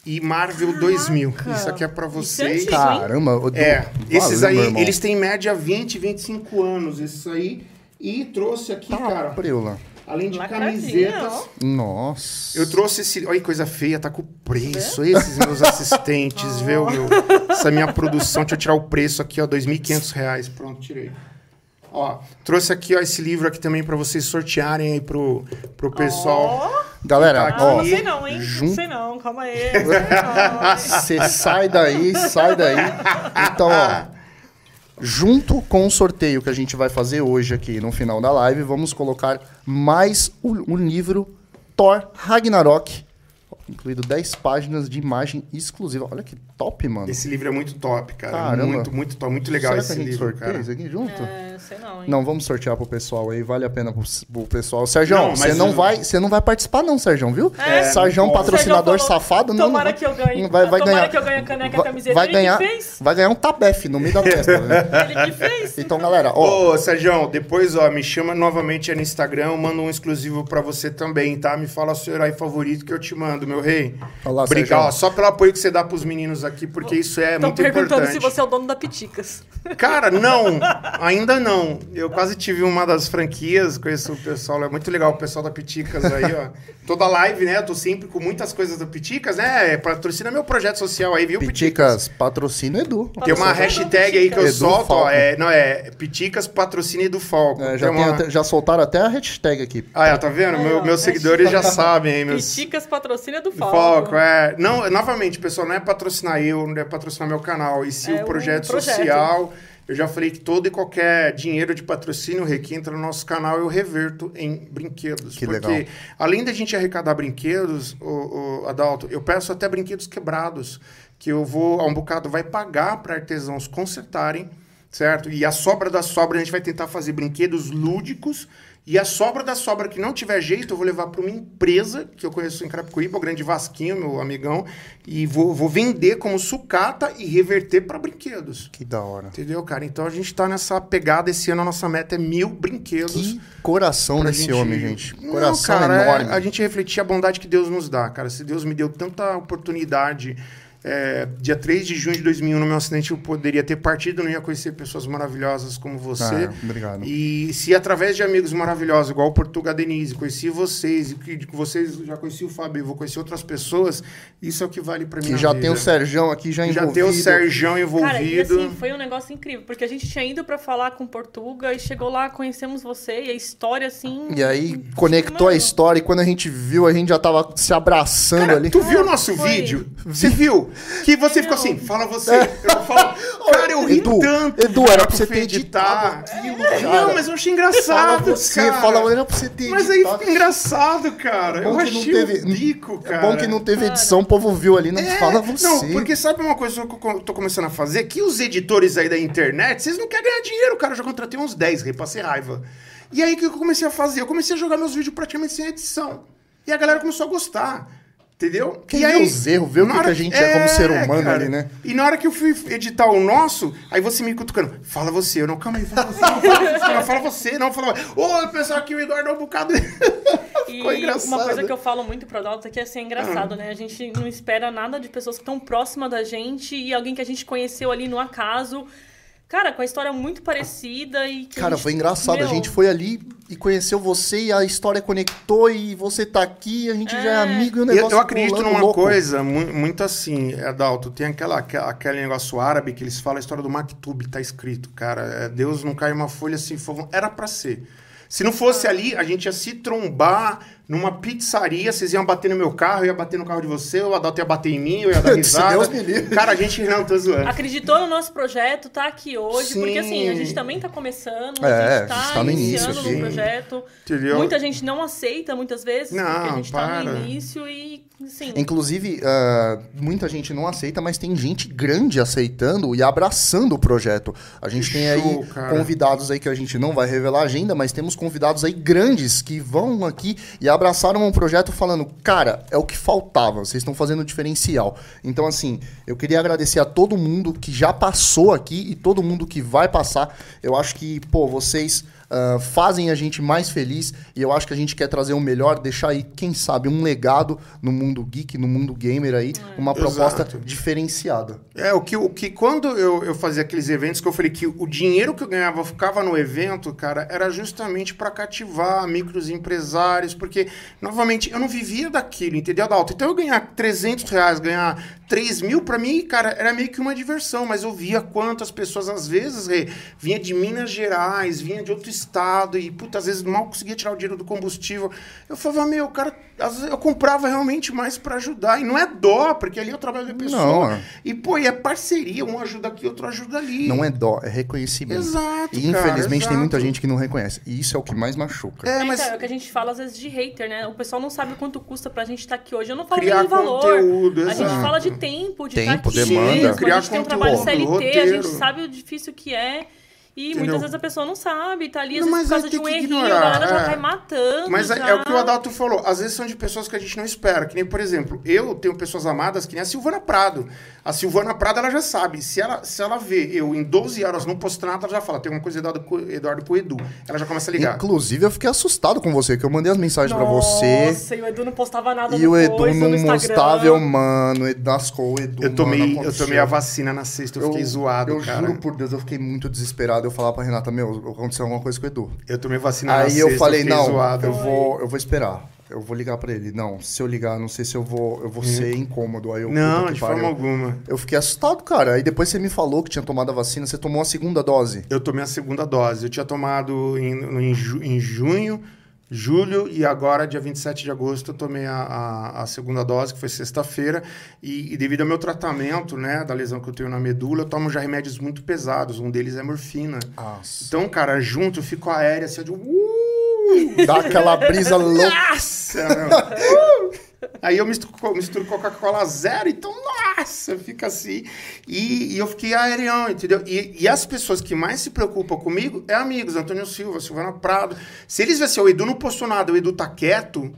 e Marvel 2000. Isso aqui é é vocês. Caramba, o É, do- esses Valeu, aí, eles têm em média 20, 25 anos, esses aí. E trouxe aqui, Tá, cara, preula. além de camisetas, ó. Nossa. eu trouxe esse. Olha que coisa feia, tá com preço. Esses meus assistentes, viu? Meu, essa minha produção. Deixa eu tirar o preço aqui, ó. 2.500 reais. Pronto, tirei. Ó, trouxe aqui, ó, esse livro aqui também pra vocês sortearem aí pro, pro pessoal. Ó. Galera, Tá ó, não sei não, hein? jun- Não sei não, calma aí. não sei não. Você sai daí, sai daí. Então, ó. Junto com o sorteio que a gente vai fazer hoje aqui no final da live, vamos colocar mais o, o livro Thor Ragnarok, incluído 10 páginas de imagem exclusiva. Olha que top, mano. Esse livro é muito top, cara. Caramba. Muito, muito top. Muito legal Será esse que a gente livro, sorteia cara. isso aqui junto? É, sei não, hein? Não, vamos sortear pro pessoal aí, vale a pena pro, pro pessoal. Sérgio, Não, você não o- vai, você não vai participar não, Sérgio, viu? É, Sérgio, não patrocinador Sérgio falou, safado, não. tomara não que eu ganhe. Vai, vai Tomara ganhar. que eu ganhe a caneca e a vai- camiseta. Vai Ele que ganhar, fez? vai ganhar um tabef no meio da testa. né? Ele que fez. Então, galera, ó, Ô, Sérgio, depois, ó, me chama novamente aí no Instagram, eu mando um exclusivo pra você também, tá? Me fala o seu herói favorito que eu te mando, meu rei. Olá, Obrigado, ó, só pelo apoio que você dá pros meninos aqui, porque isso é Estão muito perguntando importante. se você é o dono da Piticas. Cara, não, ainda não. Eu quase tive uma das franquias, conheço o pessoal, é muito legal o pessoal da Piticas aí, ó. Toda live, né? Eu tô sempre com muitas coisas da Piticas, né? Patrocina meu projeto social aí, viu, Piticas, patrocínio Edu. Tem uma Patrocina hashtag aí que eu Edu solto, ó, Falco. é, não, é Piticas Patrocínio do Falco. É, já, Tem tem uma- até- já soltaram até a hashtag aqui. Ah, é, tá vendo? Aí, Meu- ó, meus hashtag. seguidores já sabem, hein? Meus... Piticas patrocina do Falco. Falco, é. Não, novamente, pessoal, não é patrocinar eu, não é patrocinar meu canal, e sim É o projeto, um projeto. social. Eu já falei que todo e qualquer dinheiro de patrocínio que entra no nosso canal eu reverto em brinquedos. Que porque legal. além da gente arrecadar brinquedos, o, Adalto, eu peço até brinquedos quebrados, que eu vou, a um bocado, vai pagar para artesãos consertarem, certo? E a sobra da sobra a gente vai tentar fazer brinquedos lúdicos. E a sobra da sobra que não tiver jeito, eu vou levar para uma empresa que eu conheço em Carapicuíba, o Grande Vasquinho, meu amigão, e vou, vou vender como sucata e reverter para brinquedos. Que da hora. Entendeu, cara? Então a gente tá nessa pegada. Esse ano a nossa meta é mil brinquedos. Que coração pra desse gente- homem, gente. Não, Coração cara, é enorme. a gente refletir a bondade que Deus nos dá, cara. Se Deus me deu tanta oportunidade. É, dia 3 de junho de 2001, no meu acidente, eu poderia ter partido, não ia conhecer pessoas maravilhosas como você. Ah, obrigado. E se através de amigos maravilhosos, igual o Portuga Denise, conheci vocês, e que vocês já conheci o Fábio, vou conhecer outras pessoas, isso é o que vale pra mim. Que já vida. tem o Serjão aqui já Já envolvido. tem o Serjão envolvido. Cara, e assim, foi um negócio incrível, porque a gente tinha ido pra falar com Portuga e chegou lá, conhecemos você e a história, assim... E aí conectou a história e quando a gente viu, a gente já tava se abraçando Cara, ali. tu viu o nosso foi. vídeo? Você viu? Que você ficou assim, fala você. Eu falo, cara, eu ri Edu, tanto. Edu, era pra você ter editar. editado aquilo, É. Não, mas eu achei Fala engraçado, você, cara. fala, era pra você ter Mas aí editado. fica engraçado, cara. Bom eu que não achei teve- cara. É bom que não teve edição, o povo viu ali, não É, fala você. Não, porque sabe uma coisa que eu tô começando a fazer? Que os editores aí da internet, vocês não querem ganhar dinheiro, cara. Eu já contratei uns 10, rei, passei raiva. E aí o que eu comecei a fazer? Eu comecei a jogar meus vídeos praticamente sem edição. E a galera começou a gostar. Entendeu? Quem vê os erros, vê o que hora- que a gente é como ser humano ali, né? E na hora que eu fui editar o nosso, aí você me cutucando, fala você, eu não, calma aí, fala você, não, fala você, não, fala você, não, fala Ô, pessoal, que o Eduardo é um bocado. E Ficou engraçado. uma coisa que eu falo muito pro Adalto é que assim, é Ah. engraçado, né? A gente não espera nada de pessoas que estão próximas da gente e alguém que a gente conheceu ali no acaso. Cara, com a história muito parecida e Cara, gente- foi engraçado. meu, A gente foi ali e conheceu você e a história conectou e você tá aqui, a gente já é É. amigo e o Eu, negócio eu acredito rolando numa louco. coisa mu- muito assim, Adalto, tem aquela, aquele negócio árabe que eles falam a história do Maktub, tá escrito, cara. é, Deus não cai uma folha assim, fogo- era pra ser. Se não fosse ali, a gente ia se trombar numa pizzaria, vocês iam bater no meu carro, eu ia bater no carro de você, o Adalto ia bater em mim, eu ia dar risada. Cara, a gente não tô zoando. Acreditou no nosso projeto, tá aqui hoje, porque assim, a Sim. gente também tá começando, a É, gente tá, a gente tá no início iniciando aqui. no projeto. Entendeu? Muita gente não aceita muitas vezes, porque a Não, gente tá para. no início e, assim, Inclusive, ah, muita gente não aceita, mas tem gente grande aceitando e abraçando o projeto. A gente Que tem aí show, cara. convidados aí que a gente não vai revelar a agenda, mas temos convidados aí grandes que vão aqui e abraçaram um projeto falando, cara, é o que faltava, vocês estão fazendo diferencial. Então, assim, eu queria agradecer a todo mundo que já passou aqui e todo mundo que vai passar. Eu acho que, pô, vocês ah, fazem a gente mais feliz e eu acho que a gente quer trazer o melhor, deixar aí, quem sabe, um legado no mundo geek, no mundo gamer aí, uma proposta Exato. diferenciada. É, o que, o que quando eu, eu fazia aqueles eventos que eu falei que o dinheiro que eu ganhava ficava no evento, cara, era justamente para cativar micros empresários, porque, novamente, eu não vivia daquilo, entendeu, Adalto? Então eu ganhar 300 reais, ganhar 3 mil, pra mim, cara, era meio que uma diversão, mas eu via quantas pessoas, às vezes, Rê, vinha de Minas Gerais, vinha de outro estado, e, puta, às vezes mal conseguia tirar o dinheiro do combustível. Eu falava, meu, cara, às vezes eu comprava realmente mais para ajudar, e não é dó, porque ali eu trabalho de pessoa. Não. E, pô, e é parceria, um ajuda aqui, outro ajuda ali. Não é dó, é reconhecimento. Exato, E infelizmente cara, tem muita exato. gente que não reconhece. E isso é o que mais machuca. É, É, mas então, é o que a gente fala às vezes de hater, né? O pessoal não sabe quanto custa pra gente estar aqui hoje. Eu não falo Criar nem valor. conteúdo, a gente exato. fala de tempo, de Tempo, estar aqui demanda. mesmo. Criar a gente tem um trabalho conteúdo, CLT, a roteiro. gente sabe o difícil que é. E Entendeu? muitas vezes a pessoa não sabe, tá ali, às Não, vezes por causa aí de um que errinho, a galera já é. cai matando. Mas é, já. é o que o Adalto falou. Às vezes são de pessoas que a gente não espera. Que nem, por exemplo, eu tenho pessoas amadas que nem a Silvana Prado. A Silvana Prado, ela já sabe. Se ela, se ela vê eu em 12 horas não posto nada, ela já fala. Tem alguma coisa Eduardo com, Eduardo com o Edu. Ela já começa a ligar. Inclusive, eu fiquei assustado com você, que eu mandei as mensagens pra você. Nossa, e o Edu não postava nada E o Edu não no Instagram. mostrava, eu, mano, o Edu. Eu tomei, mano, eu tomei a vacina na sexta, eu, fiquei zoado, Eu cara. juro por Deus, eu fiquei muito desesperado. Eu falava pra Renata, meu, aconteceu alguma coisa com o Edu. Eu tomei vacina na Aí sexta, eu falei, fiquei não, zoado. eu vou, eu vou esperar. Eu vou ligar pra ele. Não, se eu ligar, não sei se eu vou, eu vou ser incômodo. Aí eu. Não, de pariu. forma alguma. Eu fiquei assustado, cara. Aí depois você me falou que tinha tomado a vacina, você tomou a segunda dose. Eu tomei a segunda dose. Eu tinha tomado em, em, ju- em junho, julho e agora, dia 27 de agosto, eu tomei a, a, a segunda dose, que foi sexta-feira. E, e devido ao meu tratamento, né, da lesão que eu tenho na medula, eu tomo já remédios muito pesados. Um deles é morfina. Nossa. Então, cara, junto eu fico aéreo assim, eu digo, uh, Dá aquela brisa louca. nossa! Aí eu misturo, misturo Coca-Cola zero, então, nossa, fica assim. E, e eu fiquei aerião, entendeu? E, e as pessoas que mais se preocupam comigo é amigos, Antônio Silva, Silvana Prado. Se eles veem assim, o Edu não postou nada, o Edu tá quieto,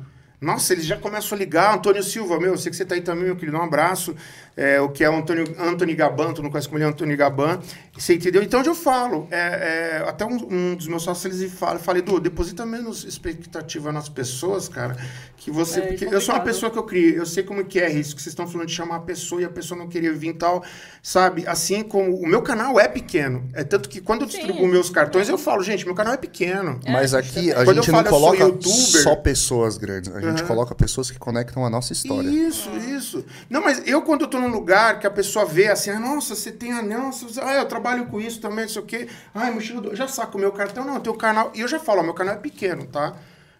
nossa, eles já começam a ligar. Antônio Silva, meu, eu sei que você tá aí também, meu querido, um abraço. É, o que é o Antônio, Antônio Gaban, tu não conhece como ele é Antônio Gaban. Você entendeu? Então, onde eu falo, é, é, até um, um dos meus sócios, eles falam, fala, Edu, deposita menos expectativa nas pessoas, cara, que você... É, porque é eu sou uma pessoa que eu criei, eu sei como que é isso que vocês estão falando de chamar a pessoa e a pessoa não querer vir e tal, sabe? Assim como o meu canal é pequeno. É tanto que quando eu Sim. distribuo meus cartões, eu falo, gente, meu canal é pequeno. Mas aqui a Quando eu gente não eu coloca youtuber. só pessoas grandes. A gente Uhum. coloca pessoas que conectam a nossa história. Isso, isso. Não, mas eu quando eu tô num lugar que a pessoa vê assim, ah, nossa, você tem anel, você- ah, eu trabalho com isso também, não sei o quê. Ai, mochila do... Já saco o meu cartão, não, eu tenho canal. E eu já falo, ó, meu canal é pequeno, tá?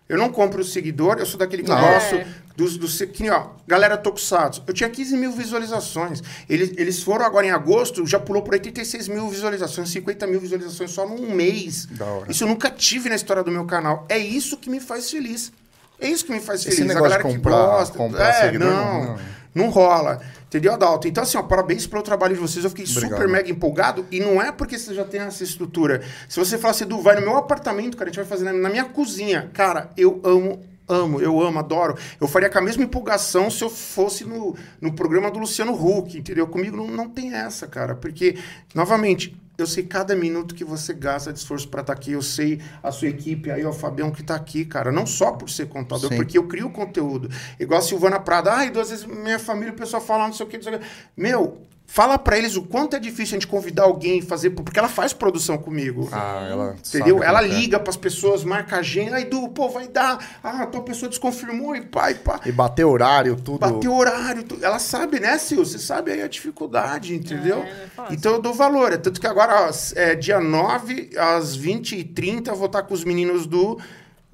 Eu não compro o seguidor, eu sou daquele que gosto É. dos, dos... Que ó, galera Tokusatsu. Eu tinha 15 mil visualizações. Eles, eles foram agora em agosto, já pulou por 86 mil visualizações, 50 mil visualizações só num mês. Isso eu nunca tive na história do meu canal. É isso que me faz feliz. É isso que me faz Esse feliz. negócio a galera comprar- que gosta. comprar é, seguidor, não, não, não, rola. Entendeu, Adalto? Então, assim, ó, parabéns pelo trabalho de vocês. Eu fiquei Obrigado. super mega empolgado. E não é porque você já tem essa estrutura. Se você falar assim, Edu, vai no meu apartamento, cara, a gente vai fazer na, minha cozinha. Cara, eu amo amo, eu amo, adoro. Eu faria com a mesma empolgação se eu fosse no, no programa do Luciano Huck, entendeu? Comigo não, não tem essa, cara. Porque, novamente, eu sei cada minuto que você gasta de esforço para estar aqui. Eu sei a sua equipe aí, o Fabião que tá aqui, cara. Não só por ser contador, Sim. porque eu crio conteúdo. Igual a Silvana Prada. Ai, duas vezes minha família, o pessoal fala não sei o que, não sei o que. Meu, fala para eles o quanto é difícil a gente convidar alguém e fazer. Porque ela faz produção comigo. Ah, ela. Entendeu? sabe Ela é. liga pras pessoas, marca a agenda, aí do, pô, vai dar. Ah, tua pessoa desconfirmou e pai, pá. E bater horário, tudo. Bateu horário, tu- ela sabe, né, Sil? Você sabe aí a dificuldade, entendeu? É, então eu dou valor. É tanto que agora, ó, é, dia 9, às 20h30, eu vou estar com os meninos do.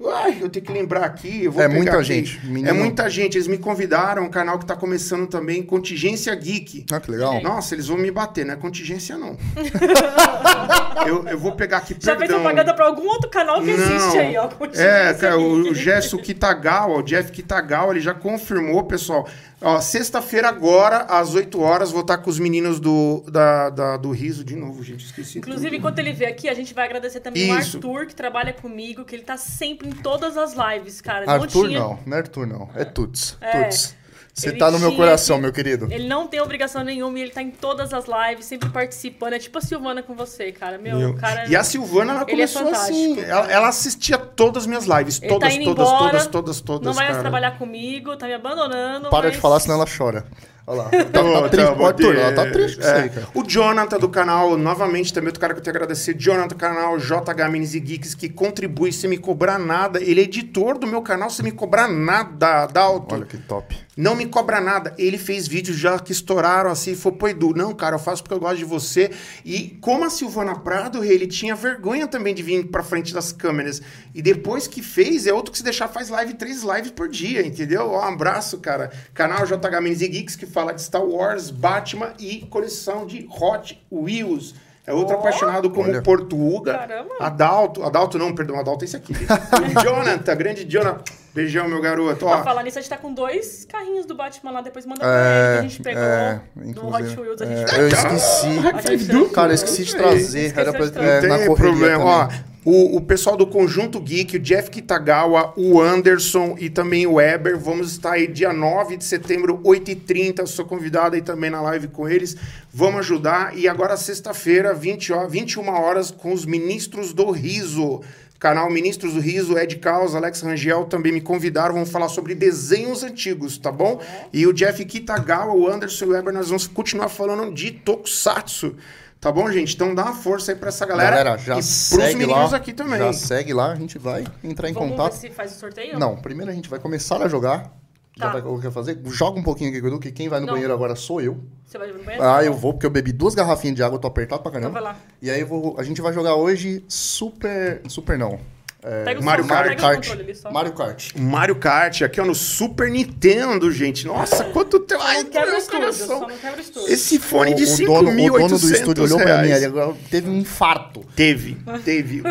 Ai, eu tenho que lembrar aqui. eu vou É pegar muita aqui. gente, menino. É muita gente. Eles me convidaram, um canal que tá começando também, Contingência Geek. Ah, que legal. Nossa, eles vão me bater, não é contingência, não. eu, eu vou pegar aqui, Já fez perdão. propaganda pra algum outro canal que existe aí, ó. É, Contingência cara, o, o Gesso Kitagawa, o Jeff Kitagawa, ele já confirmou, pessoal. Ó, sexta-feira agora, às 8 horas, vou estar com os meninos do, da, da- do Riso de novo, gente, esqueci Inclusive, tudo. enquanto ele vier aqui, a gente vai agradecer também Isso. o Arthur, que trabalha comigo, que ele tá sempre em todas as lives, cara. não Arthur tinha... não, não é Arthur não. É Tuts. É. Tuts. Você Ele tá no meu coração, que- meu querido. Ele não tem obrigação nenhuma e ele tá em todas as lives, sempre participando. É tipo a Silvana com você, cara. Meu, Meu. o cara... E a Silvana, ela é começou assim. fantástico. Ela, ela assistia todas as minhas lives. Ele todas, tá indo todas, embora, todas, todas, todas, Não vai mais cara. trabalhar comigo, tá me abandonando. Para mas... de falar, senão ela chora. Olha lá. Tá, Tá tá triste. tá Arthur, ela tá é, triste com é. isso aí, cara. O Jonathan do canal, novamente, também outro cara que eu tenho que agradecer. Jonathan do canal JH Minis e Geeks, que contribui sem me cobrar nada. Ele é editor do meu canal sem me cobrar nada, Dalton. Olha que top. Não me cobra nada. Ele fez vídeos já que estouraram assim. Foi, pô, Edu, não, cara, eu faço porque eu gosto de você. E como a Silvana Prado, ele tinha vergonha também de vir pra frente das câmeras. E depois que fez, é outro que se deixar faz live, três lives por dia, entendeu? Ó, um abraço, cara. Canal JH Minis e Geeks, que fala de Star Wars, Batman e coleção de Hot Wheels. É outro Ó. apaixonado como Olha. Portuga. Caramba. Adalto, Adalto não, perdão, Adalto é esse aqui. o Jonathan, grande Jonathan. Beijão, meu garoto. Ó, Pra falar nisso, a gente tá com dois carrinhos do Batman lá, depois manda pra ele, que a gente pegou é, do Hot Wheels. A é, gente eu esqueci. Cara, eu esqueci de trazer. Esqueceu Era pra, de trazer. é, Não na tem correria problema. Ó, também. o, o pessoal do Conjunto Geek, o Jeff Kitagawa, o Anderson e também o Weber, vamos estar aí dia 9 de setembro, 8h30. Eu sou convidado aí também na live com eles. Vamos ajudar. E agora, sexta-feira, 20 horas, 21 horas, com os ministros do Riso. Canal Ministros do Riso, Ed Caos, Alex Rangel também me convidaram. Vamos falar sobre desenhos antigos, tá bom? E o Jeff Kitagawa, o Anderson e o Weber, nós vamos continuar falando de Tokusatsu. Tá bom, gente? Então dá uma força aí pra essa galera. Galera, já e pros segue meninos lá. aqui também. Já segue lá, a gente vai entrar em Vamos contato. ver se faz o sorteio? Não, primeiro a gente vai começar a jogar. Já Tá. o que fazer? Joga um pouquinho aqui com o Edu, que quem vai no Não. banheiro agora sou eu. Você vai no banheiro? Ah, eu vou, porque eu bebi duas garrafinhas de água, eu tô apertado pra caramba. Então vai lá. E aí eu vou, a gente vai jogar hoje Super. Super não. É, Pega o Mario som, Kart. pega o Kart. controle ali só. Mario Kart. Mario Kart, aqui ó, no Super Nintendo, gente. Nossa, quanto tempo. Ai, Não quebra o meu estúdio, coração. só não quebra o estúdio. Esse fone de o, o, dono, o dono do 5.800 estúdio olhou pra mim, reais. ele agora teve um infarto. Teve, teve.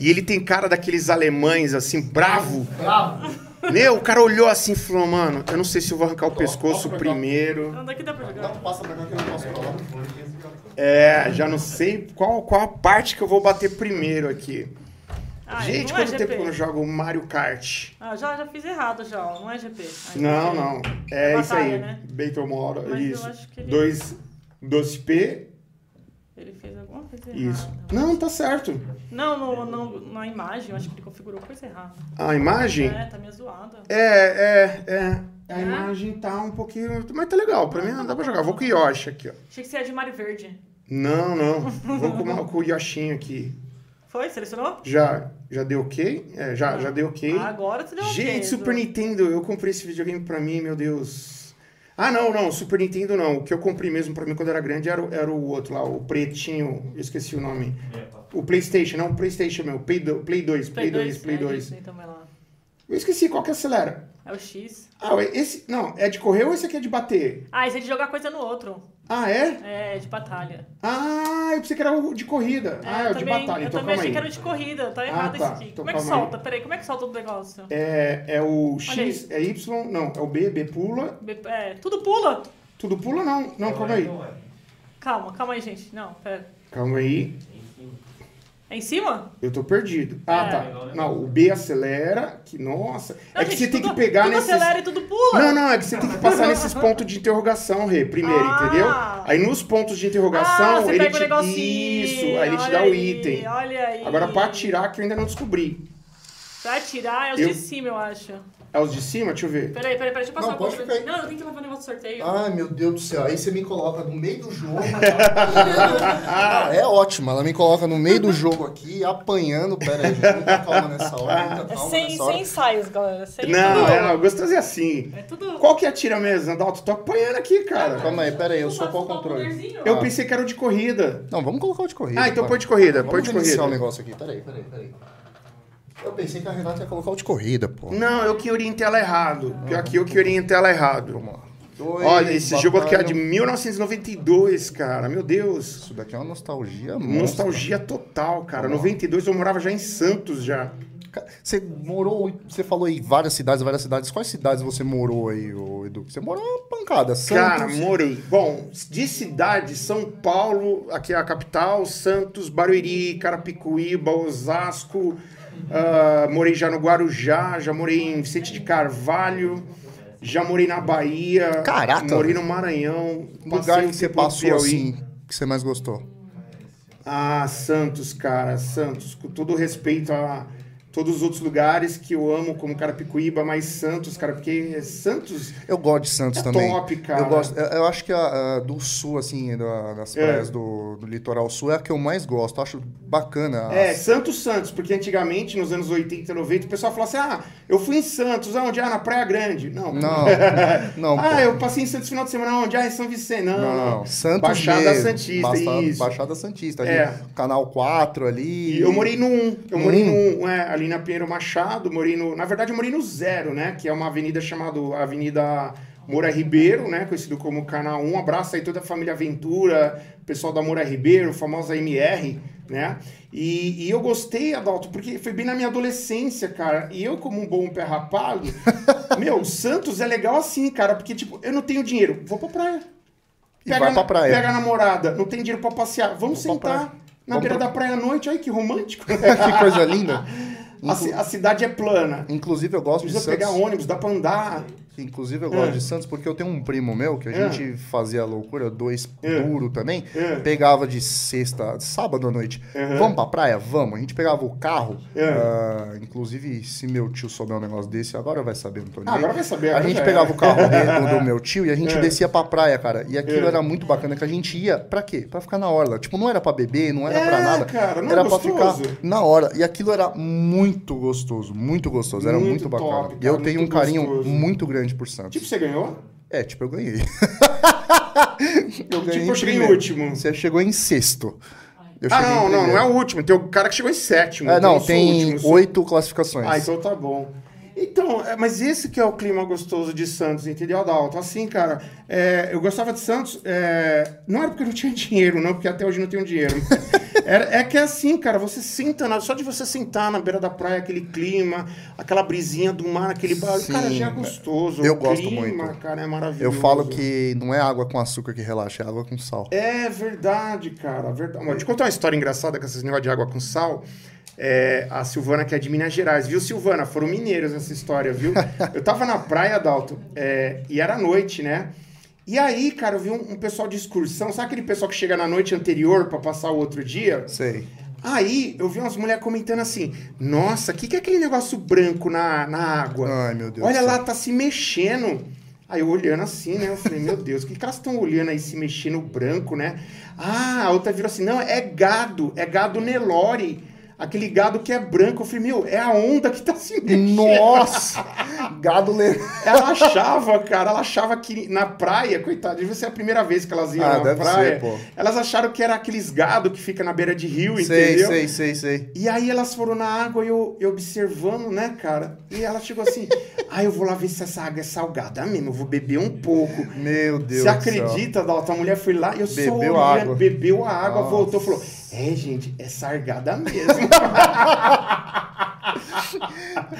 e ele tem cara daqueles alemães, assim, bravo. Bravo. Meu, o cara olhou assim e falou, mano, eu não sei se eu vou arrancar o pescoço pra cá. primeiro. Não, daqui dá pra jogar. Passa pra cá que eu não posso falar. É, já não sei qual, qual a parte que eu vou bater primeiro aqui. Ah, Gente, não é quanto tempo GP. que eu não jogo Mario Kart? Ah, já, já fiz errado já, ó. não é GP. Aí, Não, não. É Batalha, isso aí. né? Eu isso. acho que ele- 2 2P, Ele fez alguma coisa isso. errada. Não, tá certo. Não, no, no- na imagem, eu acho que ele configurou coisa errada. A imagem? É, tá meio zoada. É, é, é. A É? imagem tá um pouquinho. Mas tá legal. Pra mim não dá pra jogar. Vou com o Yoshi aqui, ó. Achei que você ia de Mario Verde. Não, não. Vou com, uma- com o Yoshinho aqui. Foi? Selecionou? Já, já deu ok? É, já, já deu ok. Agora você deu ok, Gente. Super Nintendo, eu comprei esse videogame pra mim, meu Deus. Ah, não, não, Super Nintendo não. O que eu comprei mesmo pra mim quando era grande era, o- era o outro lá, o pretinho, eu esqueci o nome. O PlayStation, não, o PlayStation meu, Play 2, Play 2, Play 2, Play é, 2. gente, também lá. Eu esqueci, qual que acelera? É o X. Ah, esse, não, é de correr ou esse aqui é de bater? Ah, esse é de jogar coisa no outro. Ah, é? É, de batalha. Ah, eu pensei que era o de corrida. É, ah, é o de batalha, eu então também achei aí. que era de corrida. Tá errado tá. esse aqui. Então como é que calma aí. solta? Peraí, como é que solta o negócio? É, é o X, é Y, não, é o B, B pula. B- É, tudo pula. Tudo pula não, não, calma aí. Calma, calma aí, gente. Não, pera. Calma aí. É em cima? Eu tô perdido. Ah, É. tá. Não, o B acelera, que nossa. Não, é que gente, você tem tudo- que pegar tudo nesses... acelera e tudo pula. Não, não, é que você tem que passar nesses pontos de interrogação, Rê, primeiro, Ah. entendeu? Aí nos pontos de interrogação, ah, você ele pega te... o negocinho. Isso, aí ele te dá o aí, item. Olha aí. Agora, pra atirar, que eu ainda não descobri. Pra tirar é os Eu- de cima, eu acho. É os de cima? Deixa eu ver. Peraí, peraí, peraí, deixa eu passar Não, o pode controle. ficar aí. Não, eu tenho que levar o negócio do sorteio. Ai, meu Deus do céu. Aí você me coloca no meio do jogo. ah, é ótimo. Ela me coloca no meio do jogo aqui, apanhando. Pera aí, gente. Muita calma nessa hora. Muita É calma sem, nessa hora. sem ensaios, galera. Sem Não, tudo, é, não, gostoso é assim. É tudo... Qual que atira mesmo, Adalto? Tô apanhando aqui, cara. Calma aí, pera aí. Eu sou qual controle? Eu pensei que era o de corrida. Não, vamos colocar o de corrida. Ah, então vai. põe de corrida, Vamos põe de iniciar corrida. o negócio aqui. Peraí, peraí, peraí. Eu pensei que a Renata ia colocar o de corrida, pô. Não, eu que orientei ela errado. Pior que eu que orientei ela errado. Vamos lá. Dois, Olha, esse jogo aqui é de batalha. 1992, cara. Meu Deus. Isso daqui é uma nostalgia monstra. Nostalgia total, cara. 92 eu morava já em Santos já. Você morou, você falou aí várias cidades, várias cidades. Quais cidades você morou aí, Edu? Você morou uma pancada. Cara, Santos. morei. Bom, de cidade, São Paulo, aqui é a capital, Santos, Barueri, Carapicuíba, Osasco. Ah, morei já no Guarujá, já morei em Vicente de Carvalho, já morei na Bahia. Caraca! Morei no Maranhão. lugar que você passou Piauí. assim, que você mais gostou? Ah, Santos, cara, Santos. Com todo respeito a todos os outros lugares que eu amo, como Carapicuíba, mas Santos, cara, porque Santos. Eu gosto de Santos É também. top, cara. Eu, gosto, eu, eu acho que a, a do sul, assim, da- das É. praias do, do litoral sul é a que eu mais gosto. Eu acho bacana. É, as- Santos Santos, porque antigamente, nos anos 80 90, o pessoal falava assim: ah, eu fui em Santos, aonde? Ah, na Praia Grande. Não. Não, não, ah, pô. eu passei em Santos final de semana, onde? Ah, em São Vicente. Não, Não, Santos Baixada mesmo. Santista, Basta- isso. Baixada Santista. Ali, É. Canal 4 ali. E eu morei no 1. Eu No morei um? no 1, é, ali na Pinheiro Machado. Morei no. Na verdade, eu morei no Zero, né? Que é uma avenida chamada Avenida Moura Ribeiro, né? Conhecido como Canal 1. Um abraço aí toda a família Aventura, pessoal da Moura Ribeiro, famosa MR, né? E, e eu gostei, Adalto, porque foi bem na minha adolescência, cara. E eu, como um bom pé rapado, meu, Santos é legal assim, cara, porque, tipo, eu não tenho dinheiro, vou pra praia. E vai pra praia. Pega a namorada, não tem dinheiro pra passear, vamos pra sentar praia. na Vamos beira pra- da praia à noite, olha que romântico. que coisa linda. A, ci- a cidade é plana. Inclusive, eu gosto Não de precisa Santos. pegar ônibus, dá pra andar. Inclusive, eu gosto É. de Santos porque eu tenho um primo meu que a É. gente fazia loucura, dois É. duro também. É. Pegava de sexta, sábado à noite. Uhum. Vamos pra praia? Vamos. A gente pegava o carro. Ah, inclusive, se meu tio souber um negócio desse, agora vai saber, nem Ah, agora vai saber, A gente pegava o carro do, do meu tio e a gente É. descia pra praia, cara. E aquilo era muito bacana, que a gente ia pra quê? Pra ficar na orla. Tipo, não era pra beber, não era É, pra nada. cara, não era pra gostoso. ficar na hora. E aquilo era muito gostoso, muito gostoso. Era Muito muito, bacana. top, e eu cara, tenho um carinho gostoso. muito grande por Santos. Tipo, você ganhou? É, tipo, eu ganhei. eu Tipo, eu em cheguei em último. Você chegou em sexto. Eu ah, não, não, não é o último. Tem o cara que chegou em sétimo. É, não, eu tem último, eu sou- oito classificações. Ah, então tá bom. Então, é, mas esse que é o clima gostoso de Santos, entendeu, Adalto? Assim, cara, é, eu gostava de Santos, é, não era porque eu não tinha dinheiro, não, porque até hoje não tenho dinheiro. Era- é que é assim, cara, você senta, na- só de você sentar na beira da praia, aquele clima, aquela brisinha do mar, aquele barulho, cara, já é gostoso. eu o gosto clima, muito. cara, é maravilhoso. Eu falo que não é água com açúcar que relaxa, é água com sal. É verdade, cara, verdade. Vou te contar uma história engraçada com esses negócios de água com sal. É, a Silvana, que é de Minas Gerais, viu, Silvana? Foram mineiros essa história, viu? Eu tava na praia, Dalton, é, e era noite, né? E aí, cara, eu vi um, um pessoal de excursão, sabe aquele pessoal que chega na noite anterior pra passar o outro dia? Sei. Aí eu vi umas mulheres comentando assim: Nossa, o que, que é aquele negócio branco na, na água? Ai, meu Deus Olha lá, tá se mexendo. Aí eu olhando assim, né? Eu falei, meu Deus, o que, que elas estão olhando aí se mexendo branco, né? Ah, a outra virou assim: Não, é gado, é gado Nelore. Aquele gado que é branco. Eu falei, meu, é a onda que tá se mexendo. Nossa! Gado le... Ela achava, cara, ela achava que na praia, coitada, devia ser a primeira vez que elas iam Ah, na praia. ser, pô. Elas acharam que era aqueles gado que fica na beira de rio, Sei, entendeu? sei, sei, sei. E aí elas foram na água e eu, eu observando, né, cara? E ela chegou assim, ah, eu vou lá ver se essa água é salgada mesmo, eu vou beber um pouco. Meu Deus Você acredita, Dalton? A mulher foi lá e eu só Bebeu olhando, a água. bebeu a água, Nossa. voltou falou, é, gente, é sargada mesmo.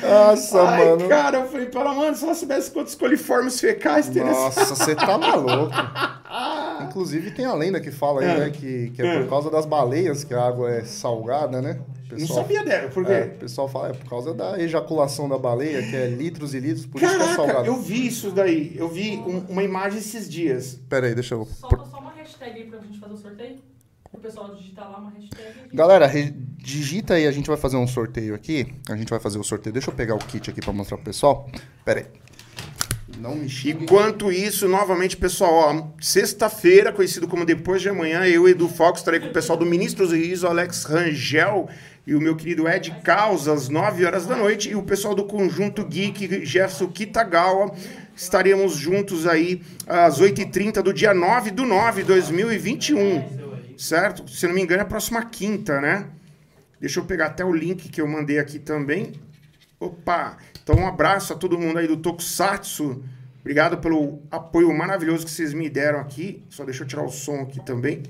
Nossa, Ai, mano. cara, eu falei pra ela, mano, se ela soubesse quantos coliformes fecais tem nessa... Nossa, você tá maluco. Inclusive tem a lenda que fala aí, É. né, que, que é É. por causa das baleias que a água é salgada, né? O Não sabia dela, por quê? É, o pessoal fala, é por causa da ejaculação da baleia, que é litros e litros, por isso que é Caraca, salgada. eu vi isso daí. Eu vi um- uma imagem esses dias. Pera aí, deixa eu... Solta só uma hashtag aí pra gente fazer o sorteio. O pessoal digitar lá uma hashtag. Galera, re- digita aí, a gente vai fazer um sorteio aqui. A gente vai fazer o sorteio. Deixa eu pegar o kit aqui pra mostrar pro pessoal. Pera aí. Não me xingue. Enquanto isso, novamente, pessoal, ó, sexta-feira, conhecido como depois de amanhã, eu, Edu Fox, estarei com o pessoal do Ministros Riso, Alex Rangel e o meu querido Ed Causa, às 9 horas da noite, e o pessoal do Conjunto Geek, Jefferson Kitagawa. Estaremos juntos aí às 8h30 do dia 9 do 9 de 2021. Certo? Se não me engano, é a próxima quinta, né? Deixa eu pegar até o link que eu mandei aqui também. Opa! Então, um abraço a todo mundo aí do Tokusatsu. Obrigado pelo apoio maravilhoso que vocês me deram aqui. Só deixa eu tirar o som aqui também.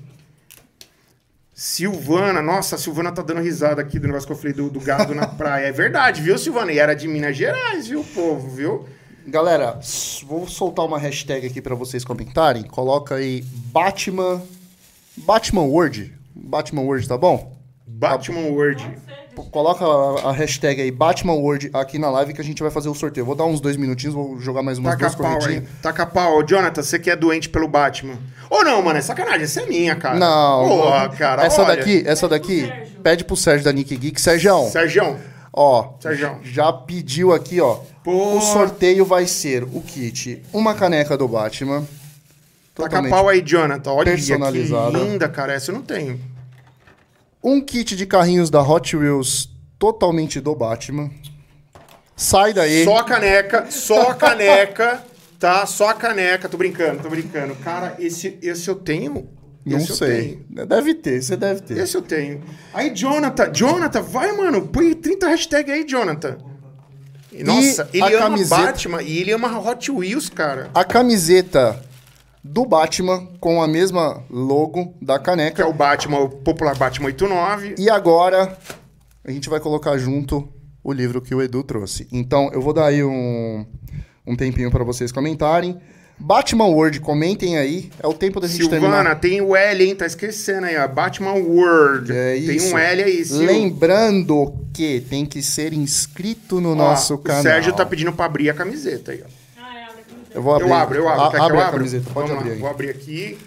Silvana, nossa, a Silvana tá dando risada aqui do negócio que eu falei do, do gado na praia. É verdade, viu, Silvana? E era de Minas Gerais, viu, povo, viu? Galera, vou soltar uma hashtag aqui pra vocês comentarem. Coloca aí Batman... Batman Word. Batman Word, tá bom? Batman Word. P- Coloca a, a hashtag aí Batman Word aqui na live que a gente vai fazer o sorteio. Vou dar uns dois minutinhos, vou jogar mais umas Taca duas pau aí. corridinhas. Taca pau. Ô, Jonathan, você que é doente pelo Batman. Ou não, mano, é sacanagem. Essa é minha, cara. Não, Porra, cara. essa olha. daqui, essa daqui, Sérgio. pede pro Sérgio da Nick Geek. Sérgio, Sérgio, ó, Sérgio. já pediu aqui, ó. Pô. O sorteio vai ser o kit, uma caneca do Batman. Taca pau aí, Jonathan. Olha que personalizada. linda, cara. Essa eu não tenho. Um kit de carrinhos da Hot Wheels totalmente do Batman. Sai daí. Só a caneca, só a caneca, tá? Só a caneca. Tô brincando, tô brincando. Cara, esse, esse eu tenho. Não esse sei. Deve ter, você deve ter. Esse eu tenho. Aí, Jonathan, Jonathan, vai, mano. Põe 30 hashtags aí, Jonathan. E, Nossa, a ele ama camiseta? Batman e ele ama Hot Wheels, cara. A camiseta do Batman com a mesma logo da Que caneca. é o Batman, o popular Batman 89. E agora a gente vai colocar junto o livro que o Edu trouxe. Então eu vou dar aí um, um tempinho para vocês comentarem. Batman World, comentem aí. É o tempo da gente Silvana, terminar. tem o L, hein? Tá esquecendo aí, ó. Batman World. É tem isso. um L aí, Sil. Lembrando que tem que ser inscrito no Ó, nosso o canal. Sérgio tá pedindo pra abrir a camiseta aí, ó. Ah, é, abre aqui no Eu vou abrir. Eu abro, eu abro. A- Quer que abre eu a abra? camiseta, pode Vamos abrir lá, aí. Vou abrir aqui.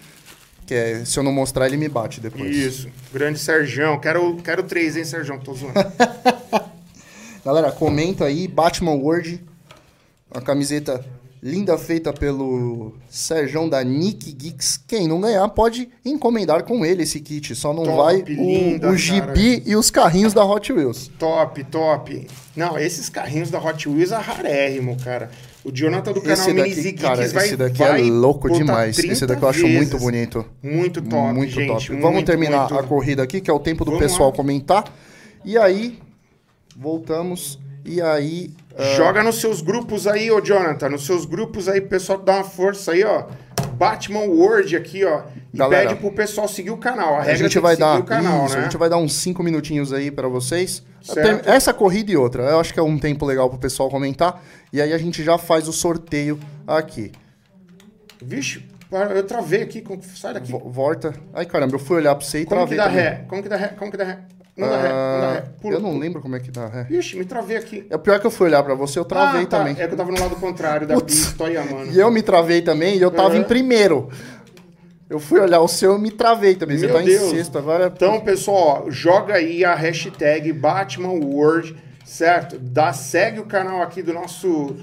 Que é, se eu não mostrar, ele me bate depois. Isso. Grande Serjão. Quero, quero três, hein, Serjão? Tô zoando. Galera, comenta aí, Batman World, uma camiseta linda feita pelo Serjão da Nick Geeks. Quem não ganhar pode encomendar com ele esse kit, só não Top, vai linda, o, o gibi e os carrinhos da Hot Wheels. top, top. Não, esses carrinhos da Hot Wheels é rarérrimo, cara. O Jonathan do canal Esse daqui, cara, vai esse daqui vai é louco demais. 30 Esse daqui eu acho vezes. muito bonito. Muito top, muito gente. top. muito, Vamos terminar muito. a corrida aqui, que é o tempo do Vamos pessoal lá. comentar. E aí, voltamos. E aí, Joga nos seus grupos aí, ô Jonathan. Nos seus grupos aí, pessoal, dá uma força aí, ó. Batman Word aqui, ó. E Galera, pede pro pessoal seguir o canal. A, a gente vai que dar canal, isso, né? a gente vai dar uns 5 minutinhos aí pra vocês. Certo. Essa corrida e outra, eu acho que é um tempo legal pro pessoal comentar. E aí a gente já faz o sorteio aqui. Vixe, para- eu travei aqui. que- Sai daqui. Vo- Volta. Ai, caramba, eu fui olhar pra você e Como que travei dá também. ré? Como que dá ré? Como que dá ré? Não dá ré, não dá ré. Ah, Pula, eu não pula. lembro como é que dá ré. Vixe, me travei aqui. É o pior que eu fui olhar pra você, eu travei Ah, tá. também. É que eu tava no lado contrário da Putz. pista, olha, mano. E eu me travei também e eu tava Aham. em primeiro. Eu fui olhar o seu e me travei também. Você Meu tá Deus. em sexto agora. Então, pessoal, ó, joga aí a hashtag BatmanWord, certo? Dá, segue o canal aqui do nosso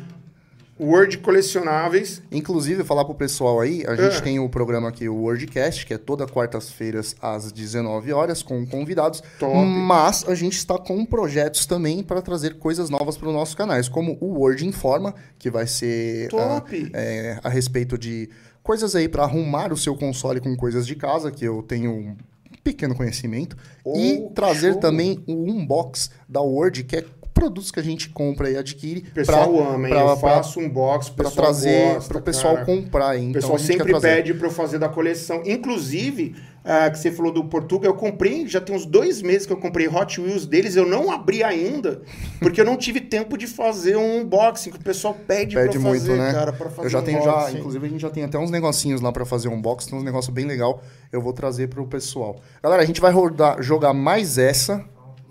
Word Colecionáveis. Inclusive, falar pro pessoal aí, a gente Ah. tem o programa aqui, o Wordcast, que é toda quartas-feiras às 19 horas com convidados. Top. Mas a gente está com projetos também para trazer coisas novas para os nossos canais, como o Word Informa, que vai ser Top. ah, é, a respeito de coisas aí para arrumar o seu console com coisas de casa, que eu tenho um pequeno conhecimento, Oh, e trazer show. também o unbox da Word, que é produtos que a gente compra e adquire. O pessoal pra- ama, hein? pra- eu pra- faço um box, para trazer para o pessoal cara. comprar. hein? O Então, pessoal sempre pede para eu fazer da coleção. Inclusive, ah, que você falou do Portugal, eu comprei, já tem uns dois meses que eu comprei Hot Wheels deles, eu não abri ainda, porque eu não tive tempo de fazer um unboxing, que o pessoal pede, Pede pra muito, fazer, né? cara, pra fazer eu já um tenho já, unboxing. inclusive a gente já tem até uns negocinhos lá pra fazer um box, tem uns negócios bem legal. Eu vou trazer pro pessoal. Galera, a gente vai rodar, jogar mais essa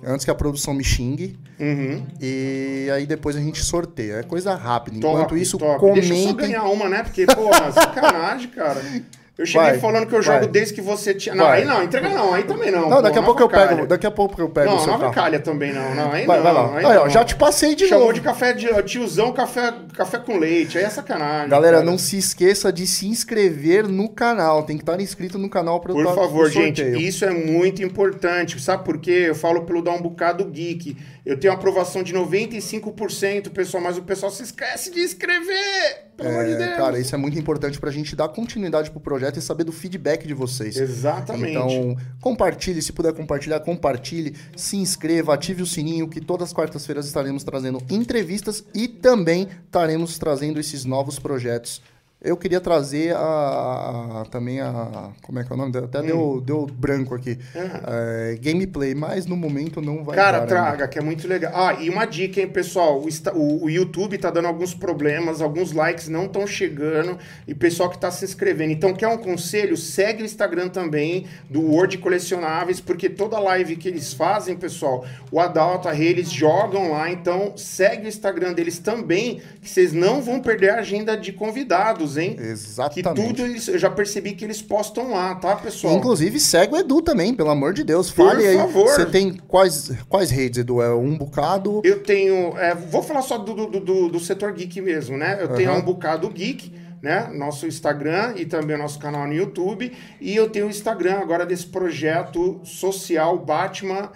antes que a produção me xingue Uhum. e aí depois a gente sorteia. É coisa rápida. Top, Enquanto isso, top. Deixa eu só comentem. ganhar uma, né? Porque, pô, sacanagem, cara. Eu cheguei Vai, falando que eu jogo vai. desde que você tinha. Não, Vai. aí não, entrega não, aí também não. Não, pô, daqui a pouco eu avacalha. pego, daqui a pouco eu pego Não, não carro. avacalha também não, não. Aí Vai, não, vai lá. aí Aí, ó, já te passei de Chamou novo. de café de tiozão, café, café com leite. Aí é sacanagem. Galera, cara. não se esqueça de se inscrever no canal. Tem que estar inscrito no canal para Por favor, gente, isso é muito importante. Sabe por quê? Eu falo pelo Dar um Bocado Geek. Eu tenho aprovação de 95%, pessoal, mas o pessoal se esquece de inscrever. Pelo amor de É, Deus. cara, isso é muito importante pra gente dar continuidade pro projeto e saber do feedback de vocês. Exatamente. Então, compartilhe, se puder compartilhar, compartilhe, se inscreva, ative o sininho, que todas as quartas-feiras estaremos trazendo entrevistas e também estaremos trazendo esses novos projetos. Eu queria trazer a, a- também a. Como é que é o nome? Até Hum. deu, deu branco aqui. É, gameplay, mas no momento não vai Cara, dar ainda. traga, que é muito legal. Ah, e uma dica, hein, pessoal? O- o YouTube tá dando alguns problemas, alguns likes não estão chegando e pessoal que tá se inscrevendo. Então, quer um conselho? Segue o Instagram também do Word Colecionáveis, porque toda live que eles fazem, pessoal, o Adalto, a Rê, eles jogam lá. Então, segue o Instagram deles também, que vocês não vão perder a agenda de convidados, hein? Que Exatamente. tudo eles, eu já percebi que eles postam lá, tá, pessoal? Inclusive, segue o Edu também, pelo amor de Deus. Por Fale aí. favor. Você tem quais, quais redes, Edu? É um bocado. Eu tenho. é, vou falar só do, do, do- do setor geek mesmo, né? Eu tenho Aham. um bocado geek, né? Nosso Instagram e também nosso canal no YouTube. E eu tenho o Instagram agora desse projeto social Batman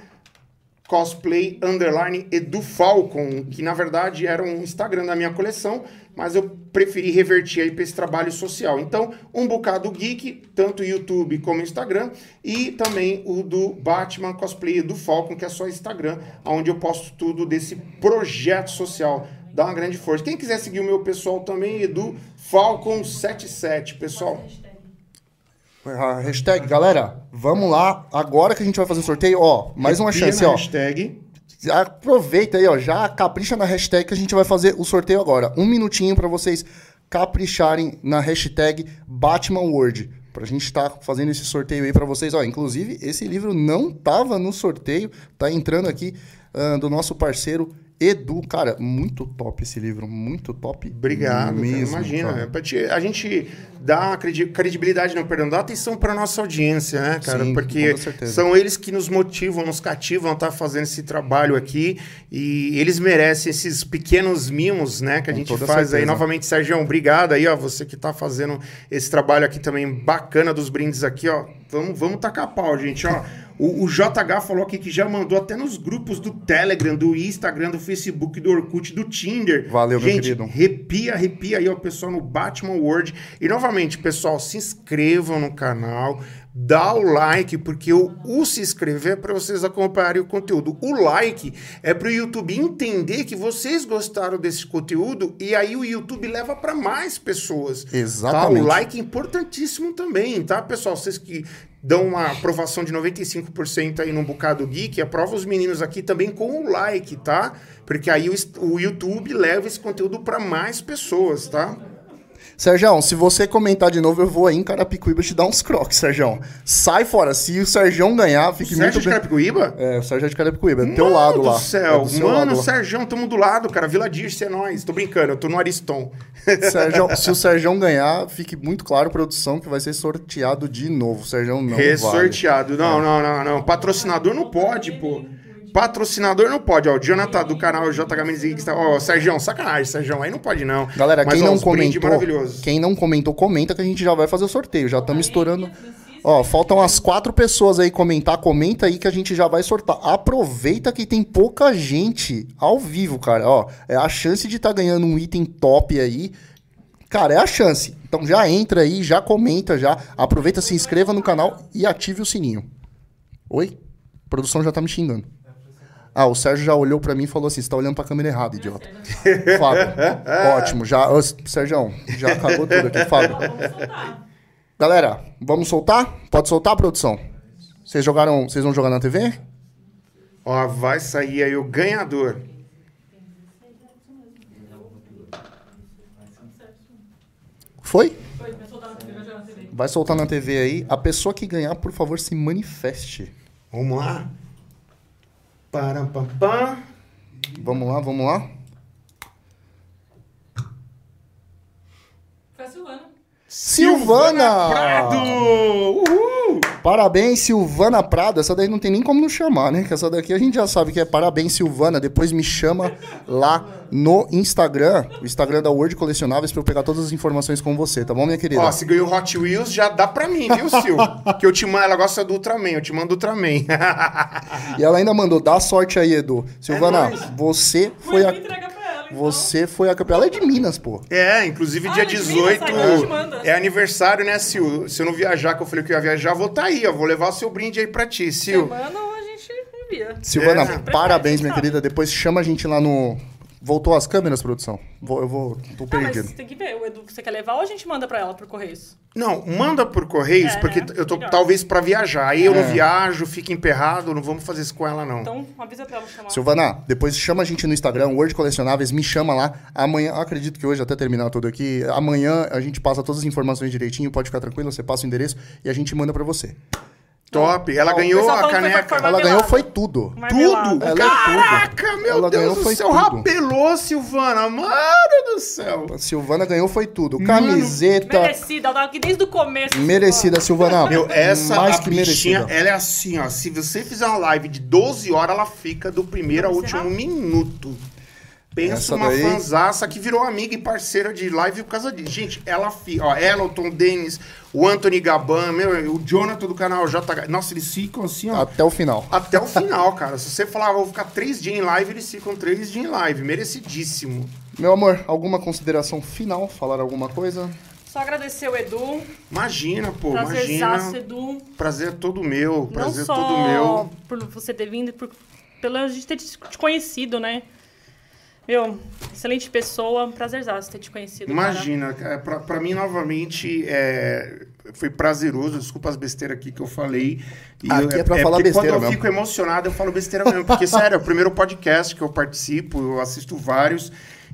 Cosplay Underline Edu Falcon, que na verdade era um Instagram da minha coleção, mas eu preferi revertir aí para esse trabalho social. Então, um bocado geek, tanto YouTube como Instagram, e também o do Batman Cosplay Edu Falcon, que é só Instagram, onde eu posto tudo desse projeto social. Dá uma grande força. Quem quiser seguir o meu pessoal também, Edu Falcon77, pessoal. A hashtag, galera, vamos lá. Agora que a gente vai fazer o sorteio, ó, mais uma chance, ó. Hashtag. Aproveita aí, ó, já capricha na hashtag que a gente vai fazer o sorteio agora. Um minutinho pra vocês capricharem na hashtag BatmanWord. Pra gente estar fazendo esse sorteio aí pra vocês. Ó, inclusive, esse livro não tava no sorteio, tá entrando aqui ah, do nosso parceiro Edu. Cara, muito top esse livro, muito top. Obrigado, cara, mesmo, imagina. cara. é te- a gente dá credi- credibilidade, não, perdão, dá atenção para nossa audiência, né, cara? Sim, Porque são eles que nos motivam, nos cativam a estar fazendo esse trabalho aqui e eles merecem esses pequenos mimos, né, que a Com gente faz aí. certeza. Novamente, Sérgio, obrigado aí, ó, você que tá fazendo esse trabalho aqui também bacana dos brindes aqui, ó. Vamos, vamos tacar pau, gente, ó. O, o JH falou aqui que já mandou até nos grupos do Telegram, do Instagram, do Facebook, do Orkut, do Tinder. Valeu, meu gente, querido. Arrepia, arrepia aí, ó, pessoal, no Batman World. E novamente, pessoal, se inscrevam no canal, dá o like, porque o, o se inscrever é para vocês acompanharem o conteúdo. O like é para o YouTube entender que vocês gostaram desse conteúdo e aí o YouTube leva para mais pessoas. Exatamente. Tá? O like é importantíssimo também, tá, pessoal? Vocês que dão uma aprovação de 95% aí no Bocado Geek, aprova os meninos aqui também com o like, tá? Porque aí o, o YouTube leva esse conteúdo para mais pessoas, tá? Sergião, se você comentar de novo, eu vou aí em Carapicuíba te dar uns croques, Sergião. Sai fora. Se o Sergião ganhar, fique Sérgio muito de bem. Carapicuíba? É, o Sérgio é de Carapicuíba, é do teu lado do lá. céu, É do seu mano. Sérgio, tamo do lado, cara. Vila Dirce é nós. Tô brincando, eu tô no Ariston. Sergião, se o Sergião ganhar, fique muito claro, produção, que vai ser sorteado de novo. O Sergião não vale. Ressorteado. Não, não, não, não. Patrocinador não pode, pô. Patrocinador não pode, ó. O Jonathan do canal JH Mendes Geeks tá. Ó, Sérgio, sacanagem, Sérgio. Aí não pode, não. Galera, Mas, quem ó, não comentou, quem não comentou, comenta que a gente já vai fazer o sorteio. Já estamos estourando. Ó, faltam as quatro pessoas aí comentar. Comenta aí que a gente já vai sortar. Aproveita que tem pouca gente ao vivo, cara. Ó, é a chance de estar ganhando um item top aí. Cara, é a chance. Então já entra aí, já comenta, já. Aproveita, se inscreva no canal e ative o sininho. Oi? A produção já tá me xingando. Ah, o Sérgio já olhou pra mim e falou assim: você tá olhando pra câmera errada, idiota. Fábio, ótimo. Já, ô, Sérgio, já cagou tudo aqui. Fábio. Galera, vamos soltar? Pode soltar, produção? Vocês jogaram. Vocês vão jogar na TV? Ó, vai sair aí o ganhador. Foi? Foi, vai soltar na TV, vai jogar na TV. Vai soltar na TV aí. A pessoa que ganhar, por favor, se manifeste. Vamos lá? Param, pam, pam. Vamos lá, vamos lá. Foi a Silvana. Silvana! Prado! Uhul! Parabéns, Silvana Prado. Essa daí não tem nem como não chamar, né? Que essa daqui a gente já sabe que é parabéns, Silvana. Depois me chama lá no Instagram, o Instagram da Word Colecionáveis, pra eu pegar todas as informações com você, tá bom, minha querida? Ó, se ganhou Hot Wheels, já dá pra mim, viu, Sil? que eu te mando, ela gosta do Ultraman, eu te mando Ultraman. E ela ainda mandou, dá sorte aí, Edu. Silvana, nóis. você foi Foi a. então. Você foi a campeã. Ela é de Minas, pô. é, inclusive Ah, dia de Minas, 18 aí a gente manda. é aniversário, né, Sil? Se eu não viajar, que eu falei que eu ia viajar, vou tá aí, ó. Vou levar o seu brinde aí pra ti, Sil. Semana a gente envia. Silvana, É. parabéns, minha querida. Depois chama a gente lá no. Voltou as câmeras, produção? Vou, eu vou. Tô Ah, mas perdido. tem que ver, o Edu, você quer levar ou a gente manda pra ela por Correios? Não, manda por Correios, É, porque né? eu tô Melhor. talvez pra viajar. Aí eu É. não viajo, fico emperrado, não vamos fazer isso com ela, não. Então avisa pra ela chamar. Silvana, depois chama a gente no Instagram, Word Colecionáveis, me chama lá. Amanhã, acredito que hoje, até terminar tudo aqui, amanhã a gente passa todas as informações direitinho, pode ficar tranquilo, você passa o endereço e a gente manda pra você. Top. Ela ganhou a que caneca. Ela Marmelada. ganhou foi tudo. Marmelada. Tudo? Ela é tudo. Caraca, meu Ela ganhou Deus do foi céu. tudo. Rapelou, Silvana. Mano do céu. A Silvana ganhou foi tudo. Camiseta Merecida, ela tava aqui desde o começo. merecida, Silvana. Meu, essa mais a que bichinha, merecida. ela é assim, ó. Se você fizer uma live de 12 horas, ela fica do primeiro ao último minuto. Pensa Essa uma daí- fanzaça que virou amiga e parceira de live por causa disso. Gente, ela fica. Ó, ela, o Tom Dennis, o Anthony Gaban, meu, o Jonathan do canal JH. Nossa, eles ficam assim, ó. Até o final. Até o final, cara. Se você falar, "Ah, vou ficar três dias em live, eles ficam três dias em live. Merecidíssimo. Meu amor, alguma consideração final? Falar alguma coisa? Só agradecer o Edu. Imagina, pô, Prazerzaço, imagina. Edu. Prazer é todo meu, prazer Não é só todo meu. por você ter vindo, por, pela gente ter te te conhecido, né? Meu, excelente pessoa, prazerzaço ter te conhecido. Imagina, é, pra, pra mim, novamente, é, foi prazeroso. Desculpa as besteiras aqui que eu falei. E Aqui eu- é pra falar porque besteira Quando eu mesmo. fico emocionado, eu falo besteira mesmo. Porque, sério, é o primeiro podcast que eu participo, eu assisto vários.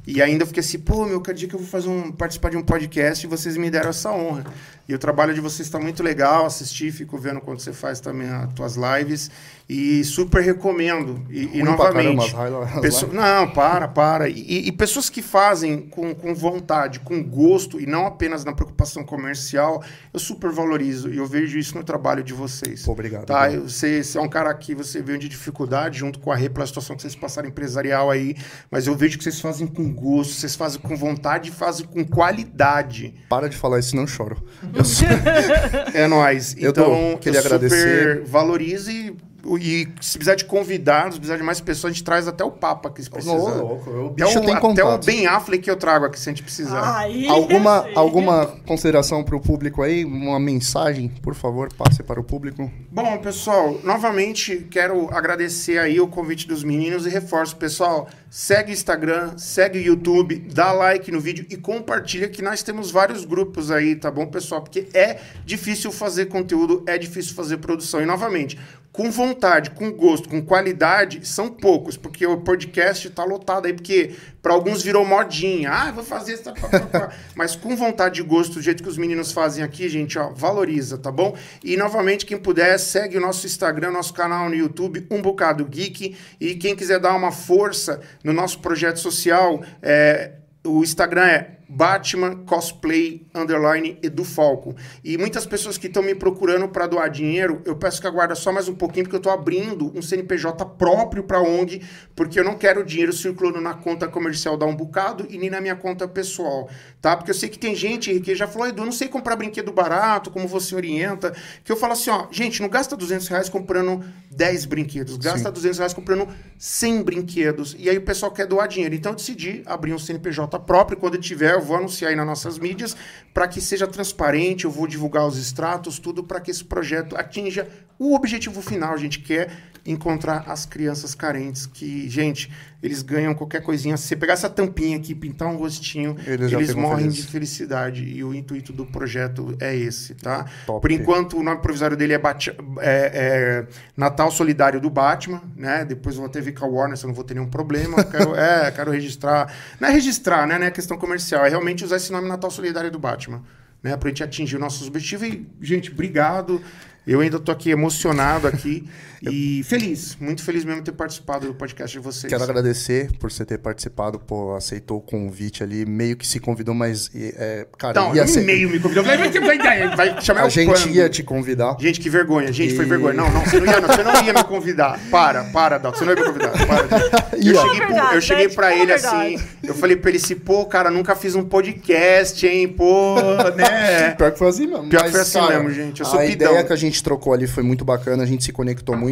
E ainda eu fiquei assim, pô, meu, cada dia que eu vou fazer um, participar de um podcast e vocês me deram essa honra. E o trabalho de vocês está muito legal, assisti, fico vendo quando você faz também as tuas lives. E super recomendo. E, e Ruim novamente. caramba, as hi- as pesso- lives. não, para, para. E, e pessoas que fazem com, com vontade, com gosto e não apenas na preocupação comercial, eu super valorizo e eu vejo isso no trabalho de vocês. Obrigado, Tá? obrigado. Você, você é um cara que você veio de dificuldade junto com a Rê pela situação que vocês passaram empresarial aí, mas eu vejo que vocês fazem com gosto, vocês fazem com vontade e fazem com qualidade. Para de falar isso, não choro. Eu É nóis. Eu Então, tô- queria eu agradecer. valorizo e, e se precisar de convidados, se precisar de mais pessoas, a gente traz até o Papa aqui se precisar. Ô, louco, Até bicho o, tem até o. Ben Affleck que eu trago aqui se a gente precisar. Alguma, sim. alguma consideração para o público aí? Uma mensagem, por favor, passe para o público. Bom, pessoal, novamente quero agradecer aí o convite dos meninos e reforço, pessoal, segue o Instagram, segue o YouTube, dá like no vídeo e compartilha que nós temos vários grupos aí, tá bom, pessoal? Porque é difícil fazer conteúdo, é difícil fazer produção. E novamente, com vontade, com gosto, com qualidade, são poucos, porque o podcast tá lotado aí, porque para alguns virou modinha. Ah, vou fazer pá. Mas com vontade e gosto, do jeito que os meninos fazem aqui, gente, ó, valoriza, tá bom? E novamente, quem puder, segue o nosso Instagram, nosso canal no YouTube, Um Bocado Geek. E quem quiser dar uma força no nosso projeto social, é, o Instagram é Batman Cosplay Underline Edu Falco. E muitas pessoas que estão me procurando para doar dinheiro, eu peço que aguarda só mais um pouquinho, porque eu estou abrindo um CNPJ próprio para ONG, porque eu não quero dinheiro circulando na conta comercial da Um Bocado e nem na minha conta pessoal, tá? Porque eu sei que tem gente que já falou, Edu, não sei comprar brinquedo barato, como você orienta, que eu falo assim, ó, gente, não gasta 200 reais comprando 10 brinquedos, gasta 200 reais comprando sem brinquedos. E aí o pessoal quer doar dinheiro. Então eu decidi abrir um CNPJ próprio. Quando tiver, vou anunciar aí nas nossas mídias para que seja transparente. Eu vou divulgar os extratos, tudo para que esse projeto atinja o objetivo final. A gente quer encontrar as crianças carentes que, gente, eles ganham qualquer coisinha. Se você pegar essa tampinha aqui pintar um rostinho, Eles eles, morrem felizes. de felicidade. E o intuito do projeto é esse, tá? Top. Por enquanto, o nome provisório dele é, Bat- é- é Natal Solidário do Batman, né? Depois eu vou até ver com a Warner, se eu não vou ter nenhum problema. Quero, é, quero registrar. Não é registrar, né? Não é questão comercial. É realmente usar esse nome Natal Solidário do Batman, né? Pra gente atingir o nosso objetivo. E, gente, obrigado. Eu ainda tô aqui emocionado aqui e feliz, muito feliz mesmo de ter participado do podcast de vocês. Quero agradecer por você ter participado, pô, aceitou o convite ali, meio que se convidou, mas, é, cara, Não, ia ser... e-mail me convidou. Vai, vai, vai, vai chamar A o gente quando? ia te convidar. Gente, que vergonha. Gente, foi E- vergonha. Não, não, você não ia, não, você não ia me convidar. Para, para, Dalton, você não ia me convidar. Para. Eu Ia. cheguei, pro- Verdade, eu cheguei pra ele verdade. assim, eu falei pra ele assim, pô, cara, nunca fiz um podcast, hein, pô, né? Pior que foi assim mesmo. Pior que foi assim mesmo, gente. Eu sou a pidão. ideia que a gente trocou ali foi muito bacana, a gente se conectou muito.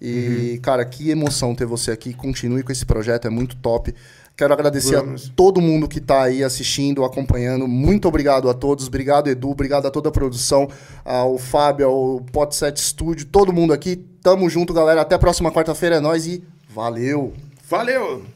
E, Uhum. cara, que emoção ter você aqui. Continue com esse projeto, é muito top. Quero agradecer Vamos. a todo mundo que tá aí assistindo, acompanhando. Muito obrigado a todos. Obrigado, Edu. Obrigado a toda a produção, ao Fábio, ao Pot7 Studio, todo mundo aqui. Tamo junto, galera. Até a próxima quarta-feira. É nóis e valeu! Valeu!